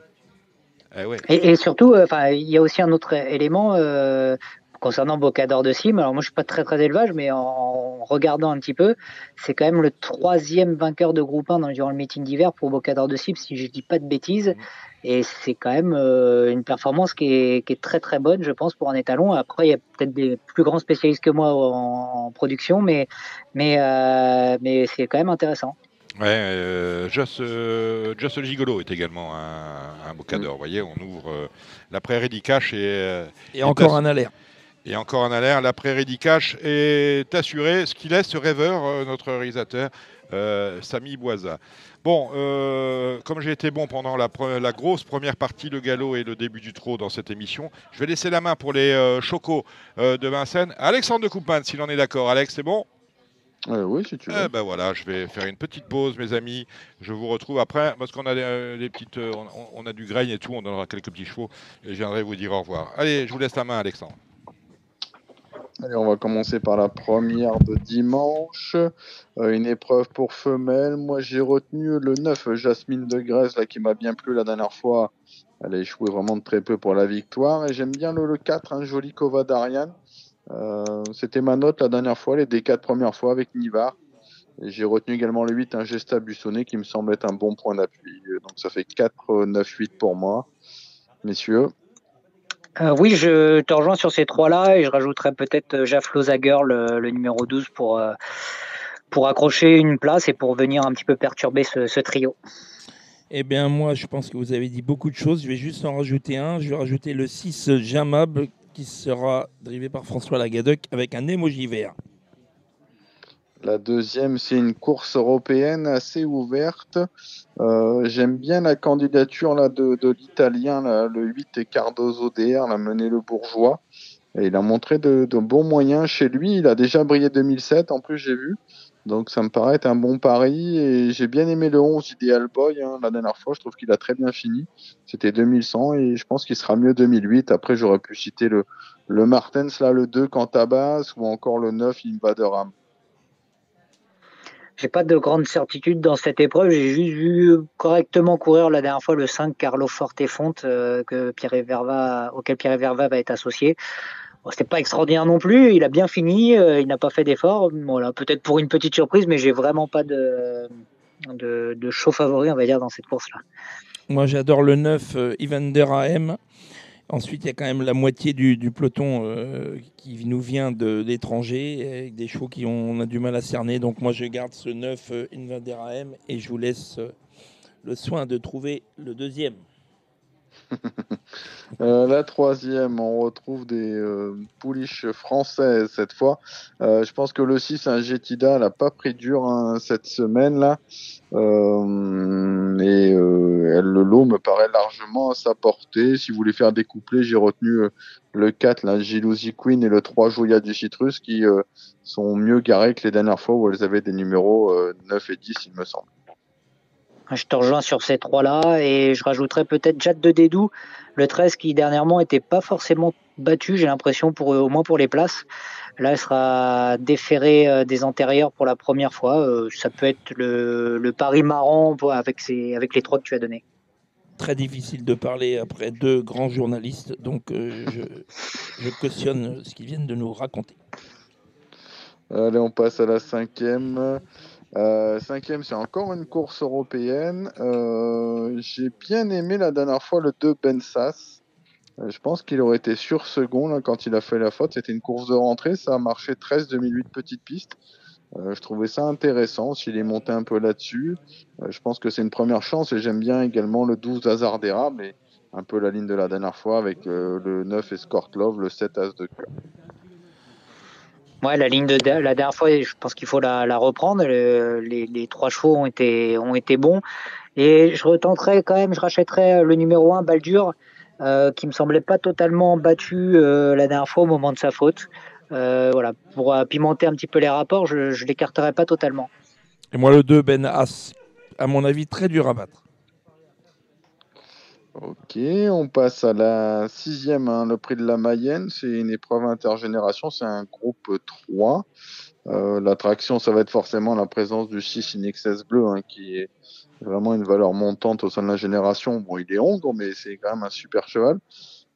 Eh ouais. Et, et surtout, euh, il y a aussi un autre élément euh, concernant Bocador de Cime. Alors moi, je suis pas très très élevage, mais en, en regardant un petit peu, c'est quand même le troisième vainqueur de groupe 1 dans, durant le meeting d'hiver pour Bocador de Cime, si je dis pas de bêtises. Et c'est quand même euh, une performance qui est, qui est très très bonne, je pense, pour un étalon. Après, il y a peut-être des plus grands spécialistes que moi en, en production, mais mais euh, mais c'est quand même intéressant. Ouais, euh, Joss, euh, le Gigolo est également un, un bocador. Vous voyez, on ouvre euh, la prairie d'Icache et, euh, Et encore un alerte. et encore un alerte. La prairie d'Icache est assurée, ce qui laisse rêveur notre réalisateur Samy Boisa. Bon, comme j'ai été bon pendant la, pre- la grosse première partie, le galop et le début du trot dans cette émission, je vais laisser la main pour les chocos de Vincennes. Alexandre de Coupman, s'il en est d'accord. Alex, c'est bon? Euh, oui, si tu veux. eh ben voilà, je vais faire une petite pause, mes amis. Je vous retrouve après, parce qu'on a des, euh, des petites, euh, on, on a du grain et tout, on donnera quelques petits chevaux, et je viendrai vous dire au revoir. Allez, je vous laisse la main, Alexandre. Allez, on va commencer par la première de dimanche. Euh, une épreuve pour femelles. Moi, j'ai retenu le 9, Jasmine de Grèce, là, qui m'a bien plu la dernière fois. Elle a échoué vraiment de très peu pour la victoire. Et j'aime bien le, le 4, un joli Kova d'Ariane. Euh, C'était ma note la dernière fois, les des quatre premières fois avec Nivar. J'ai retenu également le 8, un Gesta Buissonnet, qui me semble être un bon point d'appui. Donc ça fait 4, 9, 8 pour moi. Messieurs. Euh, oui, je te rejoins sur ces trois-là et je rajouterais peut-être euh, Jafflo Zager, le, le numéro 12, pour, euh, pour accrocher une place et pour venir un petit peu perturber ce, ce trio. Eh bien, moi, je pense que vous avez dit beaucoup de choses. Je vais juste en rajouter un. Je vais rajouter le 6 Jamab qui sera drivé par François Lagadec avec un émoji vert. La deuxième, c'est une course européenne assez ouverte. Euh, J'aime bien la candidature là, de, l'Italien, le 8 et Cardozo DR, la mené le bourgeois. Il a montré de, de bons moyens chez lui. Il a déjà brillé 2007, en plus, j'ai vu. Donc ça me paraît être un bon pari. Et j'ai bien aimé le 11 Ideal Boy hein, la dernière fois. Je trouve qu'il a très bien fini. C'était 2100 et je pense qu'il sera mieux 2008. Après, j'aurais pu citer le, le Martens, là, le 2 Cantabas ou encore le 9 Invaderam. J'ai pas de grande certitude dans cette épreuve. J'ai juste vu correctement courir la dernière fois le 5 Carlo Fortefonte euh, que Pierre auquel Pierre Verva va être associé. Bon, C'était pas extraordinaire non plus. Il a bien fini. euh, il n'a pas fait d'effort. Voilà, peut-être pour une petite surprise, mais j'ai vraiment pas de, de, de chaud favori, on va dire, dans cette course-là. Moi, j'adore le 9 euh, Evander AM. Ensuite, il y a quand même la moitié du, du peloton euh, qui nous vient de l'étranger, avec des chevaux qui ont, on a du mal à cerner. Donc, moi, je garde ce 9 euh, Evander AM et je vous laisse euh, le soin de trouver le deuxième. Euh, la troisième, on retrouve des euh, pouliches françaises cette fois. Euh, je pense que le 6, un Jetida, n'a pas pris dur hein, cette semaine-là. et le lot me paraît largement à sa portée. Si vous voulez faire des couplets, j'ai retenu le 4, la Gilousie Queen, et le 3, Joya du Citrus, qui sont mieux garés que les dernières fois où elles avaient des numéros 9 et 10, il me semble. Je te rejoins sur ces trois-là et je rajouterais peut-être Jade de Dédou, le 13 qui dernièrement n'était pas forcément battu, j'ai l'impression, pour au moins pour les places. Là, elle sera déférée euh, des antérieurs pour la première fois. Euh, ça peut être le, le pari marrant avec, avec les trois que tu as donnés. Très difficile de parler après deux grands journalistes, donc euh, je, je cautionne ce qu'ils viennent de nous raconter. Allez, on passe à la cinquième. Euh, cinquième, c'est encore une course européenne. Euh, j'ai bien aimé la dernière fois le 2 Bensas. Euh, je pense qu'il aurait été sur second quand il a fait la faute. C'était une course de rentrée. Ça a marché 13 2008 petite piste. je trouvais ça intéressant s'il est monté un peu là-dessus. je pense que c'est une première chance et j'aime bien également le 12 Hazardera, mais un peu la ligne de la dernière fois avec le 9 Escort Love, le 7 As de cœur. La ligne de la dernière fois, je pense qu'il faut la, reprendre. les, trois chevaux ont été, ont été bons. Et je retenterai quand même, je rachèterai le numéro 1, Baldur, euh, qui me semblait pas totalement battu euh, la dernière fois au moment de sa faute. Euh, voilà, pour pimenter un petit peu les rapports, je ne l'écarterai pas totalement. Et moi, le 2, Ben As, à mon avis, très dur à battre. Ok, on passe à la sixième, hein, le prix de la Mayenne. C'est une épreuve intergénération, c'est un groupe 3. Euh, L'attraction, ça va être forcément la présence du 6 XS bleu, hein, qui est vraiment une valeur montante au sein de la génération. Bon, il est hongre, mais c'est quand même un super cheval.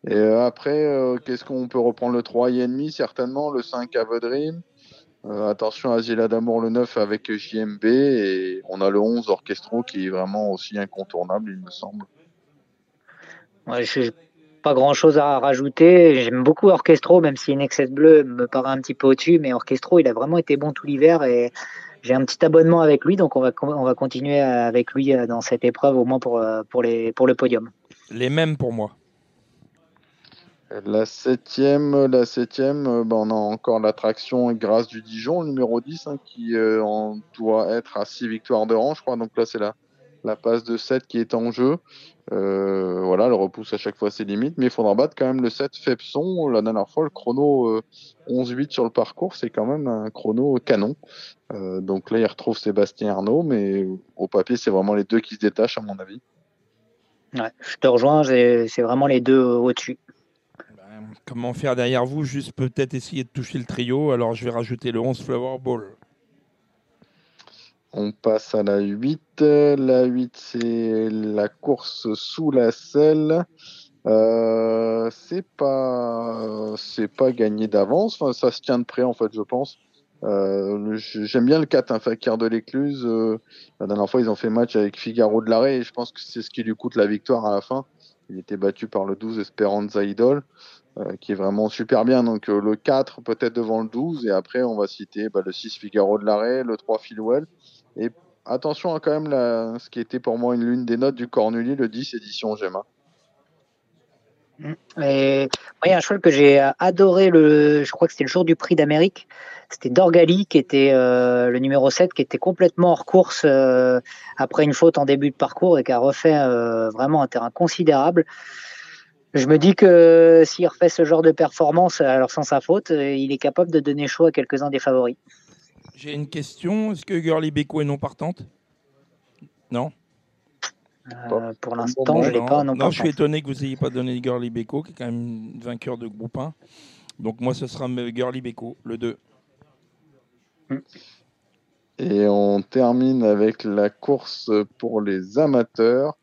Et euh, après, euh, qu'est-ce qu'on peut reprendre? Le 3 ennemi, certainement, le 5 Avedream. Euh, attention à Zila d'amour le 9 avec JMB et on a le 11 Orchestro qui est vraiment aussi incontournable, il me semble. Ouais, je pas grand chose à rajouter. J'aime beaucoup Orchestro, même si Nexus Bleu me paraît un petit peu au-dessus, mais Orchestro, il a vraiment été bon tout l'hiver et j'ai un petit abonnement avec lui, donc on va, on va continuer avec lui euh, dans cette épreuve, au moins pour, euh, pour, les, pour le podium. Les mêmes pour moi. La septième, la septième euh, ben on a encore l'attraction Grâce du Dijon, numéro 10, hein, qui doit être à 6 victoires de rang, je crois. Donc là, c'est la, la passe de 7 qui est en jeu. Euh, voilà, elle repousse à chaque fois ses limites, mais il faudra battre quand même le 7 Fepson. La dernière fois, le chrono 11-8 euh, sur le parcours, c'est quand même un chrono canon. Euh, donc là, il retrouve Sébastien Arnaud, mais au papier, c'est vraiment les deux qui se détachent, à mon avis. Ouais, je te rejoins, c'est vraiment les deux au-dessus. Ben, comment faire derrière vous? Juste peut-être essayer de toucher le trio. Alors je vais rajouter le 11 Flower Ball. On passe à la 8. La 8, c'est la course sous la selle. Euh, c'est pas, c'est pas gagné d'avance. Enfin, ça se tient de près, en fait, je pense. Euh, j'aime bien le 4, un Fakir de l'écluse. Euh, la dernière fois, ils ont fait match avec Figaro de l'arrêt je pense que c'est ce qui lui coûte la victoire à la fin. Il était battu par le 12 Esperanza Idol, qui est vraiment super bien. Donc le 4 peut-être devant le 12 et après on va citer bah, le 6 Figaro de l'arrêt, le 3 Philwell et attention à quand même ce qui était pour moi une l'une des notes du Cornulier, le 10 édition Gemma. Mm. Il y a un cheval que j'ai adoré, le, je crois que c'était le jour du prix d'Amérique. C'était Dorgali, qui était euh, le numéro 7, qui était complètement hors course euh, après une faute en début de parcours et qui a refait euh, vraiment un terrain considérable. Je me dis que s'il refait ce genre de performance, alors sans sa faute, il est capable de donner chaud à quelques-uns des favoris. J'ai une question. Est-ce que Girly Beko est non partante Non? Euh, Pour l'instant, je ne l'ai pas. Non, non je suis étonné que vous n'ayez pas donné Girly Beko, qui est quand même vainqueur de groupe 1. Donc moi, ce sera Girly Beko, le 2. Et on termine avec la course pour les amateurs.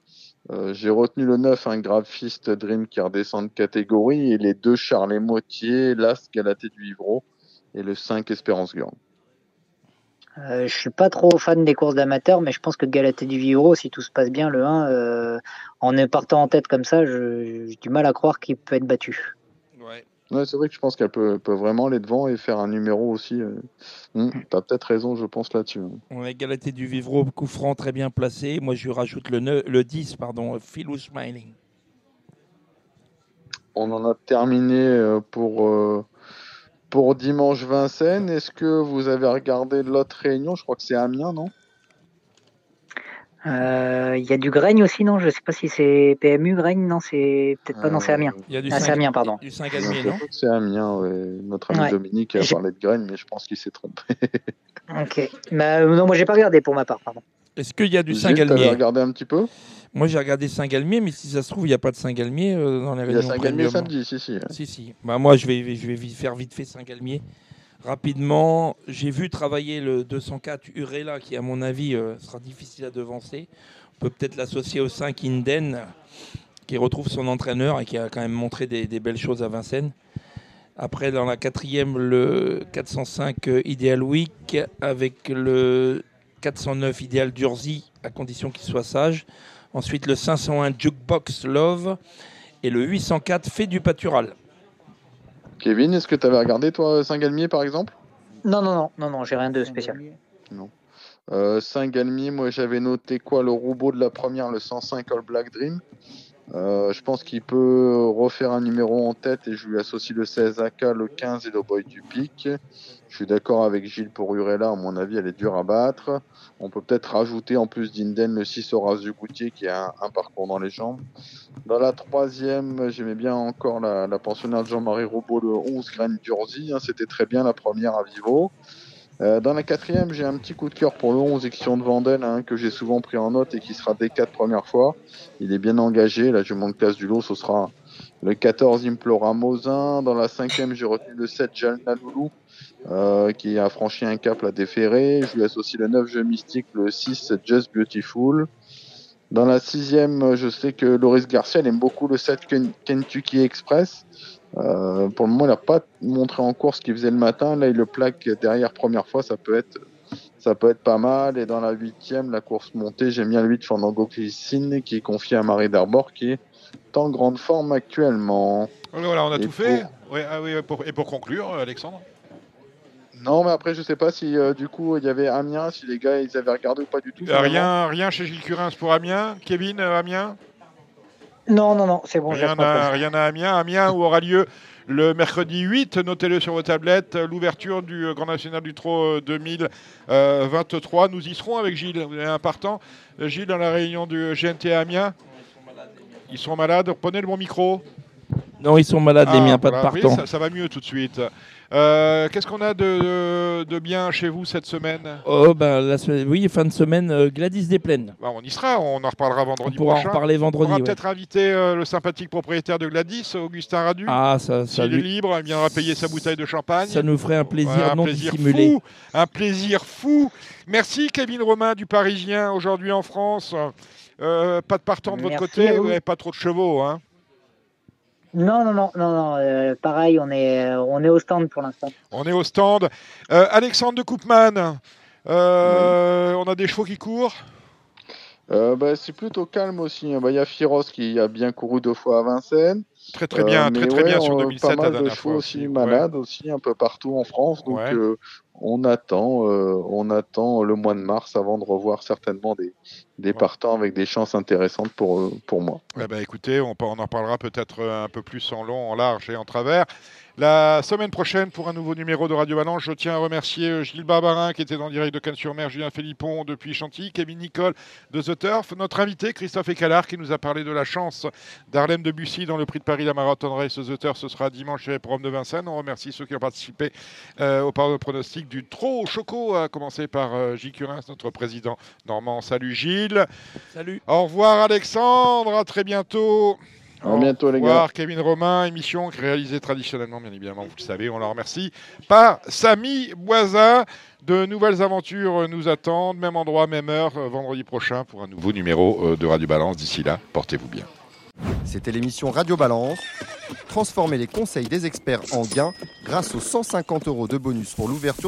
Euh, j'ai retenu le 9, un graphiste Dream qui redescend de catégorie, et les deux Charles Motier, l'As Galaté du Vivro et le 5 Espérance Girl. Euh, je suis pas trop fan des courses d'amateurs, mais je pense que Galatée du Vivro, si tout se passe bien, le 1, euh, en partant en tête comme ça, j'ai du mal à croire qu'il peut être battu. Ouais. c'est vrai que je pense qu'elle peut, vraiment aller devant et faire un numéro aussi. Euh. Hmm, tu as peut-être raison, je pense, là-dessus. On a Galatée du Vivro, coup franc très bien placé. Moi, je rajoute le, le 10, pardon, Philou Smiling. on en a terminé euh, pour, euh, pour dimanche Vincennes. Est-ce que vous avez regardé l'autre réunion? Je crois que c'est Amiens, non? Euh, Il y a du Graigne aussi, non? Je sais pas si c'est PMU, Graigne, non, c'est peut-être pas, non, c'est Amiens. Il y a du Ah, c'est Saint- Amiens, pardon. Du Saint-Galmier, non? C'est Amiens, ouais. Notre ami Ouais. Dominique a parlé de Graines, mais je pense qu'il s'est trompé. Ok. Bah, euh, non, moi j'ai pas regardé pour ma part, pardon. Est-ce qu'il y a du Saint-Galmier? regardé un petit peu? Moi, j'ai regardé Saint-Galmier, mais si ça se trouve, il n'y a pas de Saint-Galmier euh, dans les Il y a réunions Saint-Galmier samedi, si, si. Si, si. Bah, moi, je vais, je vais vite- faire vite fait Saint-Galmier. Rapidement, j'ai vu travailler le 204 Urela, qui, à mon avis, euh, sera difficile à devancer. On peut peut-être l'associer au 5 Inden, qui retrouve son entraîneur et qui a quand même montré des, des belles choses à Vincennes. Après, dans la quatrième, le 405 euh, Ideal Week, avec le 409 Ideal Durzi, à condition qu'il soit sage. Ensuite, le 501 Jukebox Love et le 804 Fait du Pâtural. Kevin, est-ce que tu avais regardé, toi, Saint-Galmier, par exemple? Non, non, non, non, non, j'ai rien de spécial. Euh, Saint-Galmier, moi j'avais noté quoi? Le robot de la première, le 105 All Black Dream? Euh, je pense qu'il peut refaire un numéro en tête et je lui associe le 16 AK, le 15 et le Boy du Pic. Je suis d'accord avec Gilles pour Urella, à mon avis elle est dure à battre. On peut peut-être rajouter en plus d'Inden le 6 Horace du Goutier qui a un, parcours dans les jambes. Dans la troisième, j'aimais bien encore la, la pensionnaire Jean-Marie Robot, le 11 Graine Durzi. hein, C'était très bien la première à Vivo. Euh, dans la quatrième, j'ai un petit coup de cœur pour le 11 Ixion de Vandel, hein, que j'ai souvent pris en note et qui sera des quatre premières fois. Il est bien engagé. Là, je manque classe du lot, ce sera le 14 Implora Mosin. Dans la cinquième, j'ai retenu le 7 Jalna Loulou, euh, qui a franchi un cap la déféré. Je lui associe le 9 Jeu Mystique, le 6 Just Beautiful. Dans la sixième, je sais que Loris Garcia aime beaucoup le 7 Ken- Kentucky Express. Euh, pour le moment, il n'a pas montré en course ce qu'il faisait le matin. Là, il le plaque derrière première fois. Ça peut être, ça peut être pas mal. Et dans la huitième, la course montée, j'aime bien le 8 Fandango Clicine qui est confié à Marie Darbord qui est en grande forme actuellement. Voilà, on a Et tout fait. Ouais, ah oui, pour- et pour conclure, Alexandre? Non, mais après, je sais pas si euh, du coup il y avait Amiens, si les gars ils avaient regardé ou pas du tout. Finalement. rien, rien chez Gilles Curins pour Amiens? Kevin, euh, Amiens? Non, non, non, c'est bon, Rien à, rien à Amiens. Amiens où aura lieu le mercredi 8, notez-le sur vos tablettes, euh, l'ouverture du euh, Grand National du Trot euh, 2023. Nous y serons avec Gilles. Vous avez un partant. Euh, Gilles, dans la réunion du GNT à Amiens Ils sont malades. Prenez le bon micro. Non, ils sont malades, les Ah, miens, pas de oui, partant. ça, ça va mieux tout de suite. Euh, Qu'est-ce qu'on a de, de bien chez vous cette semaine? Oh, bah, la semaine- oui, fin de semaine, euh, Gladys des Plaines. Bah, On y sera, on en reparlera vendredi On pourra en reparler vendredi, On va ouais. peut-être inviter euh, le sympathique propriétaire de Gladys, Augustin Radu. Ah, ça, ça, S'il est libre, il viendra payer sa bouteille de champagne. ça nous ferait un plaisir Ouais, un non plaisir dissimulé. fou, un plaisir fou. Merci Kevin Romain du Parisien aujourd'hui en France. Euh, pas de partant de votre côté, vous pas trop de chevaux. Hein. Non, non, non, non, non. euh, pareil, on est, euh, on est au stand pour l'instant. On est au stand. Euh, Alexandre de Koopman, euh, on a des chevaux qui courent. Euh, bah, c'est plutôt calme aussi. hein. Bah, Il y a Firos qui a bien couru deux fois à Vincennes. Très très bien, Euh, très très ouais, bien sur on- 2007 Pas la mal de dernière chevaux fois aussi aussi. malades aussi un peu partout en France. Donc Ouais. Euh, on attend, euh, on attend le mois de mars avant de revoir certainement des, des partants avec des chances intéressantes pour eux- pour moi. Eh ben, écoutez, on en parlera peut-être euh, un peu plus en long, en large et en travers. La semaine prochaine, pour un nouveau numéro de Radio Balance, je tiens à remercier euh, Gilles Barbarin qui était en direct de Cannes-sur-Mer, Julien Philippon depuis Chantilly, Kevin Nicole de The Turf, notre invité Christophe Écalard qui nous a parlé de la chance d'Arlem de Bussy dans le prix de Paris, la Marathon Race The Turf. Ce sera dimanche chez Rome de Vincennes. On remercie ceux qui ont participé euh, au par- pronostic du trop choco, à commencer par euh, Gilles Curins, notre président normand. Salut Gilles. Salut. Au revoir Alexandre, à très bientôt. À bientôt, les gars. Kevin Romain, émission réalisée traditionnellement, bien évidemment, vous le savez, on la remercie, par Samy Boisa. De nouvelles aventures nous attendent, même endroit, même heure, euh, vendredi prochain pour un nouveau numéro euh, de Radio Balance. D'ici là, portez-vous bien. C'était l'émission Radio Balance. Transformez les conseils des experts en gains grâce aux 150 euros de bonus pour l'ouverture